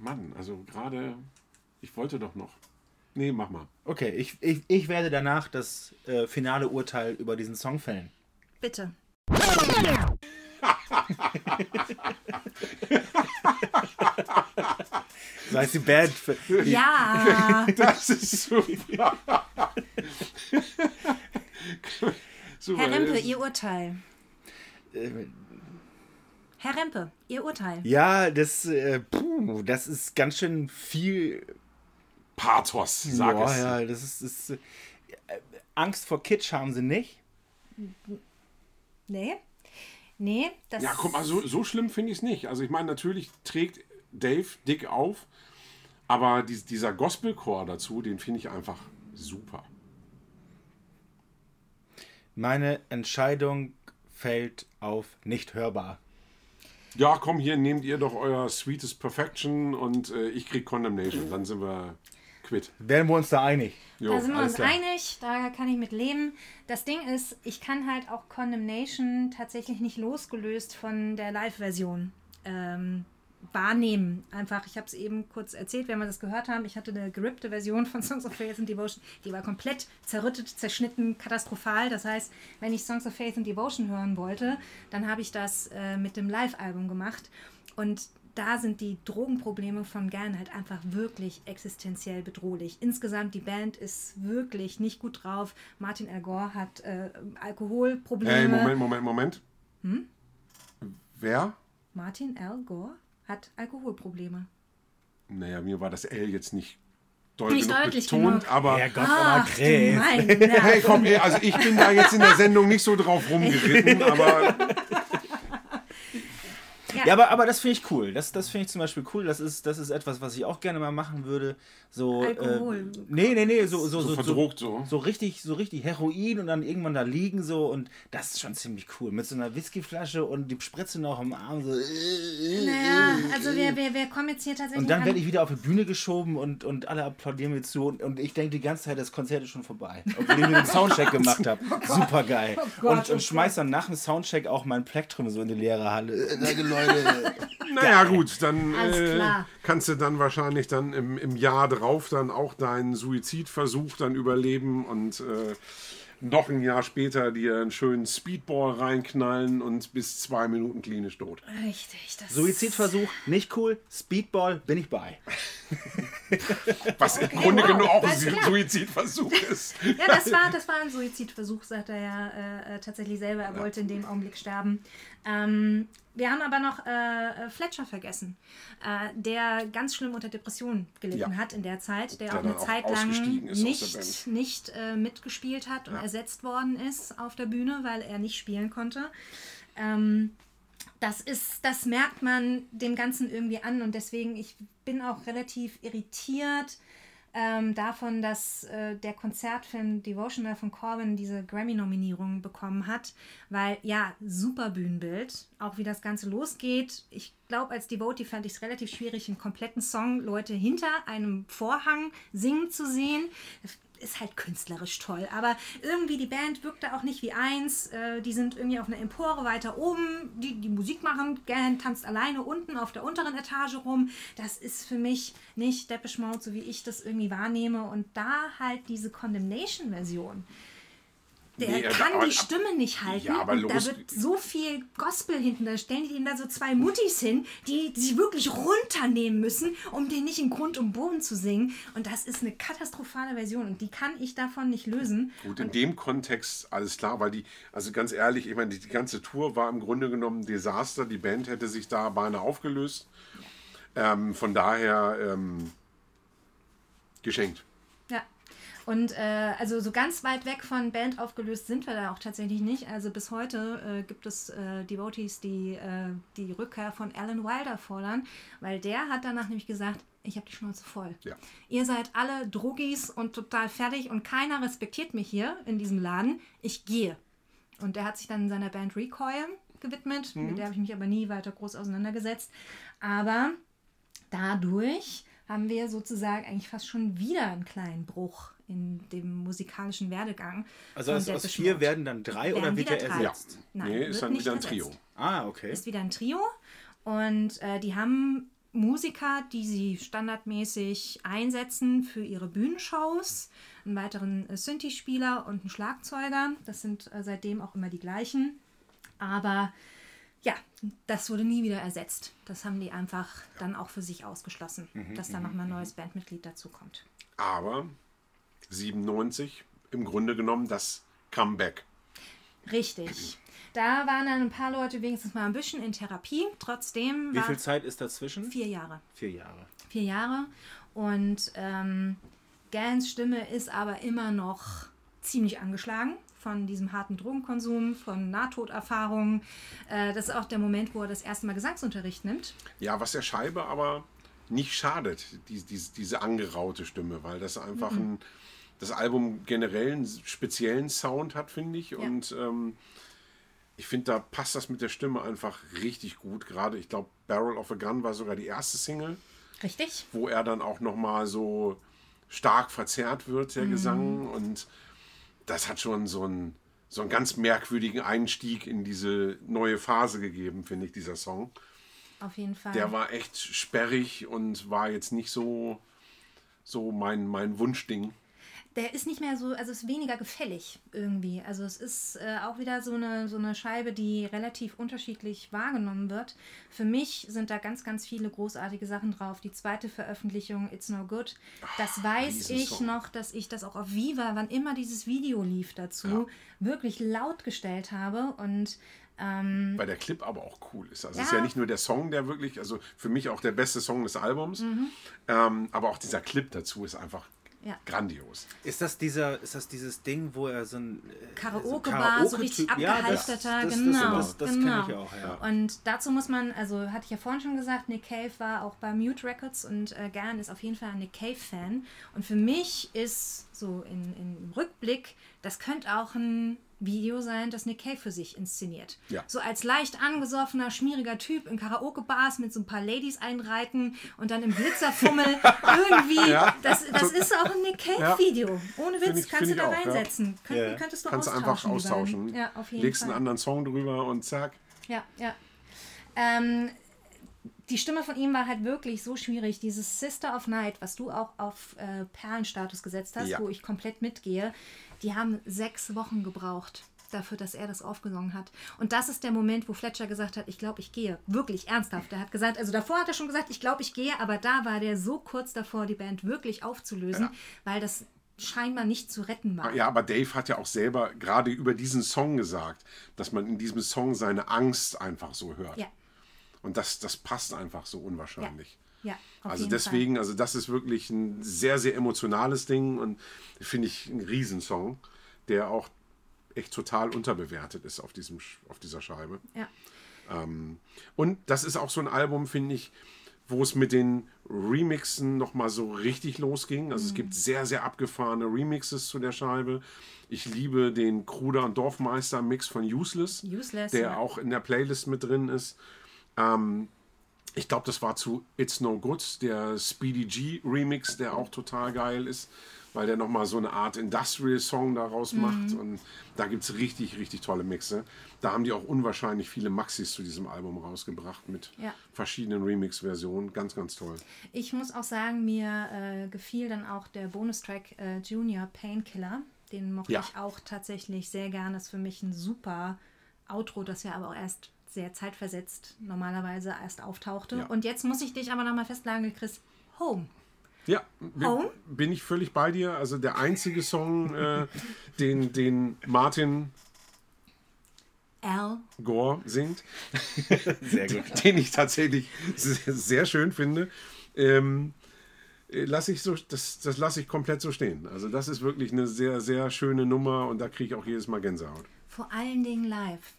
Mann, also gerade, ich wollte doch noch. Nee, mach mal. Okay, ich, ich, ich werde danach das äh, finale Urteil über diesen Song fällen. Bitte. [laughs] Sei es die Band. Die, Ja, [laughs] Das ist super. [laughs] Super, Herr Rempe, Ihr Urteil. Herr Rempe, Ihr Urteil. Ja, das, äh, puh, das ist ganz schön viel. Pathos, sag Boah, es. ja, das ist, ist äh, Angst vor Kitsch haben sie nicht. Nee. Nee, das Ja, guck mal, so, so schlimm finde ich es nicht. Also ich meine, natürlich trägt Dave dick auf, aber dies, dieser Gospelchor dazu, den finde ich einfach super. Meine Entscheidung fällt auf nicht hörbar. Ja, komm, hier nehmt ihr doch euer Sweetest Perfection und äh, ich krieg Condemnation. Dann sind wir quitt. Werden wir uns da einig? Jo, Da sind wir uns klar. einig, da kann ich mit leben. Das Ding ist, ich kann halt auch Condemnation tatsächlich nicht losgelöst von der Live-Version ähm, wahrnehmen. Einfach, ich habe es eben kurz erzählt, wenn wir das gehört haben. Ich hatte eine gerippte Version von Songs of Faith and Devotion. Die war komplett zerrüttet, zerschnitten, katastrophal. Das heißt, wenn ich Songs of Faith and Devotion hören wollte, dann habe ich das äh, mit dem Live-Album gemacht. Und da sind die Drogenprobleme von Gern halt einfach wirklich existenziell bedrohlich. Insgesamt, die Band ist wirklich nicht gut drauf. Martin Al Gore hat äh, Alkoholprobleme. Hey, Moment, Moment, Moment. Wer? Martin Al Gore hat Alkoholprobleme. Naja, mir war das L jetzt nicht, doll Nicht deutlich betont, genug. aber. Ach, du Krebs. mein Hey, komm, ey, also ich bin da jetzt in der Sendung nicht so drauf rumgeritten, [laughs] aber Ja, aber, aber das finde ich cool. Das, das finde ich zum Beispiel cool. Das ist, das ist etwas, was ich auch gerne mal machen würde. So, Alkohol. Äh, nee, nee, nee, so, so, so so, verdruckt so. so richtig, so richtig Heroin und dann irgendwann da liegen so und das ist schon ziemlich cool. Mit so einer Whiskyflasche und die Spritze noch im Arm so. Naja, also wir, wir, wir kommen jetzt hier tatsächlich Und dann an. werde ich wieder auf die Bühne geschoben und, und alle applaudieren mir zu und, und ich denke die ganze Zeit, das Konzert ist schon vorbei. Obwohl ich mir den Soundcheck gemacht habe. Super [laughs] geil. Oh Gott, und oh und schmeiß dann nach dem Soundcheck auch mein Plektrum so in die leere Halle. [laughs] Naja, gut, dann äh, kannst du dann wahrscheinlich dann im, im Jahr drauf dann auch deinen Suizidversuch dann überleben und äh, noch ein Jahr später dir einen schönen Speedball reinknallen und bis zwei Minuten klinisch tot. Richtig, das Suizidversuch, nicht cool. Speedball, bin ich bei. [laughs] Was im Grunde wow, genommen auch ein. Suizidversuch ist. Ja, das war, das war ein Suizidversuch, sagt er ja äh, äh, tatsächlich selber. Er wollte in dem Augenblick sterben. Ähm, wir haben aber noch äh, äh, Fletcher vergessen, äh, der ganz schlimm unter Depressionen gelitten Ja. hat in der Zeit, der, Der auch eine auch Zeit lang nicht, nicht äh, mitgespielt hat und ersetzt worden ist auf der Bühne, weil er nicht spielen konnte. Ähm, das ist, das merkt man dem Ganzen irgendwie an und deswegen, ich bin auch relativ irritiert ähm, davon, dass äh, der Konzertfilm Devotional von Corbin diese Grammy-Nominierung bekommen hat, weil ja, super Bühnenbild, auch wie das Ganze losgeht. Ich glaube, als Devotee fand ich es relativ schwierig, einen kompletten Song Leute hinter einem Vorhang singen zu sehen ist halt künstlerisch toll. Aber irgendwie die Band wirkte auch nicht wie eins. Äh, die sind irgendwie auf einer Empore weiter oben, die die Musik machen. Gern tanzt alleine unten auf der unteren Etage rum. Das ist für mich nicht Depeche Mode, so wie ich das irgendwie wahrnehme. Und da halt diese Condemnation-Version. Der Nee, kann aber- die Stimme nicht halten. Ja, aber und da wird so viel Gospel hinten. Da stellen die ihm da so zwei Muttis hin, die sie wirklich runternehmen müssen, um den nicht in Grund und Boden zu singen. Und das ist eine katastrophale Version und die kann ich davon nicht lösen. Gut, in dem Kontext alles klar, weil die, also ganz ehrlich, ich meine, die, die ganze Tour war im Grunde genommen ein Desaster. Die Band hätte sich da beinahe aufgelöst. Ähm, von daher ähm, geschenkt. Und äh, also so ganz weit weg von Band aufgelöst sind wir da auch tatsächlich nicht. Also bis heute äh, gibt es äh, Devotees, die äh, die Rückkehr von Alan Wilder fordern, weil der hat danach nämlich gesagt, ich habe die Schnauze voll. Ja. Ihr seid alle Drogis und total fertig und keiner respektiert mich hier in diesem Laden. Ich gehe. Und der hat sich dann seiner Band Recoil gewidmet. Mit der habe ich mich aber nie weiter groß auseinandergesetzt. Aber dadurch haben wir sozusagen eigentlich fast schon wieder einen kleinen Bruch in dem musikalischen Werdegang. Also aus, aus vier werden dann drei oder Werden wird wieder er ersetzt? Nein, nee, ist wird dann nicht wieder ein ersetzt. Trio. Ah, okay. Ist wieder ein Trio. Und äh, die haben Musiker, die sie standardmäßig einsetzen für ihre Bühnenshows. Einen weiteren äh, Synthi-Spieler und einen Schlagzeuger. Das sind äh, seitdem auch immer die gleichen. Aber ja, das wurde nie wieder ersetzt. Das haben die einfach dann auch für sich ausgeschlossen, dass da nochmal ein neues Bandmitglied dazu kommt. Aber 97 im Grunde genommen das Comeback. Richtig. Da waren dann ein paar Leute wenigstens mal ein bisschen in Therapie. Trotzdem. Wie viel Zeit ist dazwischen? Vier Jahre. Vier Jahre. Vier Jahre. Und ähm, Gans Stimme ist aber immer noch ziemlich angeschlagen von diesem harten Drogenkonsum, von Nahtoderfahrungen. Äh, das ist auch der Moment, wo er das erste Mal Gesangsunterricht nimmt. Ja, was der Scheibe aber nicht schadet, die, die, diese angeraute Stimme, weil das einfach mhm. ein, das Album generell einen speziellen Sound hat, finde ich. Ja. Und ähm, ich finde, da passt das mit der Stimme einfach richtig gut. Gerade, ich glaube, Barrel of a Gun war sogar die erste Single. Richtig. Wo er dann auch nochmal so stark verzerrt wird, der mhm. Gesang. Und das hat schon so einen, so einen ganz merkwürdigen Einstieg in diese neue Phase gegeben, finde ich, dieser Song. Auf jeden Fall. Der war echt sperrig und war jetzt nicht so, so mein, mein Wunschding der ist nicht mehr so, also ist weniger gefällig irgendwie. Also es ist äh, auch wieder so eine, so eine Scheibe, die relativ unterschiedlich wahrgenommen wird. Für mich sind da ganz, ganz viele großartige Sachen drauf. Die zweite Veröffentlichung, It's No Good, das Ach, weiß ich noch, dass ich das auch auf Viva, wann immer dieses Video lief dazu, ja. wirklich laut gestellt habe und ähm, Weil der Clip aber auch cool ist. Also ja. es ist ja nicht nur der Song, der wirklich, also für mich auch der beste Song des Albums, mhm. ähm, aber auch dieser Clip dazu ist einfach ja. Grandios. Ist das dieser, ist das dieses Ding, wo er so ein äh, Karaoke-Bar, so, so richtig abgehalfterter, ja, das, das, genau. Das, das, genau. kenne ich auch, ja. Und dazu muss man, also hatte ich ja vorhin schon gesagt, Nick Cave war auch bei Mute Records und äh, Gern ist auf jeden Fall ein Nick Cave-Fan. Und für mich ist so in, in Rückblick, das könnte auch ein Video sein, das Nick Cave für sich inszeniert. Ja. So als leicht angesoffener, schmieriger Typ in Karaoke-Bars mit so ein paar Ladies einreiten und dann im Glitzerfummel [laughs] irgendwie. Ja. Das, das ist auch ein Nick Cave-Video. Ja. Ohne Witz, ich, kannst du da reinsetzen. Könnt, yeah. Könntest du kannst austauschen. einfach austauschen. Ja, auf jeden Legst Fall. einen anderen Song drüber und zack. Ja, ja. Ähm, die Stimme von ihm war halt wirklich so schwierig. Dieses Sister of Night, was du auch auf äh, Perlenstatus gesetzt hast, ja. wo ich komplett mitgehe, die haben sechs Wochen gebraucht dafür, dass er das aufgesungen hat. Und das ist der Moment, wo Fletcher gesagt hat, ich glaube, ich gehe. Wirklich ernsthaft. Er hat gesagt, also davor hat er schon gesagt, ich glaube, ich gehe, aber da war der so kurz davor, die Band wirklich aufzulösen, ja. weil das scheinbar nicht zu retten war. Ja, aber Dave hat ja auch selber gerade über diesen Song gesagt, dass man in diesem Song seine Angst einfach so hört. Ja. Und das, das passt einfach so unwahrscheinlich. Ja. ja also deswegen, Fall. also das ist wirklich ein sehr, sehr emotionales Ding und finde ich ein Riesensong, der auch echt total unterbewertet ist auf, diesem, auf dieser Scheibe. Ja. Ähm, und das ist auch so ein Album, finde ich, wo es mit den Remixen nochmal so richtig losging. Also mhm. es gibt sehr, sehr abgefahrene Remixes zu der Scheibe. Ich liebe den Kruder und Dorfmeister Mix von Useless, Useless der ja. auch in der Playlist mit drin ist. Ähm, ich glaube, das war zu It's No Good, der Speedy G Remix, der auch total geil ist, weil der nochmal so eine Art Industrial-Song daraus mhm. macht. Und da gibt es richtig, richtig tolle Mixe. Da haben die auch unwahrscheinlich viele Maxis zu diesem Album rausgebracht mit ja. verschiedenen Remix-Versionen. Ganz, ganz toll. Ich muss auch sagen, mir äh, gefiel dann auch der Bonustrack äh, Junior Painkiller. Den mochte ja. ich auch tatsächlich sehr gerne. Ist für mich ein super Outro, das ja aber auch erst sehr zeitversetzt normalerweise erst auftauchte. Ja. Und jetzt muss ich dich aber nochmal festlegen, Chris, Home. Ja, Home? bin ich völlig bei dir. Also der einzige Song, äh, den, den Martin Al Gore singt, [laughs] sehr gut. [laughs] den ich tatsächlich sehr, sehr schön finde. Ähm, äh, lasse ich so, das, das lasse ich komplett so stehen. Also das ist wirklich eine sehr, sehr schöne Nummer und da kriege ich auch jedes Mal Gänsehaut. Vor allen Dingen live.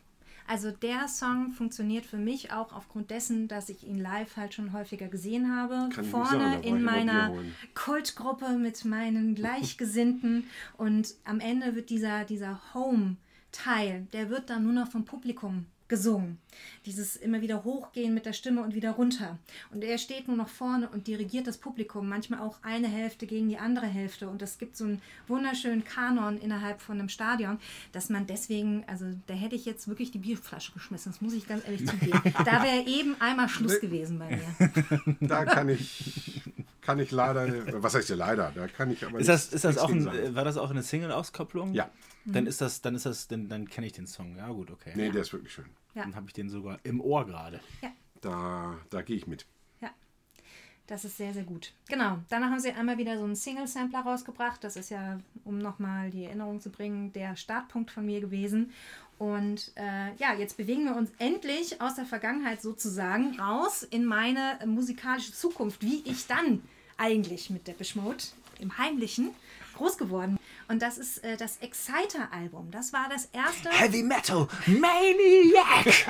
Also der Song funktioniert für mich auch aufgrund dessen, dass ich ihn live halt schon häufiger gesehen habe. Kann Vorne sagen, in meiner Kultgruppe mit meinen Gleichgesinnten. [laughs] und am Ende wird dieser, dieser Home-Teil, der wird dann nur noch vom Publikum gesungen. Dieses immer wieder hochgehen mit der Stimme und wieder runter. Und er steht nur noch vorne und dirigiert das Publikum, manchmal auch eine Hälfte gegen die andere Hälfte. Und es gibt so einen wunderschönen Kanon innerhalb von einem Stadion, dass man deswegen, also da hätte ich jetzt wirklich die Bierflasche geschmissen, das muss ich ganz ehrlich zugeben. Da wäre eben einmal Schluss gewesen bei mir. [laughs] Da kann ich, kann ich leider, was heißt ja leider, da kann ich aber ist das, ist das auch ein, War das auch eine Single-Auskopplung? Ja. Dann ist das, dann ist das, dann, dann kenne ich den Song. Ja, gut, okay. Nee, der ist wirklich schön. Ja. Dann habe ich den sogar im Ohr gerade. Ja. Da, da gehe ich mit. Ja. Das ist sehr, sehr gut. Genau. Danach haben sie einmal wieder so einen Single-Sampler rausgebracht. Das ist ja, um nochmal die Erinnerung zu bringen, der Startpunkt von mir gewesen. Und äh, ja, jetzt bewegen wir uns endlich aus der Vergangenheit sozusagen raus in meine musikalische Zukunft, wie ich dann eigentlich mit Depeche Mode im Heimlichen groß geworden. Und das ist äh, das Exciter-Album. Das war das erste. Heavy Metal Maniac!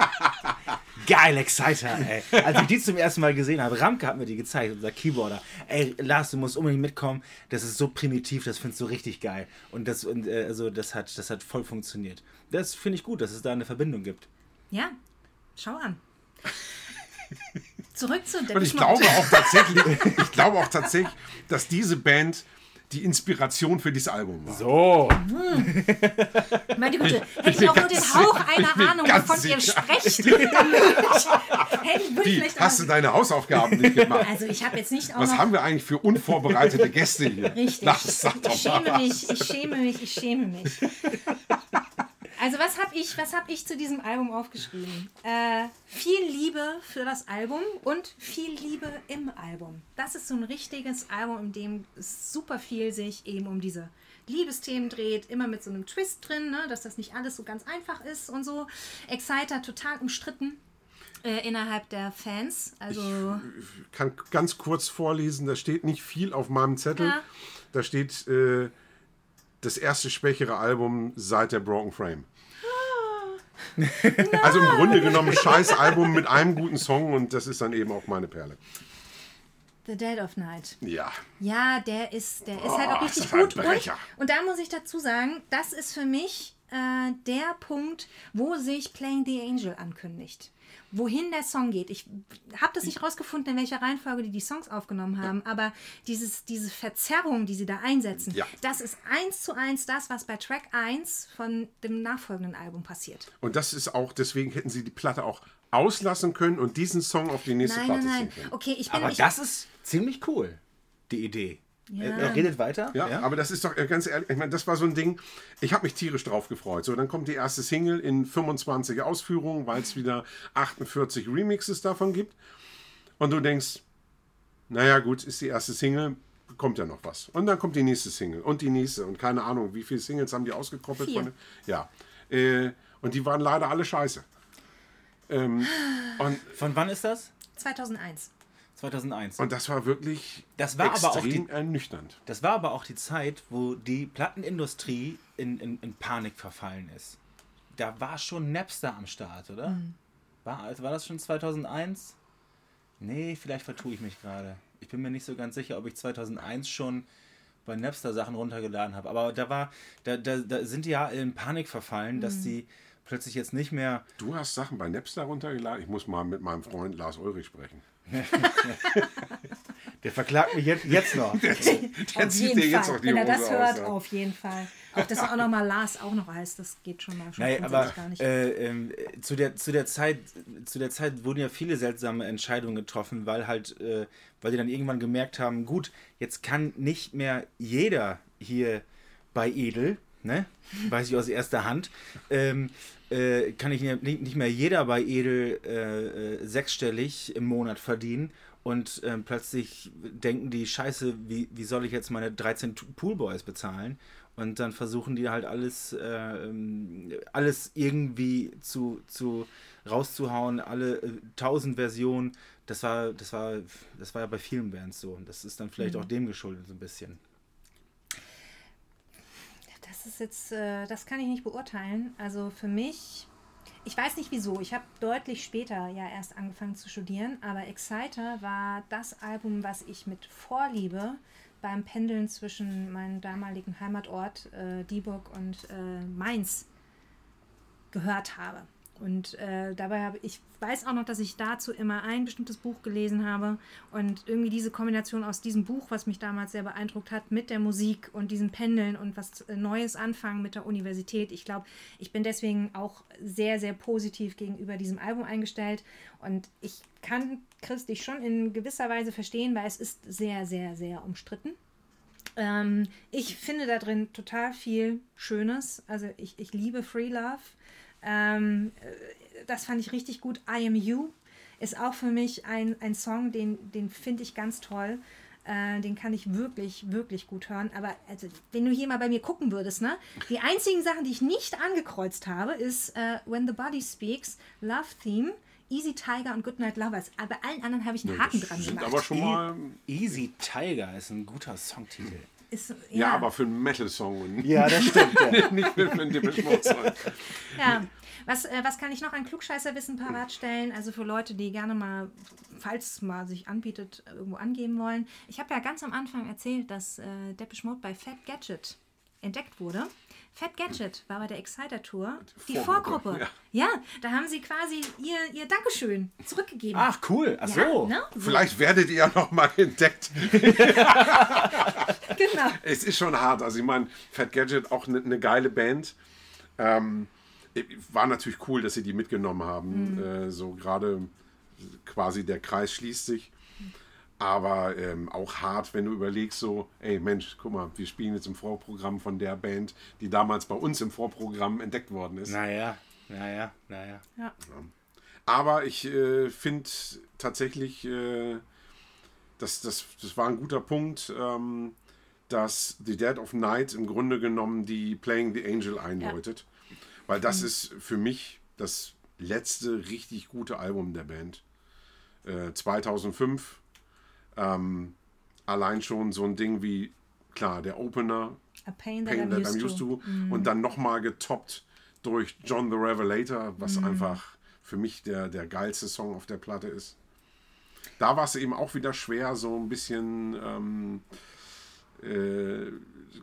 [laughs] Geil, Exciter, ey. Als ich die zum ersten Mal gesehen habe, Ramke hat mir die gezeigt, unser Keyboarder. Ey, Lars, du musst unbedingt mitkommen. Das ist so primitiv, das findest du richtig geil. Und das, und, äh, also das, hat, das hat voll funktioniert. Das finde ich gut, dass es da eine Verbindung gibt. Ja, schau an. Zurück zu Und ich glaube auch tatsächlich, ich glaube auch tatsächlich, dass diese Band die Inspiration für dieses Album war. So. Hm. Meine Güte, hätte ich auch nur den Hauch einer Ahnung, wovon ihr sprecht. [laughs] Wie, hast du deine Hausaufgaben nicht gemacht? Also ich habe jetzt nicht auch Was noch haben wir eigentlich für unvorbereitete Gäste hier? Richtig. Doch ich schäme mich, ich schäme mich, ich schäme mich. Also was habe ich, was hab ich zu diesem Album aufgeschrieben? Äh, viel Liebe für das Album und viel Liebe im Album. Das ist so ein richtiges Album, in dem es super viel sich eben um diese Liebesthemen dreht, immer mit so einem Twist drin, ne? dass das nicht alles so ganz einfach ist und so. Exciter total umstritten äh, innerhalb der Fans. Also kann ganz kurz vorlesen, da steht nicht viel auf meinem Zettel. Ja. Da steht äh, das erste schwächere Album seit der Broken Frame. [laughs] also im Grunde genommen scheiß Album mit einem guten Song und das ist dann eben auch meine Perle. The Dead of Night. Ja. Ja, der ist, der ist halt auch Oh, richtig gut. Und, und da muss ich dazu sagen, das ist für mich äh, der Punkt, wo sich Playing the Angel ankündigt. Wohin der Song geht. Ich habe das nicht rausgefunden, in welcher Reihenfolge die die Songs aufgenommen haben, aber dieses, diese Verzerrung, die sie da einsetzen, Ja. das ist eins zu eins das, was bei Track 1 von dem nachfolgenden Album passiert. Und das ist auch, deswegen hätten sie die Platte auch auslassen können und diesen Song auf die nächste Nein, Platte nein, ziehen nein. können. Okay, ich bin Aber ich, das ist ziemlich cool, die Idee. Ja. Er, er redet weiter. Ja, aber das ist doch äh, ganz ehrlich, ich meine, das war so ein Ding, ich habe mich tierisch drauf gefreut. So, dann kommt die erste Single in 25 Ausführungen, weil es wieder 48 Remixes davon gibt. Und du denkst, naja, gut, ist die erste Single, kommt ja noch was. Und dann kommt die nächste Single und die nächste und keine Ahnung, wie viele Singles haben die ausgekoppelt? Vier. Von, ja. Äh, und die waren leider alle scheiße. Ähm, und, Von wann ist das? 2001. 2001. und das war wirklich Das war aber auch extrem die- ernüchternd. Das war aber auch die Zeit, wo die Plattenindustrie in, in, in Panik verfallen ist. Da war schon Napster am Start, oder? Mhm. War, also war das schon 2001? Nee, vielleicht vertue ich mich gerade. Ich bin mir nicht so ganz sicher, ob ich 2001 schon bei Napster Sachen runtergeladen habe. Aber da war, da, da, da sind die ja in Panik verfallen, Mhm. dass die plötzlich jetzt nicht mehr Du hast Sachen bei Napster runtergeladen? Ich muss mal mit meinem Freund Lars Ulrich sprechen. [laughs] Der verklagt mich jetzt, jetzt noch. Der Auf zieht jeden dir jetzt Fall. Wenn er das Hose hört, aus, ja. auf jeden Fall. Auch dass er auch nochmal Lars auch noch heißt, das geht schon mal schon Nein, aber gar nicht. äh, ähm, zu, der, zu, der Zeit, zu der Zeit wurden ja viele seltsame Entscheidungen getroffen, weil halt, äh, weil die dann irgendwann gemerkt haben, gut, jetzt kann nicht mehr jeder hier bei Edel, ne? Weiß ich aus erster Hand, ähm, äh, kann ich nicht, mehr jeder bei Edel äh, äh, sechsstellig im Monat verdienen. Und ähm, plötzlich denken die, scheiße, wie, wie soll ich jetzt meine 13 Tu- Poolboys bezahlen? Und dann versuchen die halt alles, äh, alles irgendwie zu, zu rauszuhauen, alle äh, 1000 Versionen. Das war, das war, das war ja bei vielen Bands so. Und das ist dann vielleicht auch dem geschuldet so ein bisschen. Ist jetzt, äh, das kann ich nicht beurteilen. Also für mich, ich weiß nicht wieso. Ich habe deutlich später ja erst angefangen zu studieren, aber Exciter war das Album, was ich mit Vorliebe beim Pendeln zwischen meinem damaligen Heimatort äh, Dieburg und äh, Mainz gehört habe. Und äh, dabei habe ich weiß auch noch, dass ich dazu immer ein bestimmtes Buch gelesen habe und irgendwie diese Kombination aus diesem Buch, was mich damals sehr beeindruckt hat, mit der Musik und diesem Pendeln und was äh, Neues anfangen mit der Universität. Ich glaube, ich bin deswegen auch sehr, sehr positiv gegenüber diesem Album eingestellt und ich kann Chris dich schon in gewisser Weise verstehen, weil es ist sehr, sehr, sehr umstritten. Ähm, ich finde da drin total viel Schönes. Also ich, ich liebe Free Love. Ähm, äh, das fand ich richtig gut. I Am You ist auch für mich ein, ein Song, den, den finde ich ganz toll. Äh, den kann ich wirklich, wirklich gut hören. Aber also, wenn du hier mal bei mir gucken würdest, ne? Die einzigen Sachen, die ich nicht angekreuzt habe, ist äh, When the Body Speaks, Love Theme, Easy Tiger und Goodnight Lovers. Aber bei allen anderen habe ich einen Haken dran sind gemacht. aber schon mal. Easy Tiger ist ein guter Songtitel. Ist, Ja, aber für einen Metal-Song Ja, das stimmt. Ja. [laughs] nicht für einen Depeche Mode-Song. Ja. Was, äh, was kann ich noch an Klugscheißerwissen parat stellen? Also für Leute, die gerne mal, falls es mal sich anbietet, irgendwo angeben wollen. Ich habe ja ganz am Anfang erzählt, dass äh, Depeche Mode bei Fat Gadget entdeckt wurde. Fat Gadget war bei der Exciter Tour die Vorgruppe, Vorgruppe. ja. Ja. da haben sie quasi ihr, ihr Dankeschön zurückgegeben. Ach, cool. Ach ja, so. ne? Vielleicht werdet ihr ja noch mal entdeckt. [laughs] Genau. Es ist schon hart. Also ich meine, Fat Gadget auch eine ne geile Band. Ähm, war natürlich cool, dass sie die mitgenommen haben. Äh, so gerade quasi der Kreis schließt sich. Aber ähm, auch hart, wenn du überlegst, so, ey Mensch, guck mal, wir spielen jetzt im Vorprogramm von der Band, die damals bei uns im Vorprogramm entdeckt worden ist. Naja, naja, naja. Ja. Aber ich äh, finde tatsächlich, äh, das, das, das war ein guter Punkt, ähm, dass The Dead of Night im Grunde genommen die Playing the Angel einläutet. Weil das ist für mich das letzte richtig gute Album der Band. Äh, 2005. Ähm, allein schon so ein Ding wie, klar, der Opener, A pain that, Pain I'm, That used I'm Used to. to. Und dann nochmal getoppt durch John the Revelator, was einfach für mich der, der geilste Song auf der Platte ist. Da war es eben auch wieder schwer, so ein bisschen ähm, äh,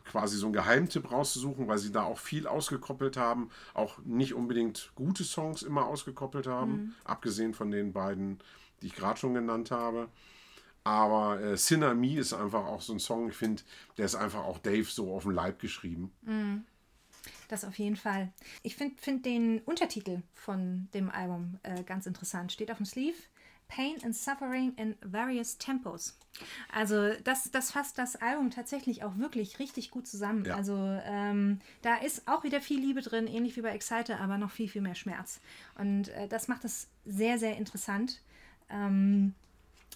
quasi so einen Geheimtipp rauszusuchen, weil sie da auch viel ausgekoppelt haben, auch nicht unbedingt gute Songs immer ausgekoppelt haben, abgesehen von den beiden, die ich gerade schon genannt habe. Aber äh, Sinner Me ist einfach auch so ein Song, ich finde, der ist einfach auch Dave so auf den Leib geschrieben. Das auf jeden Fall. Ich finde find den Untertitel von dem Album äh, ganz interessant. Steht auf dem Sleeve. Pain and Suffering in Various Tempos. Also das, das fasst das Album tatsächlich auch wirklich richtig gut zusammen. Ja. Also ähm, da ist auch wieder viel Liebe drin, ähnlich wie bei Exciter, aber noch viel, viel mehr Schmerz. Und äh, das macht es sehr, sehr interessant. Ähm,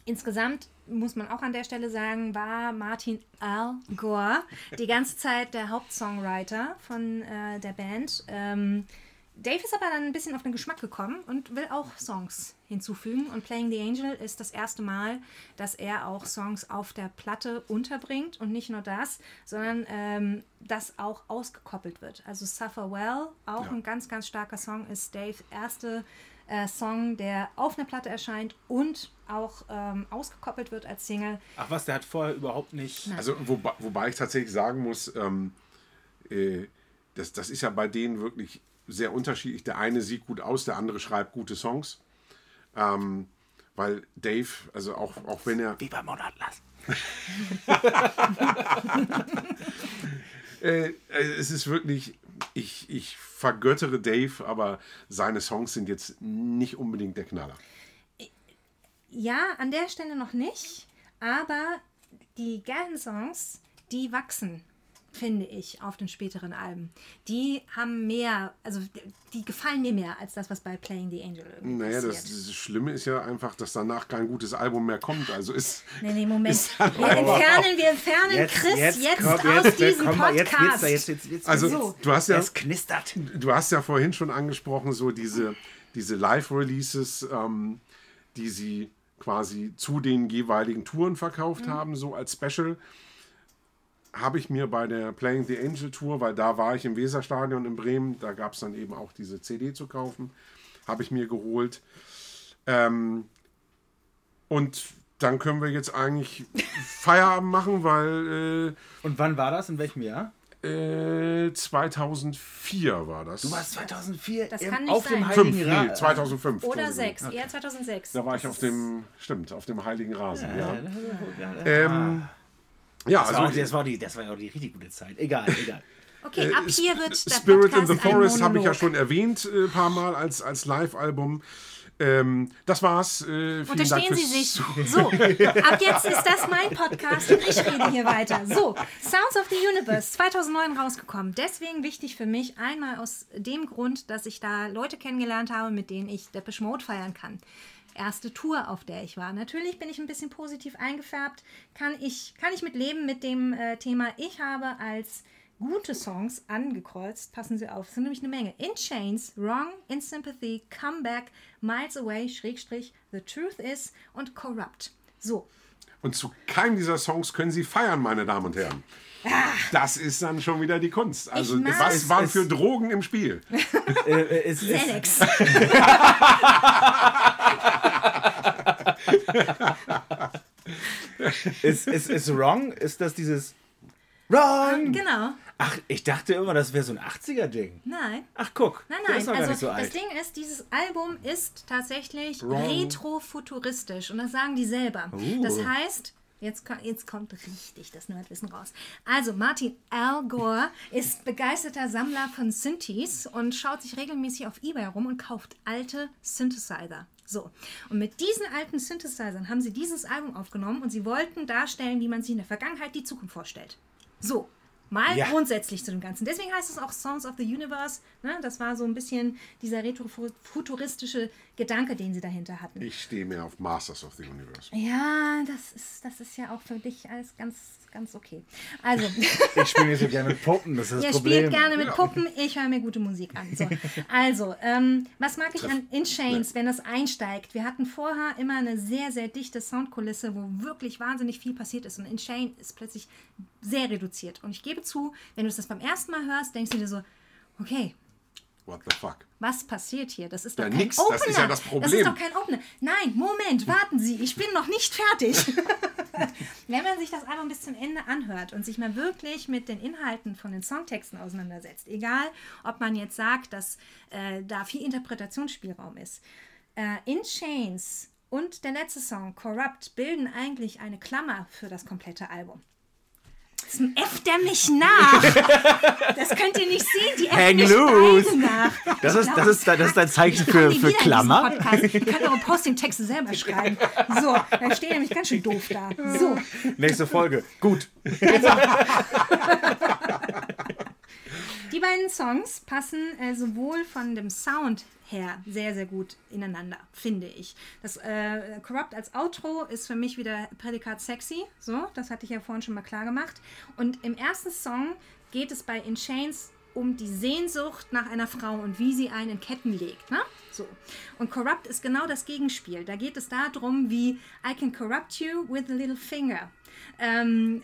Insgesamt muss man auch an der Stelle sagen, war Martin Al Gore die ganze Zeit der Hauptsongwriter von äh, der Band. Ähm, Dave ist aber dann ein bisschen auf den Geschmack gekommen und will auch Songs hinzufügen. Und Playing the Angel ist das erste Mal, dass er auch Songs auf der Platte unterbringt. Und nicht nur das, sondern ähm, das auch ausgekoppelt wird. Also Suffer Well, auch Ja. ein ganz, ganz starker Song, ist Daves erste äh, Song, der auf einer Platte erscheint und auch ähm, ausgekoppelt wird als Single. Ach was, der hat vorher überhaupt nicht. Also, wobei, wobei ich tatsächlich sagen muss, ähm, äh, das, das ist ja bei denen wirklich sehr unterschiedlich. Der eine sieht gut aus, der andere schreibt gute Songs. Ähm, weil Dave, also auch, auch wenn er. Wie bei Monatlas. [laughs] Äh, äh, es ist wirklich, ich, ich vergöttere Dave, aber seine Songs sind jetzt nicht unbedingt der Knaller. Ja, an der Stelle noch nicht, aber die geilen Songs, die wachsen, finde ich, auf den späteren Alben. Die haben mehr, also die gefallen mir mehr als das, was bei Playing the Angel irgendwie Naja, das, das Schlimme ist ja einfach, dass danach kein gutes Album mehr kommt. Also ist. [laughs] Nee, nee, Moment. Ist Wir entfernen, wir entfernen Chris jetzt, kommt- aus jetzt- diesem kommt mal- Podcast. Jetzt, jetzt, jetzt, jetzt, Also, So. du hast ja. es knistert. Du hast ja vorhin schon angesprochen, so diese, diese Live-Releases, ähm, die sie quasi zu den jeweiligen Touren verkauft haben, so als Special. Habe ich mir bei der Playing the Angel Tour, weil da war ich im Weserstadion in Bremen, da gab es dann eben auch diese CD zu kaufen, habe ich mir geholt. Ähm, und dann können wir jetzt eigentlich [laughs] Feierabend machen, weil Und wann war das? In welchem Jahr? äh, äh, 2004 war das. Du warst 2004 Das im, kann nicht auf dem sein. Fünf, Heiligen nee, Ra 2005. Oder Entschuldigung. sechs, eher 2006. Da war ich auf dem, stimmt, auf dem Heiligen Rasen, ja. Ja, Ähm, ja, das, war auch, also das, war die, das war ja auch die richtig gute Zeit. Egal, egal. [laughs] Okay, ab hier wird der Spirit in Podcast the Forest habe ich ja schon erwähnt, äh, ein paar Mal als, als Live-Album. Ähm, das war's. Äh, Unterstehen Sie sich. So, [laughs] ab jetzt ist das mein Podcast und ich rede hier weiter. So, Sounds of the Universe, 2009 rausgekommen. Deswegen wichtig für mich, einmal aus dem Grund, dass ich da Leute kennengelernt habe, mit denen ich Depeche Mode feiern kann. Erste Tour, auf der ich war. Natürlich bin ich ein bisschen positiv eingefärbt, kann ich, kann ich mit leben mit dem äh, Thema. Ich habe als gute Songs angekreuzt. Passen Sie auf, es sind nämlich eine Menge. In Chains, Wrong, In Sympathy, Come Back, Miles Away, Schrägstrich, The Truth Is und Corrupt. So. Und zu keinem dieser Songs können Sie feiern, meine Damen und Herren. Das ist dann schon wieder die Kunst. Also, mag- was Es- waren es- für Drogen im Spiel? Äh, äh, es, es, [laughs] Alex. [laughs] ist, ist, ist wrong? Ist das dieses Wrong? genau. Ach, ich dachte immer, das wäre so ein 80er-Ding. Nein. Ach, guck. Nein, nein, also so das. Ding ist, dieses Album ist tatsächlich retrofuturistisch und das sagen die selber. Uh. Das heißt, jetzt, jetzt kommt richtig das Nerdwissen raus. Also Martin Al Gore ist begeisterter Sammler von Synthes und schaut sich regelmäßig auf Ebay rum und kauft alte Synthesizer. So, und mit diesen alten Synthesizern haben sie dieses Album aufgenommen und sie wollten darstellen, wie man sich in der Vergangenheit die Zukunft vorstellt. So, mal Ja. grundsätzlich zu dem Ganzen. Deswegen heißt es auch Songs of the Universe. Ne? Das war so ein bisschen dieser retrofuturistische Gedanke, den sie dahinter hatten. Ich stehe mehr auf Masters of the Universe. Ja, das ist, das ist ja auch für dich alles ganz, ganz okay. Also, Ich spiele so gerne mit Puppen, das ist das ihr Problem. spielt gerne mit Puppen, ich höre mir gute Musik an. So. Also, ähm, was mag ich an In Chains, wenn das einsteigt? Wir hatten vorher immer eine sehr, sehr dichte Soundkulisse, wo wirklich wahnsinnig viel passiert ist. Und In Chains ist plötzlich sehr reduziert. Und ich gebe zu, wenn du das beim ersten Mal hörst, denkst du dir so, okay, What the fuck? was passiert hier? Das ist doch Ja, kein nix, das Opener. ist ja das Das Problem. ist doch kein Opener. Nein, Moment, warten Sie, ich bin noch nicht fertig. [laughs] Wenn man sich das Album bis zum Ende anhört und sich mal wirklich mit den Inhalten von den Songtexten auseinandersetzt, egal ob man jetzt sagt, dass äh, da viel Interpretationsspielraum ist, äh, In Chains und der letzte Song, Corrupt, bilden eigentlich eine Klammer für das komplette Album. Jetzt äfft er mich nach. Das könnt ihr nicht sehen. Die äfft Hang mich loose. nach. Das ist- Ich das ist- das ist ein Zeichen ich für- für Klammer. Ihr könnt eure Posting-Texte selber schreiben. So, dann steht nämlich ganz schön doof da. So, Nächste Folge. Gut. die beiden Songs passen äh, sowohl von dem Sound her sehr, sehr gut ineinander, finde ich. Das äh, Corrupt als Outro ist für mich wieder Prädikat sexy. So, das hatte ich ja vorhin schon mal klar gemacht. Und im ersten Song geht es bei In Chains um die Sehnsucht nach einer Frau und wie sie einen in Ketten legt. Ne? So. Und Corrupt ist genau das Gegenspiel. Da geht es darum, wie I can corrupt you with a little finger. Ähm,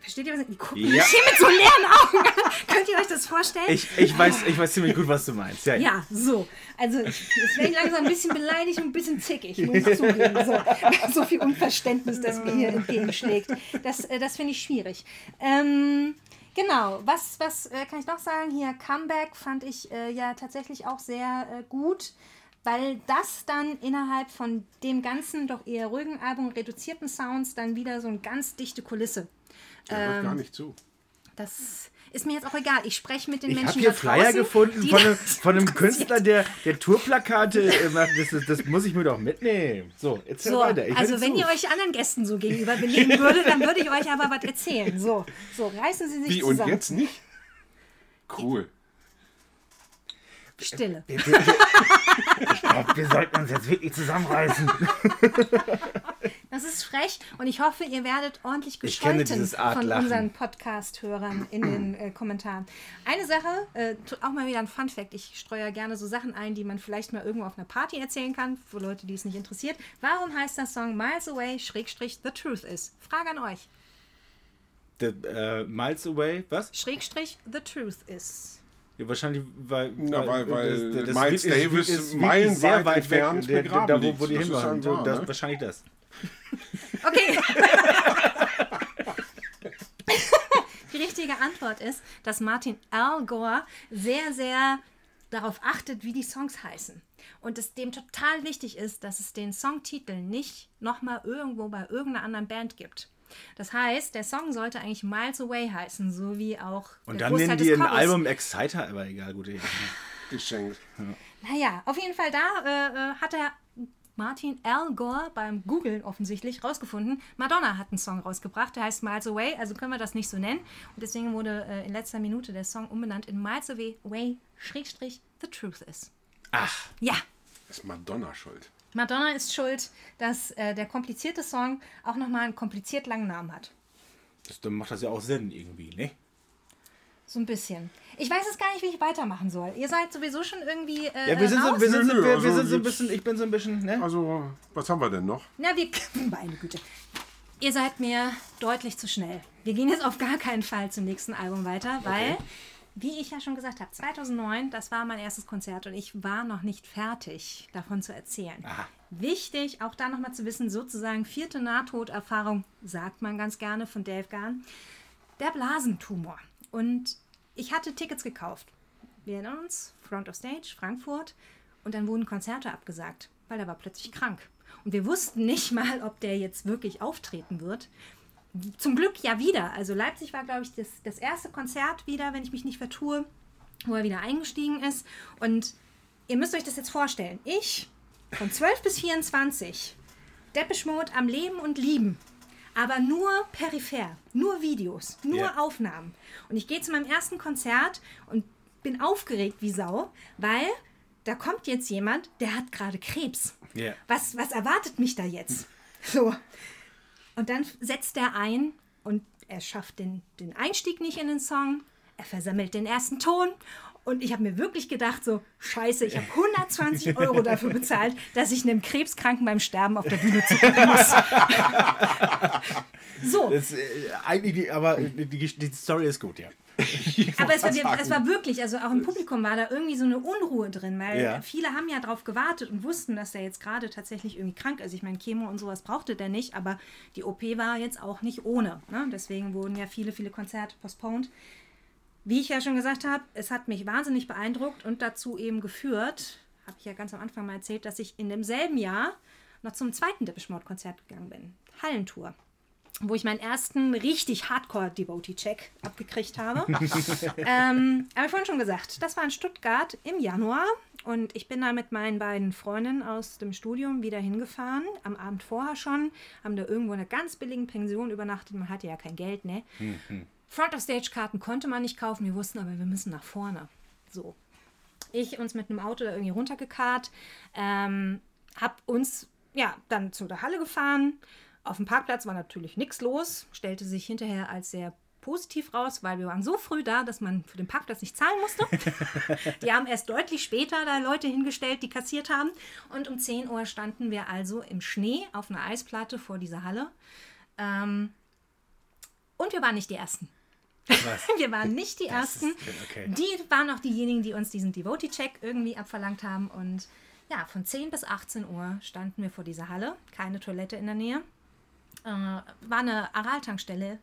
versteht ihr was? Die gucken Ja. mich hier mit so leeren Augen an. [laughs] Könnt ihr euch das vorstellen? Ich, ich, weiß, ich weiß ziemlich gut, was du meinst. Ja, ja. So. Also, jetzt werde ich langsam ein bisschen beleidigt und ein bisschen zickig, muss ich zugeben. So, [laughs] so viel Unverständnis, das mir hier entgegenschlägt. Das, äh, das finde ich schwierig. Ähm, genau, was, was äh, kann ich noch sagen? Hier, Comeback fand ich äh, ja tatsächlich auch sehr äh, gut. Weil das dann innerhalb von dem ganzen doch eher ruhigen Album, reduzierten Sounds, dann wieder so eine ganz dichte Kulisse. Der Ähm, gar nicht zu. Das ist mir jetzt auch egal. Ich spreche mit den Ich habe Menschen hier da Flyer draußen, gefunden [laughs] von einem, von einem. Künstler, der, der Tourplakate macht. Das, das, das muss ich mir doch mitnehmen. So, erzähl So, weiter. Ich also wenn zu. ihr euch anderen Gästen so gegenüber benehmen würdet, dann würde ich euch aber was erzählen. So, so reißen Sie sich Wie und zusammen. jetzt nicht? Cool. Stille. [laughs] Ich glaube, wir sollten uns jetzt wirklich zusammenreißen. [laughs] Das ist frech und ich hoffe, ihr werdet ordentlich gescholten von unseren Podcast-Hörern in den äh, Kommentaren. Eine Sache, äh, auch mal wieder ein Fun-Fact. Ich streue ja gerne so Sachen ein, die man vielleicht mal irgendwo auf einer Party erzählen kann, für Leute, die es nicht interessiert. Warum heißt der Song Miles Away, Schrägstrich, The Truth Is? Frage an euch. The, äh, Miles Away, was? Schrägstrich, The Truth Is. Ja, wahrscheinlich, weil, Na, weil- weil das- das Miles ist- Davis ist wirklich meilenweit sehr weit entfernt weg, der- begraben da, wo, wo die Das hin ist waren. wahr, das, ne? Wahrscheinlich das. Okay. [laughs] Die richtige Antwort ist, dass Martin Al Gore sehr, sehr darauf achtet, wie die Songs heißen. Und es dem total wichtig ist, dass es den Songtitel nicht nochmal irgendwo bei irgendeiner anderen Band gibt. Das heißt, der Song sollte eigentlich Miles Away heißen, so wie auch Und der dann nennen die ein. Album Exciter, aber egal, gute Idee. [laughs] Geschenkt. Naja, auf jeden Fall da äh, äh, hat er Martin Al Gore beim Googlen offensichtlich rausgefunden. Madonna hat einen Song rausgebracht, der heißt Miles Away, also können wir das nicht so nennen. Und deswegen wurde äh, in letzter Minute der Song umbenannt in Miles Away, Away Schrägstrich, The Truth Is. Ach, Ja, Ist Madonna schuld. Madonna ist schuld, dass äh, der komplizierte Song auch nochmal einen kompliziert langen Namen hat. Das, dann macht das ja auch Sinn irgendwie, ne? So ein bisschen. Ich weiß jetzt gar nicht, wie ich weitermachen soll. Ihr seid sowieso schon irgendwie. Äh, Ja, wir sind, so, raus. wir, sind, so, Nö, nö, wir, wir also sind so ein bisschen, ich bin so ein bisschen, ne? Also, was haben wir denn noch? Na, wir. Meine Güte. Ihr seid mir deutlich zu schnell. Wir gehen jetzt auf gar keinen Fall zum nächsten Album weiter, weil, wie ich ja schon gesagt habe, 2009, das war mein erstes Konzert und ich war noch nicht fertig, davon zu erzählen. Aha. Wichtig, auch da nochmal zu wissen, sozusagen vierte Nahtoderfahrung, sagt man ganz gerne von Dave Gahn, der Blasentumor. Und ich hatte Tickets gekauft. Wir erinnern uns, Front of Stage, Frankfurt. Und dann wurden Konzerte abgesagt, weil er war plötzlich krank. Und wir wussten nicht mal, ob der jetzt wirklich auftreten wird. Zum Glück ja wieder. Also Leipzig war, glaube ich, das, das erste Konzert wieder, wenn ich mich nicht vertue, wo er wieder eingestiegen ist. Und ihr müsst euch das jetzt vorstellen. Ich von 12 bis 24, Depeche Mode am Leben und Lieben. Aber nur peripher, nur Videos, nur Ja. Aufnahmen. Und ich gehe zu meinem ersten Konzert und bin aufgeregt wie Sau, weil da kommt jetzt jemand, der hat gerade Krebs. Ja. Was, was erwartet mich da jetzt? So. Und dann setzt er ein und er schafft den, den Einstieg nicht in den Song. Er versammelt den ersten Ton. Und ich habe mir wirklich gedacht, so, scheiße, ich habe 120 Euro dafür bezahlt, dass ich einem Krebskranken beim Sterben auf der Bühne zugucken muss. [laughs] so, Das, äh, eigentlich, die, aber die, die Story ist gut, ja. [laughs] aber es war, es war wirklich, also auch im Publikum war da irgendwie so eine Unruhe drin, weil Ja. viele haben ja drauf gewartet und wussten, dass der jetzt gerade tatsächlich irgendwie krank ist. Ich meine, Chemo und sowas brauchte der nicht, aber die OP war jetzt auch nicht ohne. Ne? Deswegen wurden ja viele, viele Konzerte postponed. Wie ich ja schon gesagt habe, es hat mich wahnsinnig beeindruckt und dazu eben geführt, habe ich ja ganz am Anfang mal erzählt, dass ich in demselben Jahr noch zum zweiten Depeche Mode Konzert gegangen bin. Hallentour. Wo ich meinen ersten richtig Hardcore-Devotee-Check abgekriegt habe. [laughs] ähm, aber vorhin schon gesagt, das war in Stuttgart im Januar und ich bin da mit meinen beiden Freundinnen aus dem Studium wieder hingefahren. Am Abend vorher schon, haben da irgendwo in einer ganz billigen Pension übernachtet. Man hatte ja kein Geld, ne? Front of Stage Karten konnte man nicht kaufen. Wir wussten aber, wir müssen nach vorne. So. Ich uns mit einem Auto da irgendwie runtergekarrt, ähm, hab uns ja dann zu der Halle gefahren. Auf dem Parkplatz war natürlich nichts los, stellte sich hinterher als sehr positiv raus, weil wir waren so früh da, dass man für den Parkplatz nicht zahlen musste. [laughs] die haben erst deutlich später da Leute hingestellt, die kassiert haben. Und um 10 Uhr standen wir also im Schnee auf einer Eisplatte vor dieser Halle. Ähm, und wir waren nicht die Ersten. [laughs] Wir waren nicht die Ersten. okay. Die waren auch diejenigen, die uns diesen Devotee-Check irgendwie abverlangt haben. Und ja, von 10 bis 18 Uhr standen wir vor dieser Halle. Keine Toilette in der Nähe. Äh, war eine Aral-Tankstelle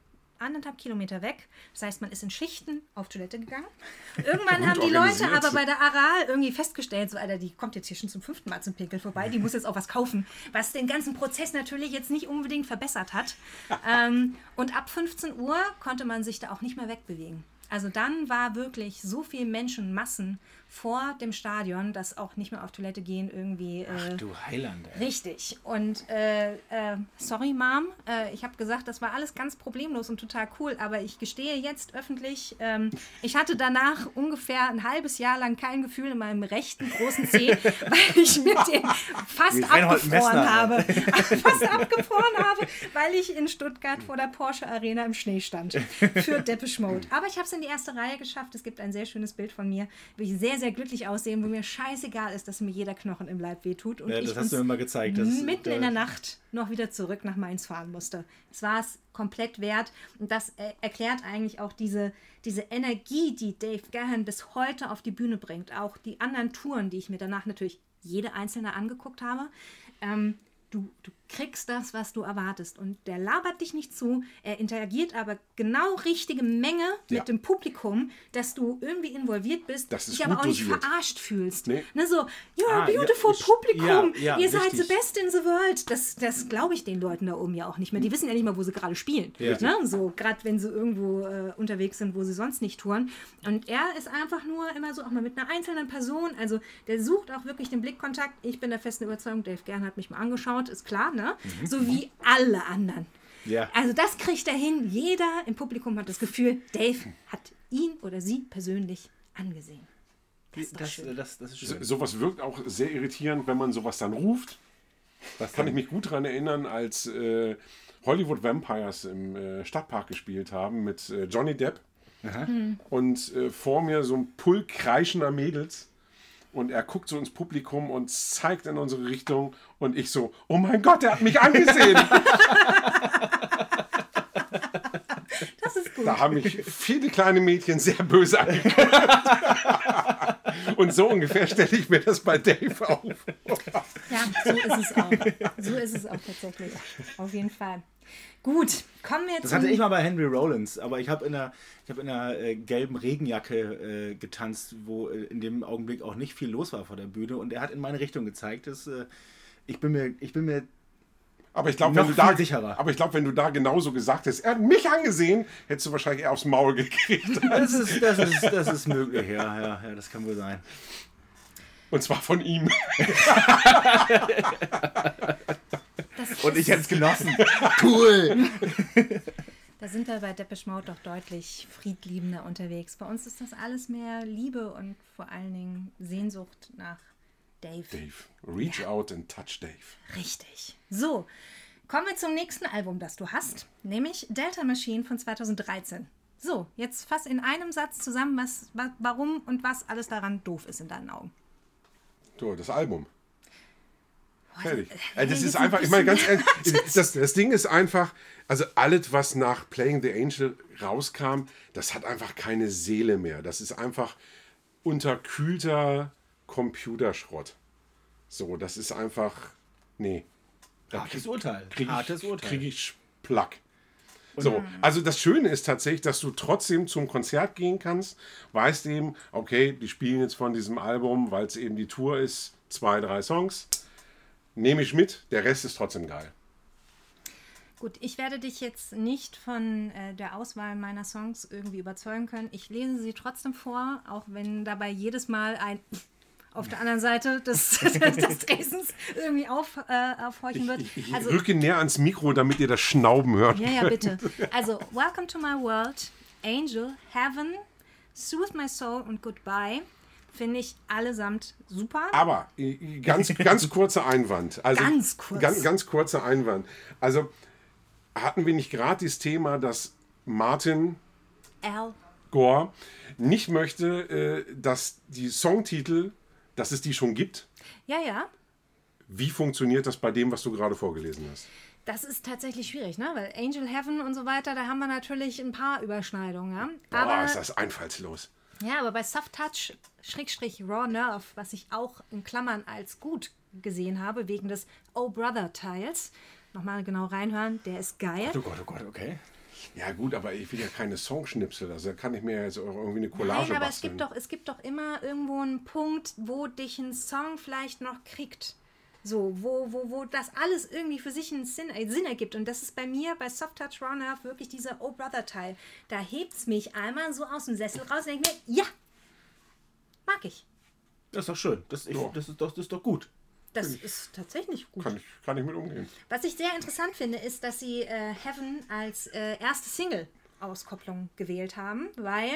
anderthalb Kilometer weg. Das heißt, man ist in Schichten auf Toilette gegangen. [laughs] Irgendwann haben die Leute aber bei der Aral irgendwie festgestellt, so, Alter, die kommt jetzt hier schon zum fünften Mal zum Pinkel vorbei, die muss jetzt auch was kaufen, was den ganzen Prozess natürlich jetzt nicht unbedingt verbessert hat. [laughs] ähm, und ab 15 Uhr konnte man sich da auch nicht mehr wegbewegen. Also dann war wirklich so viel Menschenmassen vor dem Stadion, dass auch nicht mehr auf Toilette gehen irgendwie. Äh, Du Heiland, ey. Richtig. Und äh, äh, sorry, Mom, äh, ich habe gesagt, das war alles ganz problemlos und total cool, aber ich gestehe jetzt öffentlich, ähm, ich hatte danach ungefähr ein halbes Jahr lang kein Gefühl in meinem rechten großen Zeh, [laughs] weil ich mit dem fast abgefroren Messner. habe. [laughs] fast abgefroren habe, weil ich in Stuttgart vor der Porsche Arena im Schnee stand für Depeche Mode. Aber ich habe es in die erste Reihe geschafft. Es gibt ein sehr schönes Bild von mir, wie ich sehr, sehr glücklich aussehe, wo mir scheißegal ist, dass mir jeder Knochen im Leib wehtut. Und Ja, ich das hast uns du mir mal gezeigt. Das, mitten in der Nacht noch wieder zurück nach Mainz fahren musste. Es war es komplett wert. Und das äh, erklärt eigentlich auch diese, diese Energie, die Dave Gahan bis heute auf die Bühne bringt. Auch die anderen Touren, die ich mir danach natürlich jede einzelne angeguckt habe. Ähm, du, du kriegst das, was du erwartest. Und der labert dich nicht zu. Er interagiert aber genau richtige Menge mit Ja. dem Publikum, dass du irgendwie involviert bist, dich aber auch nicht dosiert. verarscht fühlst. Nee. Ne, so, you're a Ah, ja, beautiful ich- Publikum. ja, ja, Ihr seid the best in the world. Das, das glaube ich den Leuten da oben ja auch nicht mehr. Die wissen ja nicht mal, wo sie gerade spielen. Ja. Ne? So, gerade wenn sie irgendwo äh, unterwegs sind, wo sie sonst nicht touren. Und er ist einfach nur immer so auch mal mit einer einzelnen Person. Also der sucht auch wirklich den Blickkontakt. Ich bin der festen Überzeugung, Dave Gern hat mich mal angeschaut, ist klar, ne? So wie alle anderen. Ja. Also das kriegt er hin. Jeder im Publikum hat das Gefühl, Dave hat ihn oder sie persönlich angesehen. Das Das, das, das ist So-. Sowas wirkt auch sehr irritierend, wenn man sowas dann ruft Was kann ich mich gut daran erinnern, als äh, Hollywood Vampires im äh, Stadtpark gespielt haben mit äh, Johnny Depp und äh, vor mir so ein Pulk kreischender Mädels und er guckt so ins Publikum und zeigt in unsere Richtung und ich so, oh mein Gott, er hat mich angesehen. [laughs] Das ist gut. Da haben mich viele kleine Mädchen sehr böse angeguckt. Und so ungefähr stelle ich mir das bei Dave auf. Ja, so ist es auch. So ist es auch tatsächlich. Auf jeden Fall. Gut, kommen wir Das zum... hatte ich mal bei Henry Rollins, aber ich habe in einer, ich hab in einer äh, gelben Regenjacke äh, getanzt, wo äh, in dem Augenblick auch nicht viel los war vor der Bühne und er hat in meine Richtung gezeigt. Dass, äh, ich, bin mir, ich bin mir Aber ich glaube, wenn du da sicherer. Aber ich glaube, wenn du da genauso gesagt hättest, er hat mich angesehen, hättest du wahrscheinlich eher aufs Maul [laughs] gekriegt. Das ist, das ist, das ist möglich, ja, ja, ja, das kann wohl sein. Und zwar von ihm. das Und ich hätte es genossen. [laughs] Cool. Da sind wir bei Depeche Mode doch deutlich friedliebender unterwegs. Bei uns ist das alles mehr Liebe und vor allen Dingen Sehnsucht nach Dave. Dave, reach out and touch Dave. Richtig. So, kommen wir zum nächsten Album, das du hast, nämlich Delta Machine von 2013. So, jetzt fass in einem Satz zusammen, was, wa warum und was alles daran doof ist in deinen Augen. So, das Album. Fertig. äh, Äh, das ist ein einfach, ich meine ganz [laughs] ehrlich, das, das Ding ist einfach, also alles, was nach Playing the Angel rauskam, das hat einfach keine Seele mehr. Das ist einfach unterkühlter Computerschrott. So, das ist einfach, nee. Hartes Urteil. krieg Hartes ich, Urteil. krieg ich Plack. So, also das Schöne ist tatsächlich, dass du trotzdem zum Konzert gehen kannst, weißt eben, okay, die spielen jetzt von diesem Album, weil es eben die Tour ist, zwei, drei Songs, nehme ich mit, der Rest ist trotzdem geil. Gut, ich werde dich jetzt nicht von äh, der Auswahl meiner Songs irgendwie überzeugen können. Ich lese sie trotzdem vor, auch wenn dabei jedes Mal ein auf der anderen Seite des, [laughs] des Tresens irgendwie auf, äh, aufhorchen wird. Ich, ich also, rücke näher ans Mikro, damit ihr das Schnauben hört. ja, ja, bitte. [laughs] Also, Welcome to my world, Angel, Heaven, Soothe my soul und Goodbye finde ich allesamt super. Aber ganz, ganz kurzer Einwand. Also, Ganz kurz. Ganz, ganz kurzer Einwand. Also hatten wir nicht gerade das Thema, dass Martin Al, Gore nicht möchte, äh, dass die Songtitel, dass es die schon gibt. ja, ja. Wie funktioniert das bei dem, was du gerade vorgelesen hast? Das ist tatsächlich schwierig, ne? Weil Angel Heaven und so weiter, da haben wir natürlich ein paar Überschneidungen, ja. Boah, Aber, ist das einfallslos. ja, aber bei Soft Touch, Schrägstrich Raw Nerve, was ich auch in Klammern als gut gesehen habe, wegen des Oh Brother Teils, nochmal genau reinhören, der ist geil. Oh Gott, oh Gott, okay. Ja gut, aber ich will ja keine Songschnipsel, also da kann ich mir jetzt auch irgendwie eine Collage Nein, aber es gibt, doch, es gibt doch immer irgendwo einen Punkt, wo dich ein Song vielleicht noch kriegt. So, wo, wo, wo das alles irgendwie für sich einen Sinn, äh, Sinn ergibt. Und das ist bei mir bei Soft Touch Raw Nerve wirklich dieser Oh Brother Teil. Da hebt es mich einmal so aus dem Sessel raus und denke mir, ja, mag ich. Das ist doch schön. Das, ich, Ja. das, ist, doch, das ist doch gut. Das ist tatsächlich gut. kann, ich, kann ich mit umgehen. Was ich sehr interessant finde, ist, dass sie äh, Heaven als äh, erste Single-Auskopplung gewählt haben, weil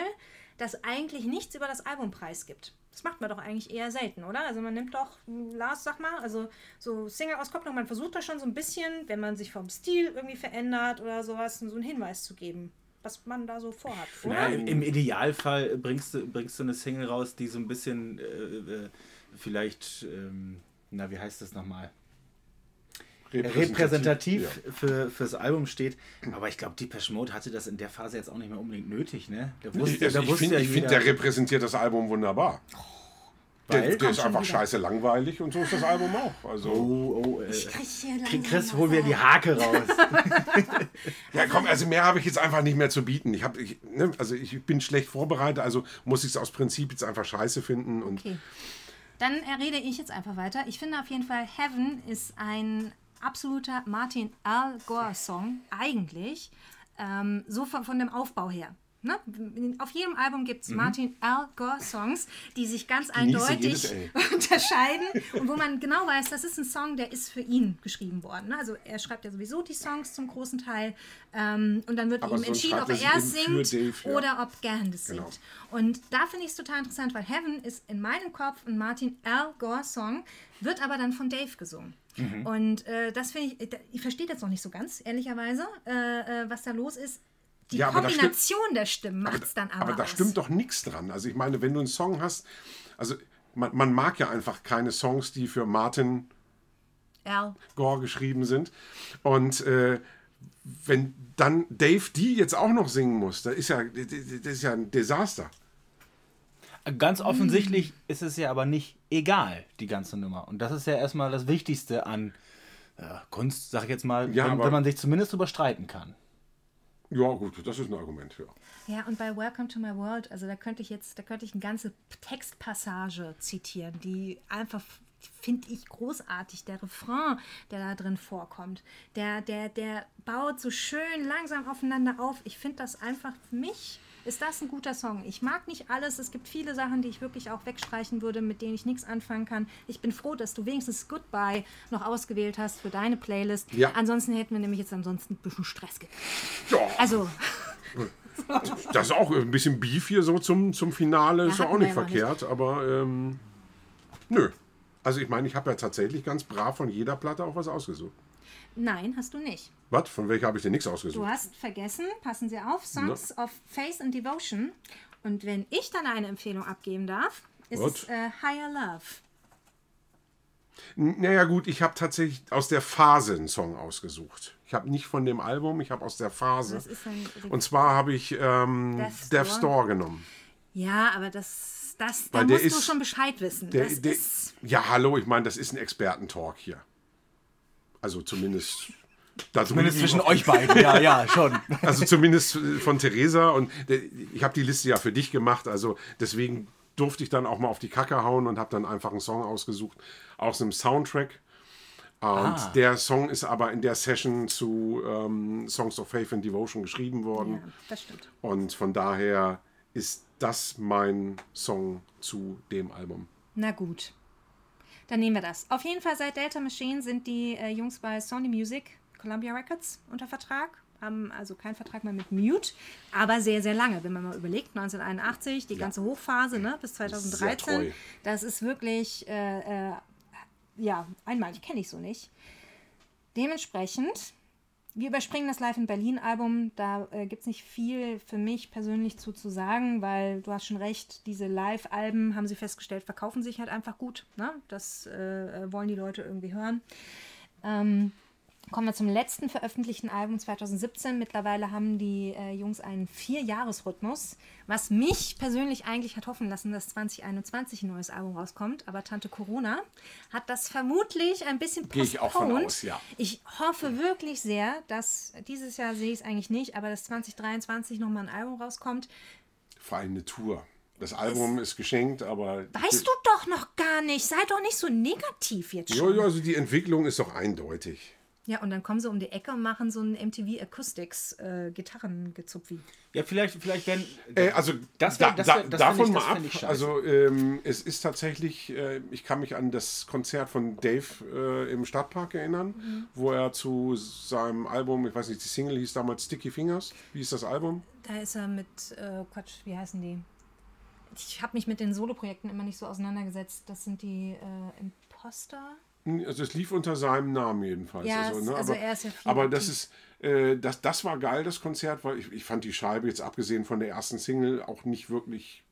das eigentlich nichts über das Album preisgibt. Das macht man doch eigentlich eher selten, oder? Also man nimmt doch, Lars, sag mal, also so Single-Auskopplung, man versucht da schon so ein bisschen, wenn man sich vom Stil irgendwie verändert oder sowas, so einen Hinweis zu geben, was man da so vorhat, oder? Ja, im, Im Idealfall bringst du, bringst du eine Single raus, die so ein bisschen äh, äh, vielleicht, ähm, na, wie heißt das nochmal? Repräsentativ Ja. für, fürs Album steht. Aber ich glaube, Depeche Mode hatte das in der Phase jetzt auch nicht mehr unbedingt nötig, ne? Da Ich, wusste, also ich wusste finde, ja ich find, der repräsentiert das Album wunderbar. Der, der ist einfach wieder. scheiße langweilig und so ist das Album auch. Also, oh, oh, äh, Ich krieg hier Chris, hol Wasser. die Hake raus. [laughs] ja, komm, also mehr habe ich jetzt einfach nicht mehr zu bieten. Ich, hab, ich, ne, also ich bin schlecht vorbereitet, also muss ich es aus Prinzip jetzt einfach scheiße finden. Und Okay. Dann rede ich jetzt einfach weiter. Ich finde auf jeden Fall, Heaven ist ein absoluter Martin Al Gore Song, eigentlich. Ähm, so von, von dem Aufbau her. Ne? Auf jedem Album gibt es Martin Al Gore Songs, die sich ganz eindeutig L. [laughs] unterscheiden und wo man genau weiß, das ist ein Song, der ist für ihn geschrieben worden. ne? Also er schreibt ja sowieso die Songs zum großen Teil ähm, und dann wird Aber ihm sonst entschieden, ob er er singt Dave, ja. oder ob Gand es Genau. singt. Und da finde ich es total interessant, weil Heaven ist in meinem Kopf ein Martin Al Gore Song, wird aber dann von Dave gesungen. Mhm. Und äh, das finde ich, ich verstehe jetzt noch nicht so ganz, ehrlicherweise, äh, äh, was da los ist. Die Ja, da stimmt- Kombination der Stimmen macht es dann aber, Aber da aus. stimmt doch nichts dran. Also ich meine, wenn du einen Song hast, also man, man mag ja einfach keine Songs, die für Martin Al. Gore geschrieben sind. Und äh, wenn dann Dave die jetzt auch noch singen muss, das ist ja, das ist ja ein Desaster. Ganz offensichtlich ist es ja aber nicht egal, die ganze Nummer. Und das ist ja erstmal das Wichtigste an äh, Kunst, sag ich jetzt mal, Ja, wenn, wenn man sich zumindest überstreiten kann. Ja, gut, das ist ein Argument, ja. Ja, und bei Welcome to My World, also da könnte ich jetzt, da könnte ich eine ganze Textpassage zitieren, die einfach finde ich großartig. Der Refrain, der da drin vorkommt, der, der, der baut so schön langsam aufeinander auf. Ich finde das einfach für mich. Ist das ein guter Song? Ich mag nicht alles. Es gibt viele Sachen, die ich wirklich auch wegstreichen würde, mit denen ich nichts anfangen kann. Ich bin froh, dass du wenigstens Goodbye noch ausgewählt hast für deine Playlist. Ja. Ansonsten hätten wir nämlich jetzt ansonsten ein bisschen Stress gekriegt. Ja, Also, [laughs] das ist auch ein bisschen Beef hier so zum, zum Finale, Ja, ist ja auch nicht verkehrt, aber ähm, nö. Also ich meine, ich habe ja tatsächlich ganz brav von jeder Platte auch was ausgesucht. Nein, hast du nicht. Was? Von welcher habe ich denn nichts Du ausgesucht? hast vergessen, passen Sie auf, Songs of Faith and Devotion. Und wenn ich dann eine Empfehlung abgeben darf, ist What? es äh, Higher Love. Naja gut, ich habe tatsächlich aus der Phase einen Song ausgesucht. Ich habe nicht von dem Album, ich habe aus der Phase. Und zwar habe ich ähm, Death's Door. Door genommen. ja, aber das, das, da Weil musst du ist- schon Bescheid wissen. Der, das der, ja, hallo, ich meine, das ist ein Expertentalk hier. Also zumindest da Zumindest zwischen euch beiden, ja, ja, schon. [laughs] Also zumindest von Theresa und ich habe die Liste ja für dich gemacht, also deswegen durfte ich dann auch mal auf die Kacke hauen und habe dann einfach einen Song ausgesucht aus einem Soundtrack. Und Ah. der Song ist aber in der Session zu ähm, Songs of Faith and Devotion geschrieben worden. ja, das stimmt. Und von daher ist das mein Song zu dem Album. Na gut. Dann nehmen wir das. Auf jeden Fall seit Delta Machine sind die äh, Jungs bei Sony Music, Columbia Records unter Vertrag. Haben also keinen Vertrag mehr mit Mute, aber sehr, sehr lange. Wenn man mal überlegt, 1981, die ganze Hochphase ne, bis treu. 2013. Das ist wirklich, äh, äh, ja, einmalig, kenne ich so nicht. Dementsprechend, wir überspringen das Live in Berlin Album. Da äh, gibt es nicht viel für mich persönlich zu, zu sagen, weil du hast schon recht, diese Live-Alben, haben sie festgestellt, verkaufen sich halt einfach gut. Ne? Das äh, wollen die Leute irgendwie hören. Ähm, kommen wir zum letzten veröffentlichten Album 2017. Mittlerweile haben die äh, Jungs einen Vier-Jahres-Rhythmus, was mich persönlich eigentlich hat hoffen lassen, dass 2021 ein neues Album rauskommt. Aber Tante Corona hat das vermutlich ein bisschen Gehe ich auch von postponed. aus, ja. Ich hoffe wirklich sehr, dass dieses Jahr sehe ich es eigentlich nicht, aber dass 2023 nochmal ein Album rauskommt. Vor allem eine Tour. Das Album ist geschenkt, aber. Weißt du doch noch gar nicht. Sei doch nicht so negativ jetzt Ja, schon. ja, also die Entwicklung ist doch eindeutig. Ja, und dann kommen sie um die Ecke und machen so ein MTV Acoustics äh, Gitarrengezupfi. Ja, vielleicht, vielleicht wenn. Äh, also Das da, wär- das da, wär- das davon ich- mal das ab. Also ähm, es ist tatsächlich, äh, ich kann mich an das Konzert von Dave äh, im Stadtpark erinnern, Mhm. wo er zu seinem Album, ich weiß nicht, die Single hieß damals Sticky Fingers. Wie ist das Album? Da ist er mit, äh, Quatsch, wie heißen die? Ich habe mich mit den Soloprojekten immer nicht so auseinandergesetzt. Das sind die äh, Imposter. Also es lief unter seinem Namen jedenfalls. Ja, also, ne? also aber, er ist ja viel aber das ist, äh, das, das war geil, das Konzert, weil ich, ich fand die Scheibe jetzt abgesehen von der ersten Single auch nicht wirklich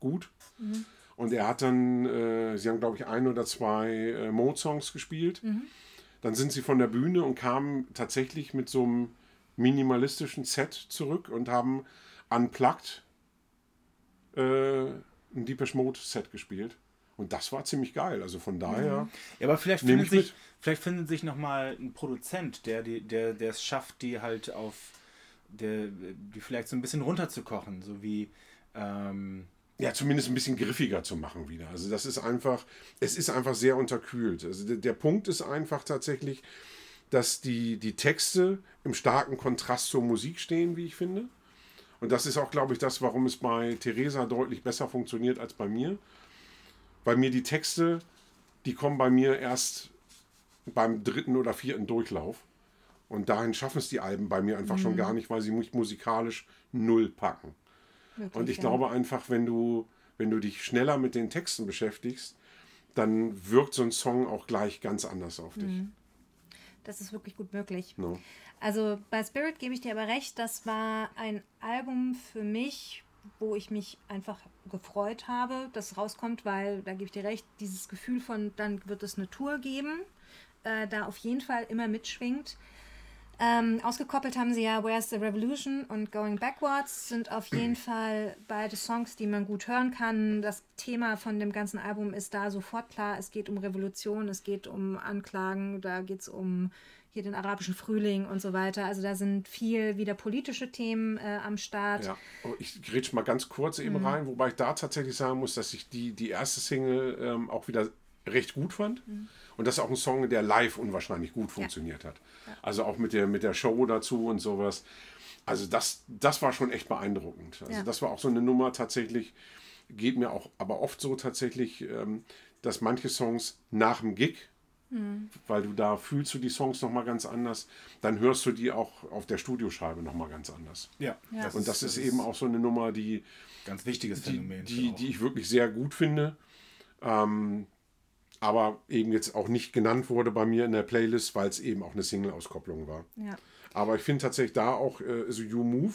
gut. Mhm. Und er hat dann, äh, sie haben glaube ich ein oder zwei äh, Mode-Songs gespielt. Mhm. Dann sind sie von der Bühne und kamen tatsächlich mit so einem minimalistischen Set zurück und haben unplugged äh, ein Deepesh Mode Set gespielt. Und das war ziemlich geil. Also von daher. Ja, aber vielleicht findet ich sich, mit. vielleicht findet sich nochmal ein Produzent, der, die- der, der es schafft, die halt auf, der, die vielleicht so ein bisschen runterzukochen, so wie, ähm, ja, zumindest ein bisschen griffiger zu machen wieder. Also das ist einfach, es ist einfach sehr unterkühlt. Also der, der Punkt ist einfach tatsächlich, dass die, die Texte im starken Kontrast zur Musik stehen, wie ich finde. Und das ist auch, glaube ich, das, warum es bei Theresa deutlich besser funktioniert als bei mir. Weil mir die Texte, die kommen bei mir erst beim dritten oder vierten Durchlauf. Und dahin schaffen es die Alben bei mir einfach mhm. schon gar nicht, weil sie mich musikalisch null packen. Wirklich, und ich ja. glaube einfach, wenn du, wenn du dich schneller mit den Texten beschäftigst, dann wirkt so ein Song auch gleich ganz anders auf dich. Mhm. Das ist wirklich gut möglich. No. Also bei Spirit gebe ich dir aber recht, das war ein Album für mich, wo ich mich einfach gefreut habe, dass es rauskommt, weil da gebe ich dir recht, dieses Gefühl von, dann wird es eine Tour geben, äh, da auf jeden Fall immer mitschwingt. Ähm, ausgekoppelt haben sie ja Where's the Revolution und Going Backwards sind auf jeden Fall beide Songs, die man gut hören kann. Das Thema von dem ganzen Album ist da sofort klar. Es geht um Revolution, es geht um Anklagen, da geht es um hier den arabischen Frühling und so weiter. Also da sind viel wieder politische Themen äh, am Start. Ja, ich grätsch mal ganz kurz eben mhm. rein, wobei ich da tatsächlich sagen muss, dass ich die, die erste Single ähm, auch wieder recht gut fand. Mhm. Und das ist auch ein Song, der live unwahrscheinlich gut funktioniert ja. hat. Ja. Also auch mit der, mit der Show dazu und sowas. Also das, das war schon echt beeindruckend. Also ja. das war auch so eine Nummer tatsächlich, geht mir auch aber oft so tatsächlich, ähm, dass manche Songs nach dem Gig, mhm. weil du da fühlst du die Songs nochmal ganz anders, dann hörst du die auch auf der Studioscheibe nochmal ganz anders. Ja. ja. und das, das ist, ist eben auch so eine Nummer, die ganz wichtiges Phänomen. Die, die, die ich wirklich sehr gut finde. Ähm, aber eben jetzt auch nicht genannt wurde bei mir in der Playlist, weil es eben auch eine Single-Auskopplung war. Ja. Aber ich finde tatsächlich da auch, äh, so You Move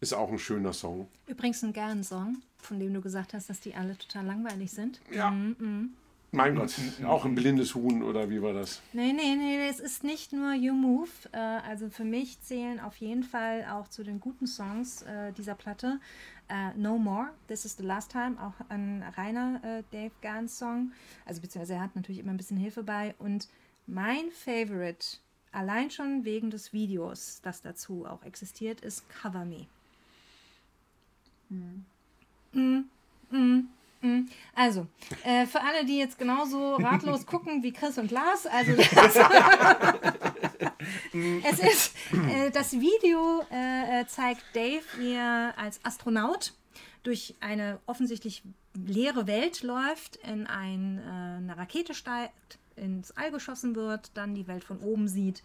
ist auch ein schöner Song. Übrigens ein gern Song, von dem du gesagt hast, dass die alle total langweilig sind. Ja. Mm -mm. Mein Gott, auch ein blindes Huhn oder wie war das? Nee, nee, nee, es ist nicht nur You Move. Äh, also für mich zählen auf jeden Fall auch zu den guten Songs äh, dieser Platte Uh, no More, This is the Last Time, auch ein reiner äh, Dave Gans Song. Also beziehungsweise er hat natürlich immer ein bisschen Hilfe bei. Und mein Favorite, allein schon wegen des Videos, das dazu auch existiert, ist Cover Me. Mm, mm. Also, äh, für alle, die jetzt genauso ratlos [laughs] gucken wie Chris und Lars, also [laughs] es ist, äh, das Video äh, äh, zeigt Dave, wie er als Astronaut durch eine offensichtlich leere Welt läuft, in ein, äh, eine Rakete steigt, ins All geschossen wird, dann die Welt von oben sieht.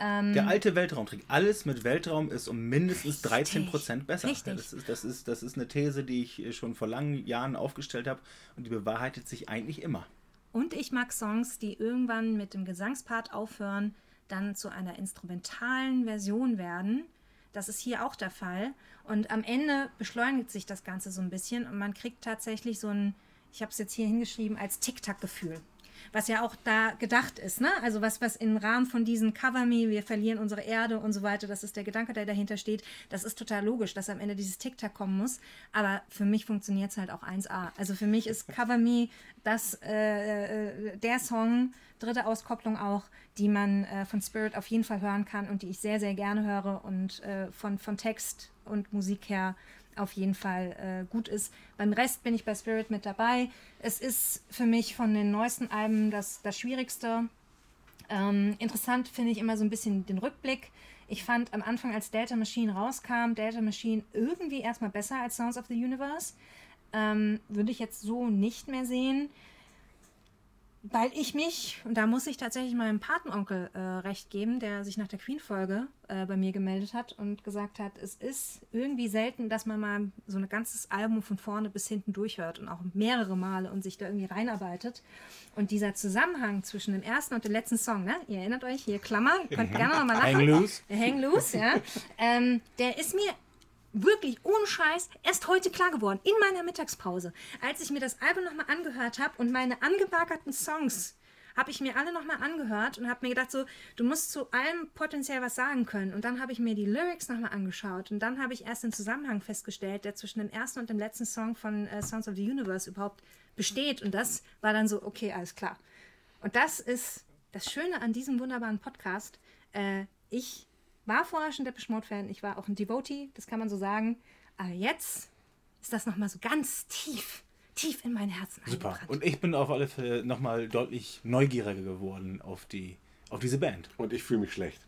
Ähm, der alte Weltraumtrick, alles mit Weltraum ist um mindestens 13 Prozent besser. Richtig. Das, ist, das, ist, das ist eine These, die ich schon vor langen Jahren aufgestellt habe und die bewahrheitet sich eigentlich immer. Und ich mag Songs, die irgendwann mit dem Gesangspart aufhören, dann zu einer instrumentalen Version werden. Das ist hier auch der Fall. Und am Ende beschleunigt sich das Ganze so ein bisschen und man kriegt tatsächlich so ein, ich habe es jetzt hier hingeschrieben, als Tic-Tac-Gefühl was ja auch da gedacht ist, ne? Also was, was im Rahmen von diesen Cover Me, wir verlieren unsere Erde und so weiter, das ist der Gedanke, der dahinter steht. Das ist total logisch, dass am Ende dieses Tic-Tac kommen muss. Aber für mich funktioniert es halt auch 1A. Also für mich ist Cover Me das, äh, äh, der Song, dritte Auskopplung auch, die man äh, von Spirit auf jeden Fall hören kann und die ich sehr, sehr gerne höre und äh, von, von Text und Musik her auf jeden Fall äh, gut ist. Beim Rest bin ich bei Spirit mit dabei. Es ist für mich von den neuesten Alben das, das Schwierigste. Ähm, interessant finde ich immer so ein bisschen den Rückblick. Ich fand am Anfang, als Delta Machine rauskam, Delta Machine irgendwie erstmal besser als Sounds of the Universe. Ähm, würde ich jetzt so nicht mehr sehen weil ich mich, und da muss ich tatsächlich meinem Patenonkel äh, recht geben, der sich nach der Queen-Folge äh, bei mir gemeldet hat und gesagt hat, es ist irgendwie selten, dass man mal so ein ganzes Album von vorne bis hinten durchhört und auch mehrere Male und sich da irgendwie reinarbeitet. Und dieser Zusammenhang zwischen dem ersten und dem letzten Song, ne? ihr erinnert euch, hier Klammer, könnt gerne nochmal lachen. Hang loose. Hang loose, ja. [laughs] Ähm, der ist mir wirklich ohne Scheiß erst heute klar geworden, in meiner Mittagspause, als ich mir das Album nochmal angehört habe und meine angebagerten Songs habe ich mir alle nochmal angehört und habe mir gedacht, so, du musst zu allem potenziell was sagen können. Und dann habe ich mir die Lyrics nochmal angeschaut und dann habe ich erst den Zusammenhang festgestellt, der zwischen dem ersten und dem letzten Song von äh, Sounds of the Universe überhaupt besteht. Und das war dann so, okay, alles klar. Und das ist das Schöne an diesem wunderbaren Podcast. Äh, ich war vorher schon Depeche Mode-Fan, ich war auch ein Devotee, das kann man so sagen. Aber jetzt ist das nochmal so ganz tief, tief in mein Herzen Super. Und ich bin auf alle Fälle nochmal deutlich neugieriger geworden auf, die, auf diese Band. Und ich fühle mich schlecht.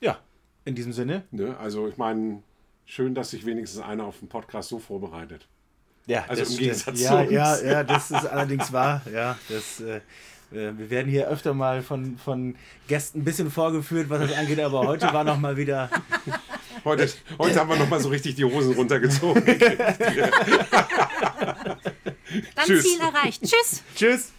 Ja, in diesem Sinne. Ne? Also ich meine, schön, dass sich wenigstens einer auf den Podcast so vorbereitet. Ja, Also das im stimmt. Gegensatz ja, zu uns. ja, ja, das ist allerdings wahr. Ja, das, äh, wir werden hier öfter mal von, von Gästen ein bisschen vorgeführt, was das angeht, aber heute war noch mal wieder. [laughs] Heute, heute haben wir nochmal so richtig die Hosen runtergezogen. [laughs] [laughs] Dann Tschüss. Ziel erreicht. Tschüss. Tschüss!